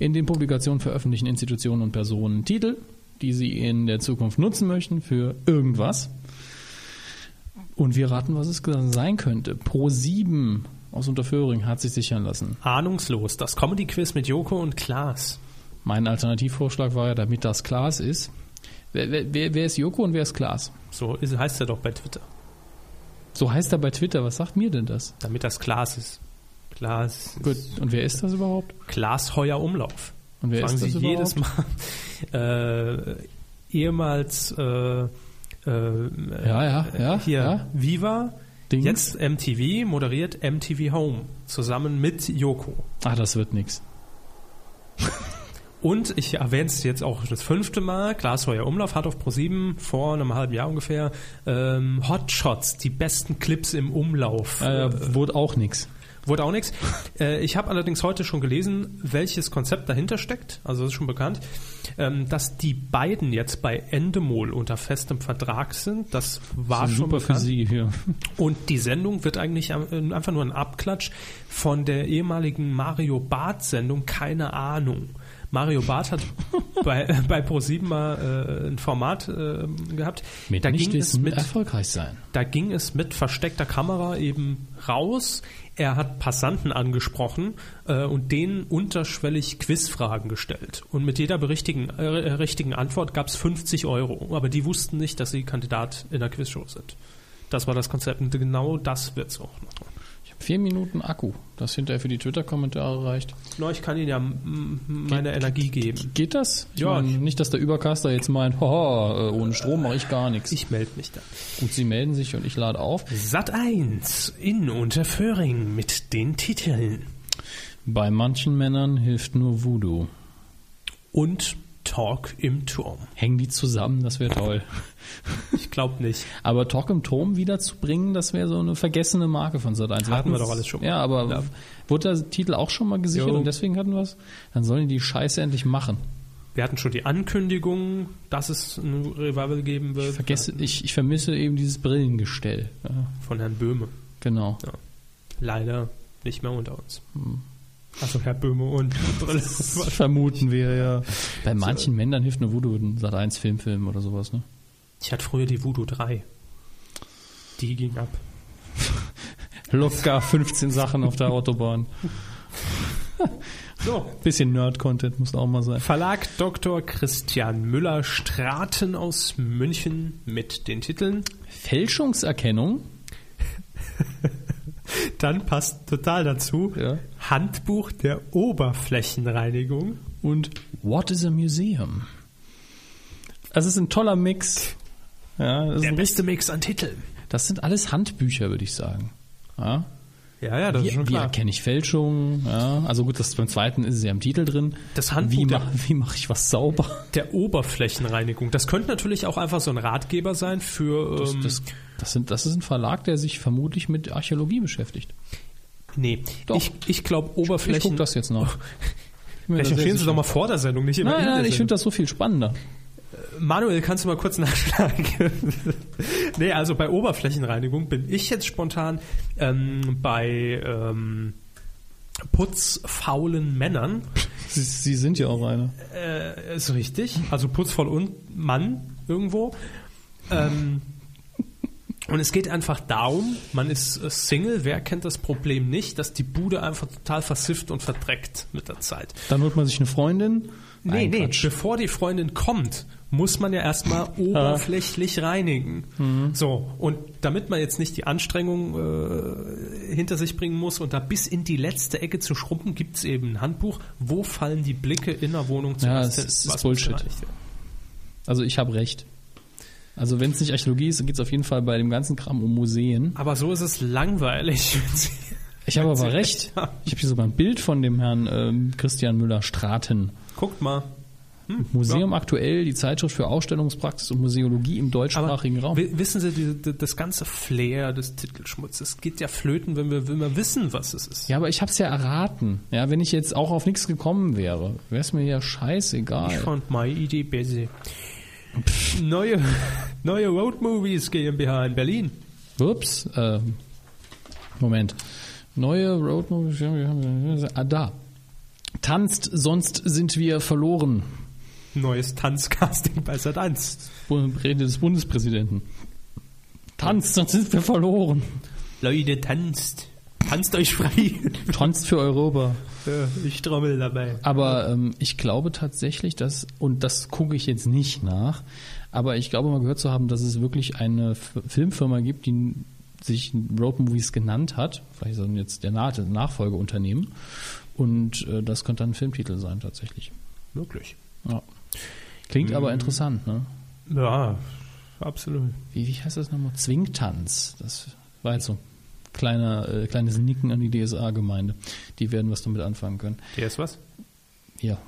Speaker 2: In den Publikationen veröffentlichen Institutionen und Personen Titel, die sie in der Zukunft nutzen möchten für irgendwas. Und wir raten, was es sein könnte. Pro 7 aus Unterföhring hat sich sichern lassen.
Speaker 1: Ahnungslos, das Comedy-Quiz mit Joko und Klaas.
Speaker 2: Mein Alternativvorschlag war ja, damit das Klaas ist. Wer, wer, wer ist Joko und wer ist Klaas?
Speaker 1: So ist, heißt er doch bei Twitter.
Speaker 2: So heißt er bei Twitter. Was sagt mir denn das?
Speaker 1: Damit das Klaas ist. Klaas
Speaker 2: Gut. Und wer ist das überhaupt?
Speaker 1: Klaas Heuer Umlauf.
Speaker 2: Und wer
Speaker 1: Fragen
Speaker 2: ist das
Speaker 1: Sie jedes
Speaker 2: überhaupt?
Speaker 1: Mal. Äh, ehemals äh, äh,
Speaker 2: Ja, ja, ja.
Speaker 1: hier
Speaker 2: ja.
Speaker 1: Viva,
Speaker 2: Dings.
Speaker 1: jetzt MTV, moderiert MTV Home zusammen mit Joko.
Speaker 2: Ah, das wird nix.
Speaker 1: Und ich erwähne es jetzt auch das fünfte Mal, Klaas Heuer Umlauf hat auf ProSieben vor einem halben Jahr ungefähr ähm, Hotshots, die besten Clips im Umlauf.
Speaker 2: Äh, wurde auch nix.
Speaker 1: Wurde auch nichts. Äh, ich habe allerdings heute schon gelesen, welches Konzept dahinter steckt. Also das ist schon bekannt, ähm, dass die beiden jetzt bei Endemol unter festem Vertrag sind. Das war schon
Speaker 2: Super für
Speaker 1: bekannt.
Speaker 2: Sie hier.
Speaker 1: Und die Sendung wird eigentlich am- einfach nur ein Abklatsch von der ehemaligen Mario Barth Sendung Keine Ahnung. Mario Barth hat bei, äh, bei Pro7 mal äh, ein Format äh, gehabt.
Speaker 2: Mit
Speaker 1: da ging es mit
Speaker 2: erfolgreich sein.
Speaker 1: da ging es mit versteckter Kamera eben raus. Er hat Passanten angesprochen äh, und denen unterschwellig Quizfragen gestellt. Und mit jeder berichtigen, äh, richtigen Antwort gab es 50 Euro. Aber die wussten nicht, dass sie Kandidat in der Quizshow sind. Das war das Konzept und genau das wird's auch noch.
Speaker 2: Vier Minuten Akku, das hinterher für die Twitter-Kommentare reicht.
Speaker 1: No, ich kann Ihnen ja meine Energie geben.
Speaker 2: Geht das? Ich
Speaker 1: Ja,
Speaker 2: meine, nicht, dass der Übercaster jetzt meint, haha, äh, ohne Strom mache ich gar nichts.
Speaker 1: Ich melde mich da.
Speaker 2: Gut, Sie melden sich und ich lade auf.
Speaker 1: Sat 1 in Unterföhring mit den Titeln.
Speaker 2: Bei manchen Männern hilft nur Voodoo.
Speaker 1: Und Talk im Turm.
Speaker 2: Hängen die zusammen, das wäre toll.
Speaker 1: Ich glaube nicht.
Speaker 2: Aber Talk im Turm wiederzubringen, das wäre so eine vergessene Marke von Sat1.
Speaker 1: Hatten wir doch alles schon mal.
Speaker 2: Ja, aber
Speaker 1: Ja.
Speaker 2: wurde der Titel auch schon mal gesichert
Speaker 1: Jo.
Speaker 2: und deswegen hatten wir es? Dann sollen die die Scheiße endlich machen.
Speaker 1: Wir hatten schon die Ankündigung, dass es ein Revival geben wird.
Speaker 2: Ich vergesse, ich, ich vermisse eben dieses Brillengestell. Ja,
Speaker 1: Von Herrn Böhme.
Speaker 2: genau.
Speaker 1: Leider nicht mehr unter uns. Also Herr Böhme und Brille.
Speaker 2: Das vermuten wir, ja. Bei manchen Männern hilft nur Voodoo, ein Sat1 Filmfilm oder sowas, ne?
Speaker 1: Ich hatte früher die Voodoo 3. Die ging ab.
Speaker 2: Locker 15 Sachen auf der Autobahn.
Speaker 1: So.
Speaker 2: Bisschen Nerd-Content muss auch mal sein.
Speaker 1: Verlag Dr. Christian Müller Straten aus München mit den Titeln.
Speaker 2: Fälschungserkennung.
Speaker 1: Dann passt total dazu.
Speaker 2: Ja.
Speaker 1: Handbuch der Oberflächenreinigung.
Speaker 2: und What is a Museum? Also es ist ein toller Mix. Ja, das, ist
Speaker 1: Der
Speaker 2: ein
Speaker 1: beste Mix an Titeln.
Speaker 2: das sind alles Handbücher, würde ich sagen. Ja?
Speaker 1: Ja, ja, das
Speaker 2: Wie,
Speaker 1: ist schon
Speaker 2: wie
Speaker 1: klar.
Speaker 2: erkenne ich Fälschungen? Ja? Also gut, das beim zweiten ist es ja im Titel drin.
Speaker 1: Das Handbuch
Speaker 2: wie,
Speaker 1: der-
Speaker 2: ma wie mache ich was sauber?
Speaker 1: Der Oberflächenreinigung. Das könnte natürlich auch einfach so ein Ratgeber sein für.
Speaker 2: Das,
Speaker 1: ähm,
Speaker 2: das, das, sind, das ist ein Verlag, der sich vermutlich mit Archäologie beschäftigt.
Speaker 1: nee,
Speaker 2: Doch.
Speaker 1: ich, ich glaube
Speaker 2: Ich
Speaker 1: Oberflächen.
Speaker 2: gucke das jetzt noch.
Speaker 1: Recherchieren Sie doch mal vor der Sendung, nicht immer
Speaker 2: Nein,
Speaker 1: in der
Speaker 2: nein, ich finde das so viel spannender.
Speaker 1: Manuel, kannst du mal kurz nachschlagen? nee, also bei Oberflächenreinigung bin ich jetzt spontan ähm, bei ähm, putzfaulen Männern.
Speaker 2: Sie, Sie sind ja auch einer.
Speaker 1: Äh, ist richtig. Also putzvoll und Mann irgendwo. Ähm, und es geht einfach darum, man ist äh, Single, wer kennt das Problem nicht, dass die Bude einfach total versifft und verdreckt mit der Zeit.
Speaker 2: Dann holt man sich eine Freundin.
Speaker 1: Nee,
Speaker 2: Nein,
Speaker 1: nee,
Speaker 2: Quatsch.
Speaker 1: bevor die Freundin kommt, muss man ja erstmal oberflächlich reinigen. So, und damit man jetzt nicht die Anstrengung äh, hinter sich bringen muss und da bis in die letzte Ecke zu schrumpfen, gibt es eben ein Handbuch, wo fallen die Blicke in der Wohnung
Speaker 2: Ja,
Speaker 1: zuerst
Speaker 2: es
Speaker 1: hin,
Speaker 2: ist
Speaker 1: muss
Speaker 2: Bullshit. Also ich habe recht. Also wenn es nicht Archäologie ist, dann geht es auf jeden Fall bei dem ganzen Kram um Museen.
Speaker 1: Aber so ist es langweilig.
Speaker 2: Ich habe aber recht. Ich habe hier sogar ein Bild von dem Herrn ähm, Christian Müller-Straten.
Speaker 1: Guckt mal.
Speaker 2: Museum aktuell, die Zeitschrift für Ausstellungspraxis und Museologie im
Speaker 1: Aber
Speaker 2: deutschsprachigen Raum.
Speaker 1: wi- wissen Sie, die, die, das ganze Flair des Titelschmutzes geht ja flöten, wenn wir, wenn wir wissen, was es ist.
Speaker 2: Ja, aber ich habe es ja erraten. Ja, wenn ich jetzt auch auf nichts gekommen wäre, wäre es mir ja
Speaker 1: Ich
Speaker 2: scheißegal.
Speaker 1: fand meine Idee besser. Neue, neue Road Movies GmbH in Berlin.
Speaker 2: Ups, ähm, Moment. Neue Roadmovie, ah, da. Tanzt, sonst sind wir verloren.
Speaker 1: Neues Tanzcasting bei Sat 1.
Speaker 2: Bu- Rede des Bundespräsidenten. Tanzt, sonst sind wir verloren.
Speaker 1: Leute, tanzt. Tanzt euch frei.
Speaker 2: Tanzt für Europa.
Speaker 1: Ja, ich trommel dabei.
Speaker 2: Aber ähm, ich glaube tatsächlich, dass, und das gucke ich jetzt nicht nach, aber ich glaube mal gehört zu haben, dass es wirklich eine F Filmfirma gibt, die sich Road Movies genannt hat, vielleicht so jetzt der Nach Nachfolgeunternehmen, und äh, das könnte dann ein Filmtitel sein tatsächlich.
Speaker 1: Wirklich.
Speaker 2: Ja. Klingt aber interessant, ne?
Speaker 1: Ja, absolut.
Speaker 2: Wie, wie heißt das nochmal? Zwingtanz. Das war jetzt so ein kleiner, äh, kleines Nicken an die DSA-Gemeinde. Die werden was damit anfangen können.
Speaker 1: Der ist was?
Speaker 2: Ja,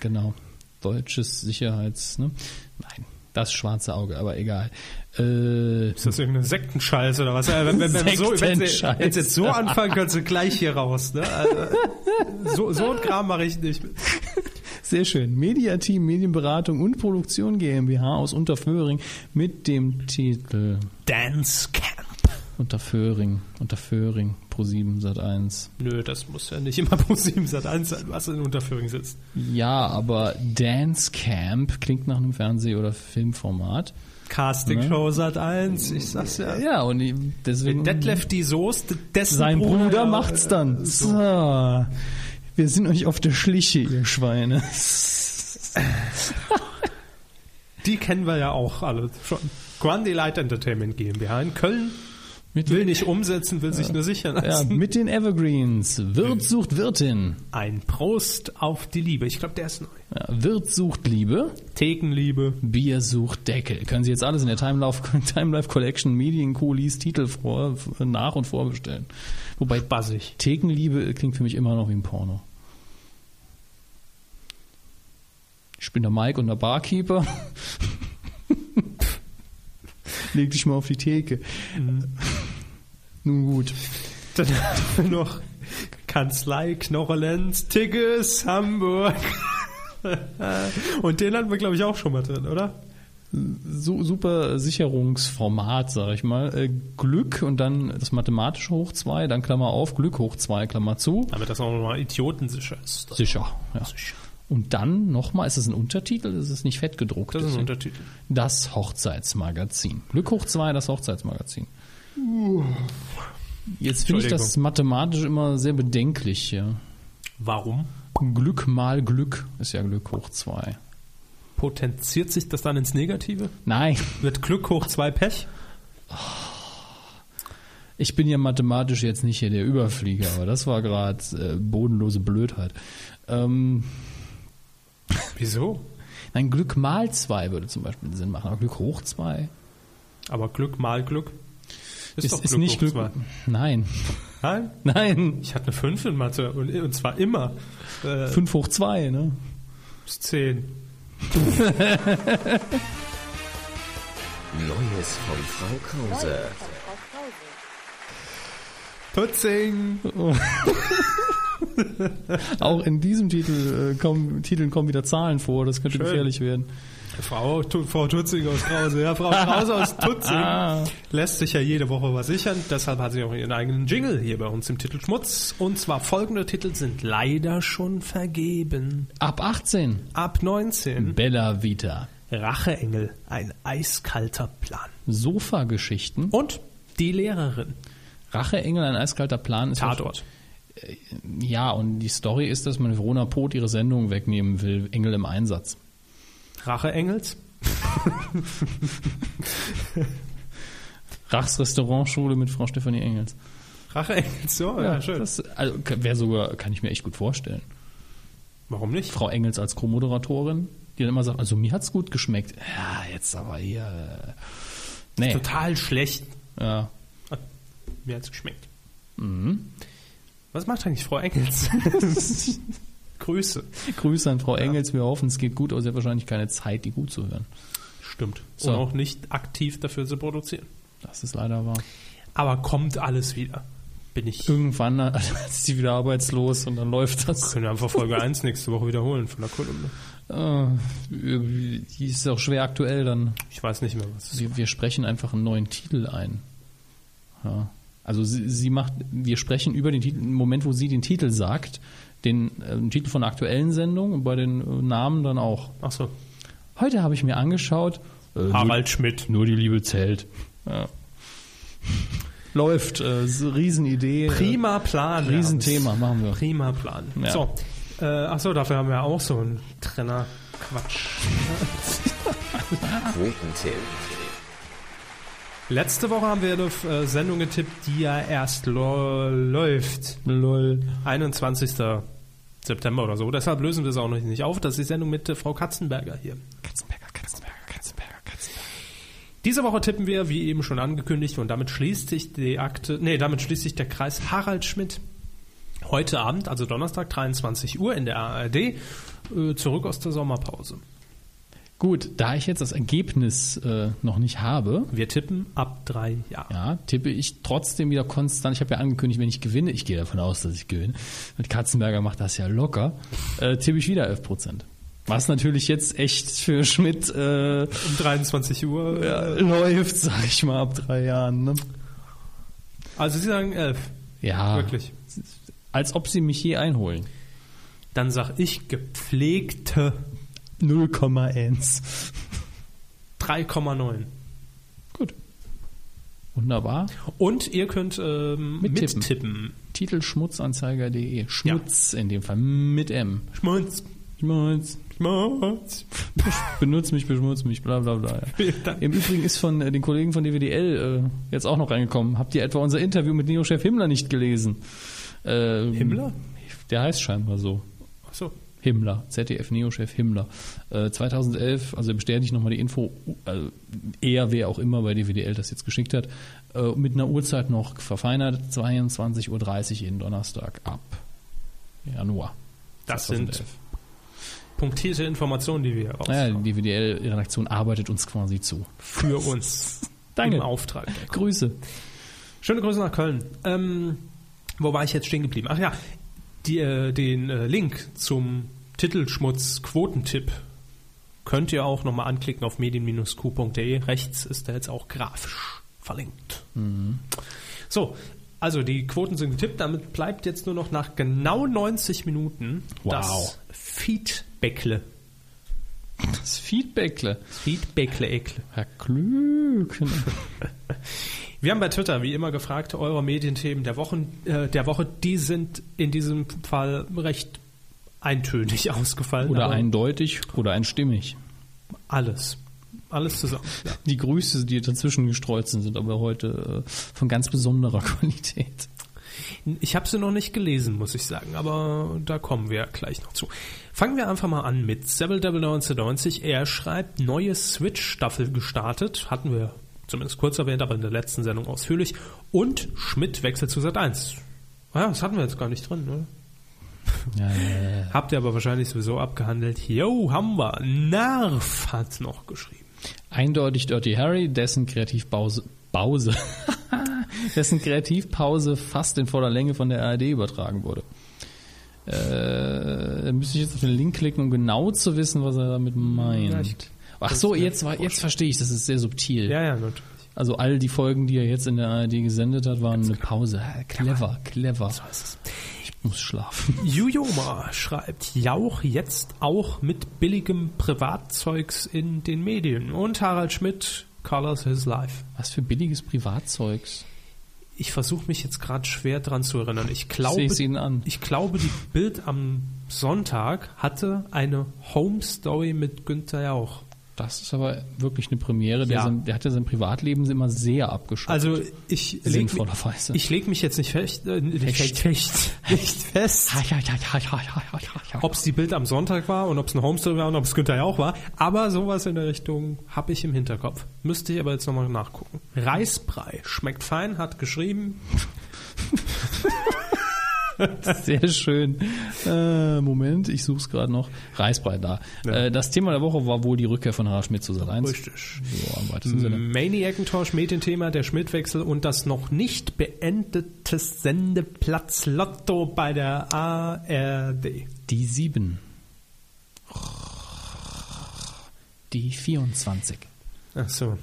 Speaker 2: genau. Deutsches Sicherheits... Ne? Nein, das schwarze Auge, aber egal. Äh,
Speaker 1: Ist das irgendeine Sektenscheiße oder was? Wenn, wenn, wenn, so, wenn, sie, wenn sie jetzt so anfangen, können sie gleich hier raus. Ne? Also, so, so ein Kram mache ich nicht.
Speaker 2: sehr schön. Mediateam, Medienberatung und Produktion GmbH aus Unterföhring mit dem Titel
Speaker 1: Dance Camp.
Speaker 2: Unter Föhring, unter Föhring, Pro 7 Sat 1.
Speaker 1: Nö, das muss ja nicht immer pro 7 Sat 1 sein, was in Unterföhring sitzt.
Speaker 2: Ja, aber Dance Camp klingt nach einem Fernseh- oder Filmformat.
Speaker 1: Casting Show Sat 1, ich sag's ja.
Speaker 2: Ja, und deswegen.
Speaker 1: Detlef die Soest, dessen
Speaker 2: sein Bruder
Speaker 1: ja,
Speaker 2: macht's dann.
Speaker 1: äh,
Speaker 2: So. Wir sind euch auf der Schliche, ihr Schweine.
Speaker 1: Die kennen wir ja auch alle schon. Grandi Light Entertainment GmbH in Köln.
Speaker 2: Mit
Speaker 1: Will nicht umsetzen, will sich nur sichern
Speaker 2: ja,
Speaker 1: lassen.
Speaker 2: mit den Evergreens. Wirt sucht Wirtin.
Speaker 1: Ein Prost auf die Liebe. Ich glaube, der ist neu.
Speaker 2: Ja, Wirt sucht Liebe.
Speaker 1: Thekenliebe.
Speaker 2: Bier sucht Deckel. Können Sie jetzt alles in der Time Life, Time Life Collection Medienkulis Titel vor, nach und vorbestellen. Wobei
Speaker 1: Bassig.
Speaker 2: Thekenliebe klingt für mich immer noch wie ein Porno. Ich bin der Mike und der Barkeeper. Leg dich mal auf die Theke. Nun gut.
Speaker 1: Dann haben wir noch Kanzlei Knorrelenz, Tigges, Hamburg. Und den hatten wir, glaube ich, auch schon mal drin, oder?
Speaker 2: So, super Sicherungsformat, sag ich mal. Äh, Glück und dann das mathematische hoch 2, dann Klammer auf, Glück hoch 2, Klammer zu.
Speaker 1: Damit das auch nochmal idiotensicher ist.
Speaker 2: Sicher, ja. Und dann nochmal, ist es ein Untertitel? Ist es nicht fett gedruckt?
Speaker 1: Das ist ein Untertitel.
Speaker 2: Das Hochzeitsmagazin. Glück hoch 2, das Hochzeitsmagazin. Jetzt finde ich das mathematisch immer sehr bedenklich. Ja.
Speaker 1: Warum?
Speaker 2: Glück mal Glück ist ja Glück hoch 2.
Speaker 1: Potenziert sich das dann ins Negative?
Speaker 2: Nein,
Speaker 1: Wird Glück hoch zwei Pech?
Speaker 2: ich bin ja mathematisch jetzt nicht hier der Überflieger, aber das war gerade äh, bodenlose Blödheit. Ähm,
Speaker 1: Wieso?
Speaker 2: nein, Glück mal 2 würde zum Beispiel Sinn machen, aber Glück hoch 2
Speaker 1: Aber Glück mal Glück. Ist,
Speaker 2: ist,
Speaker 1: doch
Speaker 2: ist
Speaker 1: Glück
Speaker 2: nicht
Speaker 1: hoch
Speaker 2: Glück.
Speaker 1: zwei.
Speaker 2: Nein,
Speaker 1: Nein?
Speaker 2: nein.
Speaker 1: Ich hatte eine 5 in Mathe und, und zwar immer. Äh,
Speaker 2: 5 hoch 2, ne?
Speaker 1: bis 10.
Speaker 5: Neues von Frau Krause.
Speaker 1: Putzing!
Speaker 2: Auch in diesem Titel äh, kommen, Titeln kommen wieder Zahlen vor, das könnte
Speaker 1: Schön.
Speaker 2: gefährlich werden.
Speaker 1: Frau, Tu- Frau Tutzing aus Krause. Ja, Frau Krause aus Tutzing
Speaker 2: Ah.
Speaker 1: lässt sich ja jede Woche was sichern. Deshalb hat sie auch ihren eigenen Jingle hier bei uns im Titel Schmutz. Und zwar folgende Titel sind leider schon vergeben.
Speaker 2: Ab 18.
Speaker 1: Ab 19.
Speaker 2: Bella Vita.
Speaker 1: Racheengel, ein eiskalter Plan.
Speaker 2: Sofa-Geschichten.
Speaker 1: Und die Lehrerin.
Speaker 2: Racheengel, ein eiskalter Plan ist
Speaker 1: Tatort.
Speaker 2: Ja, und die Story ist, dass man Verona Poth ihre Sendung wegnehmen will. Engel im Einsatz.
Speaker 1: Racheengels?
Speaker 2: Rachs Restaurantschule mit Frau Stefanie Engels.
Speaker 1: Racheengels, so, ja, schön.
Speaker 2: Das also, wäre sogar, kann ich mir echt gut vorstellen.
Speaker 1: Warum nicht?
Speaker 2: Frau Engels als Co-Moderatorin, die dann immer sagt, also mir hat's gut geschmeckt. Ja, jetzt aber hier. äh, Nee.
Speaker 1: Total schlecht.
Speaker 2: Ja.
Speaker 1: Mir hat's geschmeckt.
Speaker 2: Mhm.
Speaker 1: Was macht eigentlich Frau Engels? Grüße.
Speaker 2: Grüße an Frau Engels. Wir hoffen, es geht gut, aber sie hat wahrscheinlich keine Zeit, die gut zu hören.
Speaker 1: Stimmt.
Speaker 2: So.
Speaker 1: Und auch nicht aktiv dafür zu produzieren.
Speaker 2: Das ist leider wahr.
Speaker 1: Aber kommt alles wieder. Bin ich.
Speaker 2: Irgendwann ist sie wieder arbeitslos und dann läuft das.
Speaker 1: Können wir einfach Folge 1 nächste Woche wiederholen von der Kolumne.
Speaker 2: Äh, die ist auch schwer aktuell dann.
Speaker 1: Ich weiß nicht mehr, was.
Speaker 2: Wir, wir sprechen einfach einen neuen Titel ein. Ja. Also sie, sie macht, wir sprechen über den Titel, im Moment, wo sie den Titel sagt, den, äh, den Titel von der aktuellen Sendung und bei den äh, Namen dann auch.
Speaker 1: Ach so.
Speaker 2: Heute habe ich mir angeschaut, äh,
Speaker 1: Harald Schmidt.
Speaker 2: nur, nur die Liebe zählt. Ja. Läuft, äh, so Riesenidee.
Speaker 1: Prima Plan.
Speaker 2: Äh, Riesenthema, machen wir.
Speaker 1: Prima Plan.
Speaker 2: Ja.
Speaker 1: So. Äh, ach so, dafür haben wir auch so einen Trenner. Quatsch.
Speaker 5: Quotentipp.
Speaker 1: Letzte Woche haben wir eine äh, Sendung getippt, die ja erst läuft.
Speaker 2: Lol.
Speaker 1: 21. September oder so. Deshalb lösen wir es auch noch nicht auf. Das ist die Sendung mit äh, Frau Katzenberger hier.
Speaker 2: Katzenberger, Katzenberger, Katzenberger, Katzenberger.
Speaker 1: Diese Woche tippen wir, wie eben schon angekündigt, und damit schließt sich die Akte, nee, damit schließt sich der Kreis Harald Schmidt. Heute Abend, also Donnerstag, 23 Uhr in der ARD, äh, zurück aus der Sommerpause.
Speaker 2: Gut, da ich jetzt das Ergebnis äh, noch nicht habe,
Speaker 1: Wir tippen ab drei Jahren.
Speaker 2: ja, tippe ich trotzdem wieder konstant. Ich habe ja angekündigt, wenn ich gewinne, ich gehe davon aus, dass ich gewinne. Mit Katzenberger macht das ja locker. Äh, tippe ich wieder 11 Prozent. Was natürlich jetzt echt für Schmidt äh,
Speaker 1: Um 23 Uhr.
Speaker 2: ja, läuft, sag ich mal, ab drei Jahren. Ne?
Speaker 1: Also Sie sagen 11.
Speaker 2: Ja,
Speaker 1: Wirklich.
Speaker 2: als ob sie mich je einholen.
Speaker 1: Dann sag ich gepflegte
Speaker 2: 0,1.
Speaker 1: 3,9.
Speaker 2: Gut. Wunderbar.
Speaker 1: Und ihr könnt ähm,
Speaker 2: Mittippen.
Speaker 1: mittippen.
Speaker 2: Titel schmutzanzeiger.de. Schmutz in dem Fall mit M.
Speaker 1: Schmutz.
Speaker 2: Schmutz.
Speaker 1: Schmutz.
Speaker 2: Benutz mich, beschmutz mich, bla bla bla. Ja. Im Übrigen ist von äh, den Kollegen von DWDL äh, jetzt auch noch reingekommen. Habt ihr etwa unser Interview mit Neo-Chef Himmler nicht gelesen? Ähm,
Speaker 1: Himmler?
Speaker 2: Der heißt scheinbar so.
Speaker 1: Achso.
Speaker 2: Himmler, ZDF-Neo-Chef Himmler. Äh, 2011, also er bestätigt nochmal die Info, also er, wer auch immer bei DWDL das jetzt geschickt hat, äh, mit einer Uhrzeit noch verfeinert, 22.30 Uhr jeden Donnerstag ab Januar.
Speaker 1: Das sind punktierte Informationen, die wir
Speaker 2: Naja,
Speaker 1: raushauen.
Speaker 2: die DWDL-Redaktion arbeitet uns quasi zu.
Speaker 1: Für uns.
Speaker 2: Danke.
Speaker 1: Im Auftrag.
Speaker 2: Grüße.
Speaker 1: Schöne Grüße nach Köln. Ähm, wo war ich jetzt stehen geblieben? Ach ja, die, äh, den äh, Link zum Titelschmutz-Quotentipp könnt ihr auch nochmal anklicken auf medien-q.de. Rechts ist der jetzt auch grafisch verlinkt. So, also die Quoten sind getippt. Damit bleibt jetzt nur noch nach genau 90 Minuten
Speaker 2: Wow.
Speaker 1: das Feedbackle.
Speaker 2: Das Feedbackle.
Speaker 1: Feedbackle, Eckle.
Speaker 2: Herr Klug.
Speaker 1: Wir haben bei Twitter wie immer gefragt, eure Medienthemen der, Wochen, äh, der Woche, die sind in diesem Fall recht eintönig ausgefallen.
Speaker 2: Oder eindeutig oder einstimmig.
Speaker 1: Alles. Alles zusammen. Ja.
Speaker 2: Die Grüße, die dazwischen gestreut sind, sind aber heute äh, von ganz besonderer Qualität.
Speaker 1: Ich habe sie noch nicht gelesen, muss ich sagen, aber da kommen wir gleich noch zu. Fangen wir einfach mal an mit Seville Devil 1990. Er schreibt, neue Switch-Staffel gestartet, hatten wir zumindest kurz erwähnt, aber in der letzten Sendung ausführlich. Und Schmidt wechselt zu Sat 1. Ja, das hatten wir jetzt gar nicht drin, oder?
Speaker 2: Ja, ja, ja.
Speaker 1: Habt ihr aber wahrscheinlich sowieso abgehandelt. Jo, haben wir. Narf hat noch geschrieben.
Speaker 2: Eindeutig Dirty Harry, dessen Kreativpause Pause, dessen Kreativpause fast in voller Länge von der ARD übertragen wurde. Äh, da müsste ich jetzt auf den Link klicken, um genau zu wissen, was er damit meint. Ach so, jetzt, war, jetzt verstehe ich, das ist sehr subtil.
Speaker 1: Ja, ja, natürlich.
Speaker 2: Also all die Folgen, die er jetzt in der ARD gesendet hat, waren eine Pause. Ah, Clever, clever. Ich muss schlafen.
Speaker 1: Jujoma schreibt, Jauch jetzt auch mit billigem Privatzeugs in den Medien. Und Harald Schmidt, Colors His Life.
Speaker 2: Was für billiges Privatzeugs.
Speaker 1: Ich versuche mich jetzt gerade schwer dran zu erinnern. Ich glaube,
Speaker 2: ich Ihnen an.
Speaker 1: ich glaube, die Bild am Sonntag hatte eine Home Story mit Günther Jauch.
Speaker 2: Das ist aber wirklich eine Premiere. Der,
Speaker 1: Ja.
Speaker 2: sein, der hat ja sein Privatleben immer sehr abgeschottet.
Speaker 1: Also ich leg,
Speaker 2: Sinnvollerweise.
Speaker 1: ich leg mich jetzt nicht fest, äh, nicht fest, nicht fest, ob es die Bild am Sonntag war und ob es eine Homestory war und ob es Günther Jauch war. Aber sowas in der Richtung habe ich im Hinterkopf. Müsste ich aber jetzt nochmal nachgucken. Reisbrei schmeckt fein, hat geschrieben.
Speaker 2: Sehr schön. Äh, Moment, ich suche es gerade noch. Reisbrei da. Äh, das Thema der Woche war wohl die Rückkehr von Harald Schmidt zu Sat 1.
Speaker 1: Richtig.
Speaker 2: So, im weitesten Sinne.
Speaker 1: Maniac-Tausch, Medienthema, der Schmidtwechsel und das noch nicht beendete Sendeplatz Lotto bei der ARD.
Speaker 2: Die 7. Die 24.
Speaker 1: Ach so.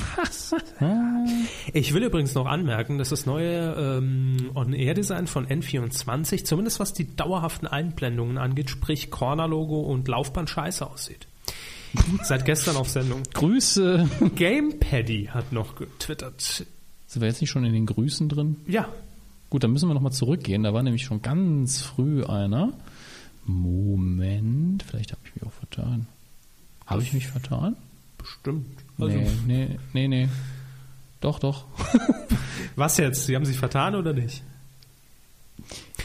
Speaker 1: Ich will übrigens noch anmerken, dass das neue ähm, On-Air-Design von N24, zumindest was die dauerhaften Einblendungen angeht, sprich Corner-Logo und Laufband scheiße aussieht. Seit gestern auf Sendung.
Speaker 2: Grüße.
Speaker 1: Gamepaddy hat noch getwittert.
Speaker 2: Sind wir jetzt nicht schon in den Grüßen drin?
Speaker 1: Ja,
Speaker 2: Gut, dann müssen wir nochmal zurückgehen. Da war nämlich schon ganz früh einer. Moment, vielleicht habe ich mich auch vertan. Habe ich mich vertan?
Speaker 1: bestimmt. Also,
Speaker 2: nee, nee, nee, nee. Doch, doch.
Speaker 1: Was jetzt? Sie haben sich vertan oder nicht?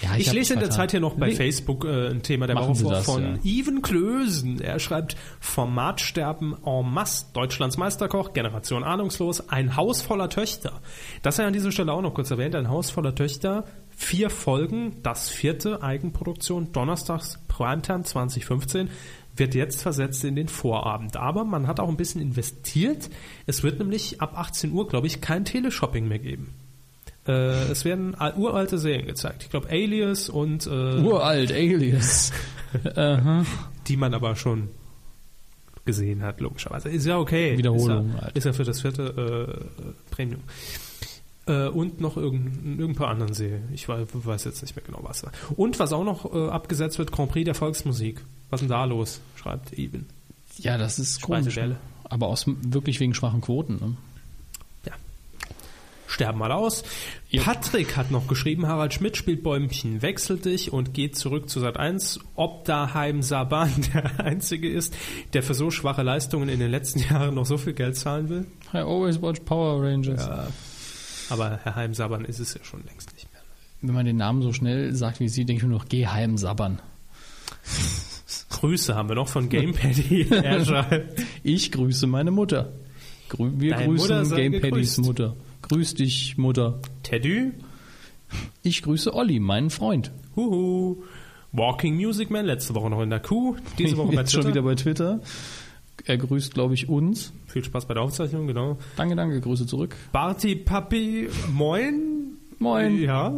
Speaker 2: Ja,
Speaker 1: Ich,
Speaker 2: hab
Speaker 1: lese in der. Zeit hier noch bei
Speaker 2: Nee.
Speaker 1: Facebook äh, ein Thema der
Speaker 2: Machen
Speaker 1: Woche
Speaker 2: das,
Speaker 1: von
Speaker 2: ja.
Speaker 1: Even Klösen. Er schreibt Formatsterben en masse. Deutschlands Meisterkoch, Generation ahnungslos, ein Haus voller Töchter. Das sei an dieser Stelle auch noch kurz erwähnt. Ein Haus voller Töchter. Vier Folgen, das vierte Eigenproduktion, donnerstags Primetime 2015, wird jetzt versetzt in den Vorabend. Aber man hat auch ein bisschen investiert. Es wird nämlich ab 18 Uhr, glaube ich, kein Teleshopping mehr geben. Äh, es werden al- uralte Serien gezeigt. Ich glaube Alias und äh,
Speaker 2: Uralt, Alias.
Speaker 1: Die man aber schon gesehen hat, logischerweise. Ist ja okay.
Speaker 2: Wiederholung
Speaker 1: Ist ja,
Speaker 2: halt.
Speaker 1: ist ja für das vierte äh, Premium. Äh, und noch irgendein, irgendein paar anderen See. Ich weiß, weiß jetzt nicht mehr genau was. Und was auch noch äh, abgesetzt wird, Grand Prix der Volksmusik. Was ist denn da los? Schreibt eben.
Speaker 2: Ja, das ist komisch. Aber aus, wirklich wegen schwachen Quoten. Ne?
Speaker 1: Ja. Sterben alle aus. Patrick hat noch geschrieben, Harald Schmidt spielt Bäumchen, wechselt dich und geht zurück zu Sat 1. Ob da Haim Saban der Einzige ist, der für so schwache Leistungen in den letzten Jahren noch so viel Geld zahlen will.
Speaker 2: I always watch Power Rangers.
Speaker 1: Ja. Aber Herr Haim Saban ist es ja schon längst nicht mehr.
Speaker 2: Wenn man den Namen so schnell sagt wie Sie, denke ich mir noch, geh heim sabbern.
Speaker 1: Grüße haben wir noch von Gamepaddy.
Speaker 2: Ich grüße meine Mutter. Grü wir
Speaker 1: Deine
Speaker 2: grüßen Gamepaddys. Mutter. Grüß dich, Mutter.
Speaker 1: Teddy,
Speaker 2: Ich grüße Olli, meinen Freund.
Speaker 1: huhu. Walking Music Man, letzte Woche noch in der Kuh, diese Woche bei
Speaker 2: Jetzt schon
Speaker 1: Twitter.
Speaker 2: wieder bei Twitter. Er grüßt, glaube ich, uns.
Speaker 1: Viel Spaß bei der Aufzeichnung, genau.
Speaker 2: Danke, danke, Grüße zurück.
Speaker 1: Barty Papi, moin.
Speaker 2: Moin.
Speaker 1: Ja.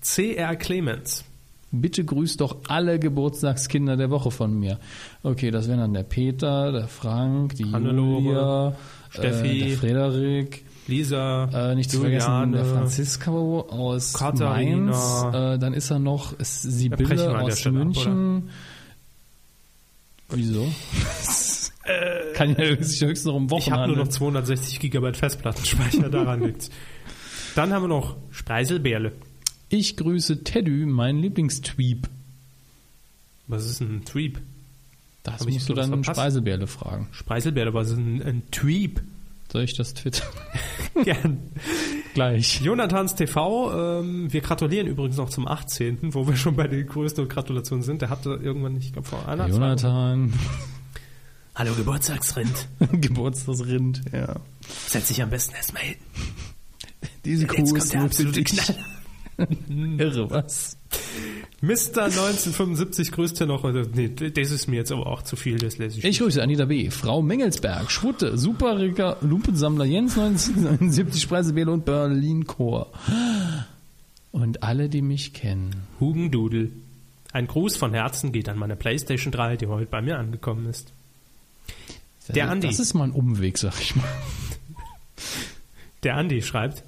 Speaker 1: CR Clemens.
Speaker 2: Bitte grüßt doch alle Geburtstagskinder der Woche von mir. Okay, das wären dann der Peter, der Frank, die
Speaker 1: Hannelore,
Speaker 2: Julia,
Speaker 1: Steffi,
Speaker 2: äh, der Frederik,
Speaker 1: Lisa,
Speaker 2: äh, nicht zu vergessen der Francisco aus
Speaker 1: Katharina.
Speaker 2: Mainz. Äh, dann ist er noch ist Sibylle aus
Speaker 1: Stelle ab,
Speaker 2: München. Wieso? Kann ja sich höchstens noch um Wochen
Speaker 1: Ich habe nur noch
Speaker 2: handeln.
Speaker 1: 260 Gigabyte Festplattenspeicher, daran liegt's. Dann haben wir noch Spreiselbärle.
Speaker 2: Ich grüße Teddy, mein Lieblingstweep.
Speaker 1: Was ist ein Tweep?
Speaker 2: Das
Speaker 1: Hab
Speaker 2: musst du dann
Speaker 1: verpasst?
Speaker 2: Speiselbärle fragen.
Speaker 1: Spreiselbärle, was ist ein, ein Tweep?
Speaker 2: Soll ich das twittern?
Speaker 1: Gern.
Speaker 2: Gleich.
Speaker 1: Jonathans TV, ähm, wir gratulieren übrigens noch zum 18., wo wir schon bei den größten Gratulationen sind. Der hatte irgendwann, ich glaube vor einer
Speaker 2: Jonathan,
Speaker 1: Hallo Geburtstagsrind.
Speaker 2: Geburtstagsrind, ja.
Speaker 1: Setz dich am besten erstmal hin.
Speaker 2: Diese Kuh ist
Speaker 1: absolute. Knaller.
Speaker 2: Irre, was?
Speaker 1: Mr. 1975 grüßt ja noch. Nee, das ist mir jetzt aber auch zu viel, das lese ich.
Speaker 2: Ich grüße Anita B., Frau Mengelsberg, Schwutte, Superricker, Lupensammler Jens 1979, Spreisewähler und Berlin Chor. Und alle, die mich kennen.
Speaker 1: Hugendudel. Ein Gruß von Herzen geht an meine Playstation 3, die heute bei mir angekommen ist. Der Andi.
Speaker 2: Das ist mal ein Umweg, sag ich mal.
Speaker 1: Der Andi schreibt,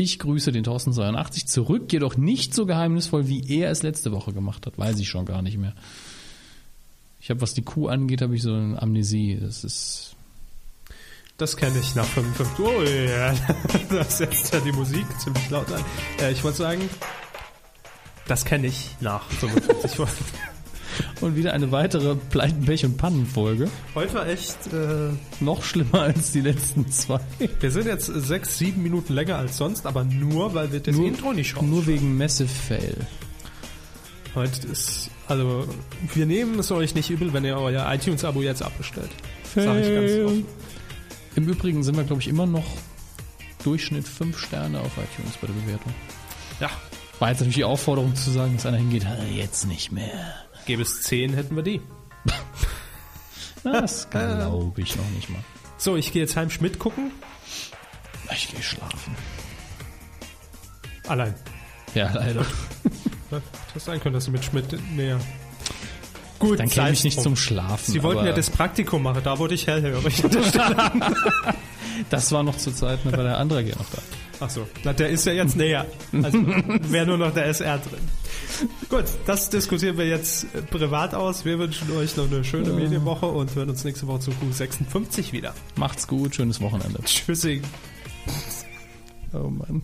Speaker 2: Ich grüße den Thorsten 82 zurück, jedoch nicht so geheimnisvoll, wie er es letzte Woche gemacht hat. Weiß ich schon gar nicht mehr. Ich habe, was die Kuh angeht, habe ich so eine Amnesie. Das ist
Speaker 1: das kenne ich nach 55. Oh ja, das setzt ja die Musik ziemlich laut an. Äh, ich wollte sagen, das kenne ich nach 55 Folgen.
Speaker 2: Und wieder eine weitere Pleiten, Pech und Pannenfolge.
Speaker 1: Heute war echt, äh,
Speaker 2: Noch schlimmer als die letzten zwei.
Speaker 1: wir sind jetzt sechs, sieben Minuten länger als sonst, aber nur, weil wir das
Speaker 2: Nur-
Speaker 1: Intro nicht schauen.
Speaker 2: Nur wegen Massive Fail.
Speaker 1: Heute ist, also, wir nehmen es euch nicht übel, wenn ihr euer iTunes-Abo jetzt abbestellt. Sag ich ganz offen.
Speaker 2: Im Übrigen sind wir, glaube ich, immer noch Durchschnitt 5 Sterne auf iTunes bei der Bewertung.
Speaker 1: Ja,
Speaker 2: War jetzt natürlich die Aufforderung zu sagen, dass einer hingeht, "Ah, jetzt nicht mehr.
Speaker 1: Gäbe es zehn, hätten wir die.
Speaker 2: Das glaube ich noch nicht mal.
Speaker 1: So, ich gehe jetzt heim Schmidt gucken.
Speaker 2: Ich gehe schlafen.
Speaker 1: Allein.
Speaker 2: Ja, leider.
Speaker 1: Das sein können, dass du mit Schmidt näher. Gut,
Speaker 2: Dann käme ich nicht zum Schlafen.
Speaker 1: Sie wollten ja das Praktikum machen, da wurde ich hellhörig.
Speaker 2: das war noch zur Zeit, ne, war der andere ja noch da.
Speaker 1: Achso, na, der ist ja jetzt näher. Also wäre nur noch der SR drin. Gut, das diskutieren wir jetzt privat aus. Wir wünschen euch noch eine schöne Medienwoche und hören uns nächste Woche zu Q56 wieder.
Speaker 2: Macht's gut, schönes Wochenende.
Speaker 1: Tschüssing.
Speaker 2: Oh Mann.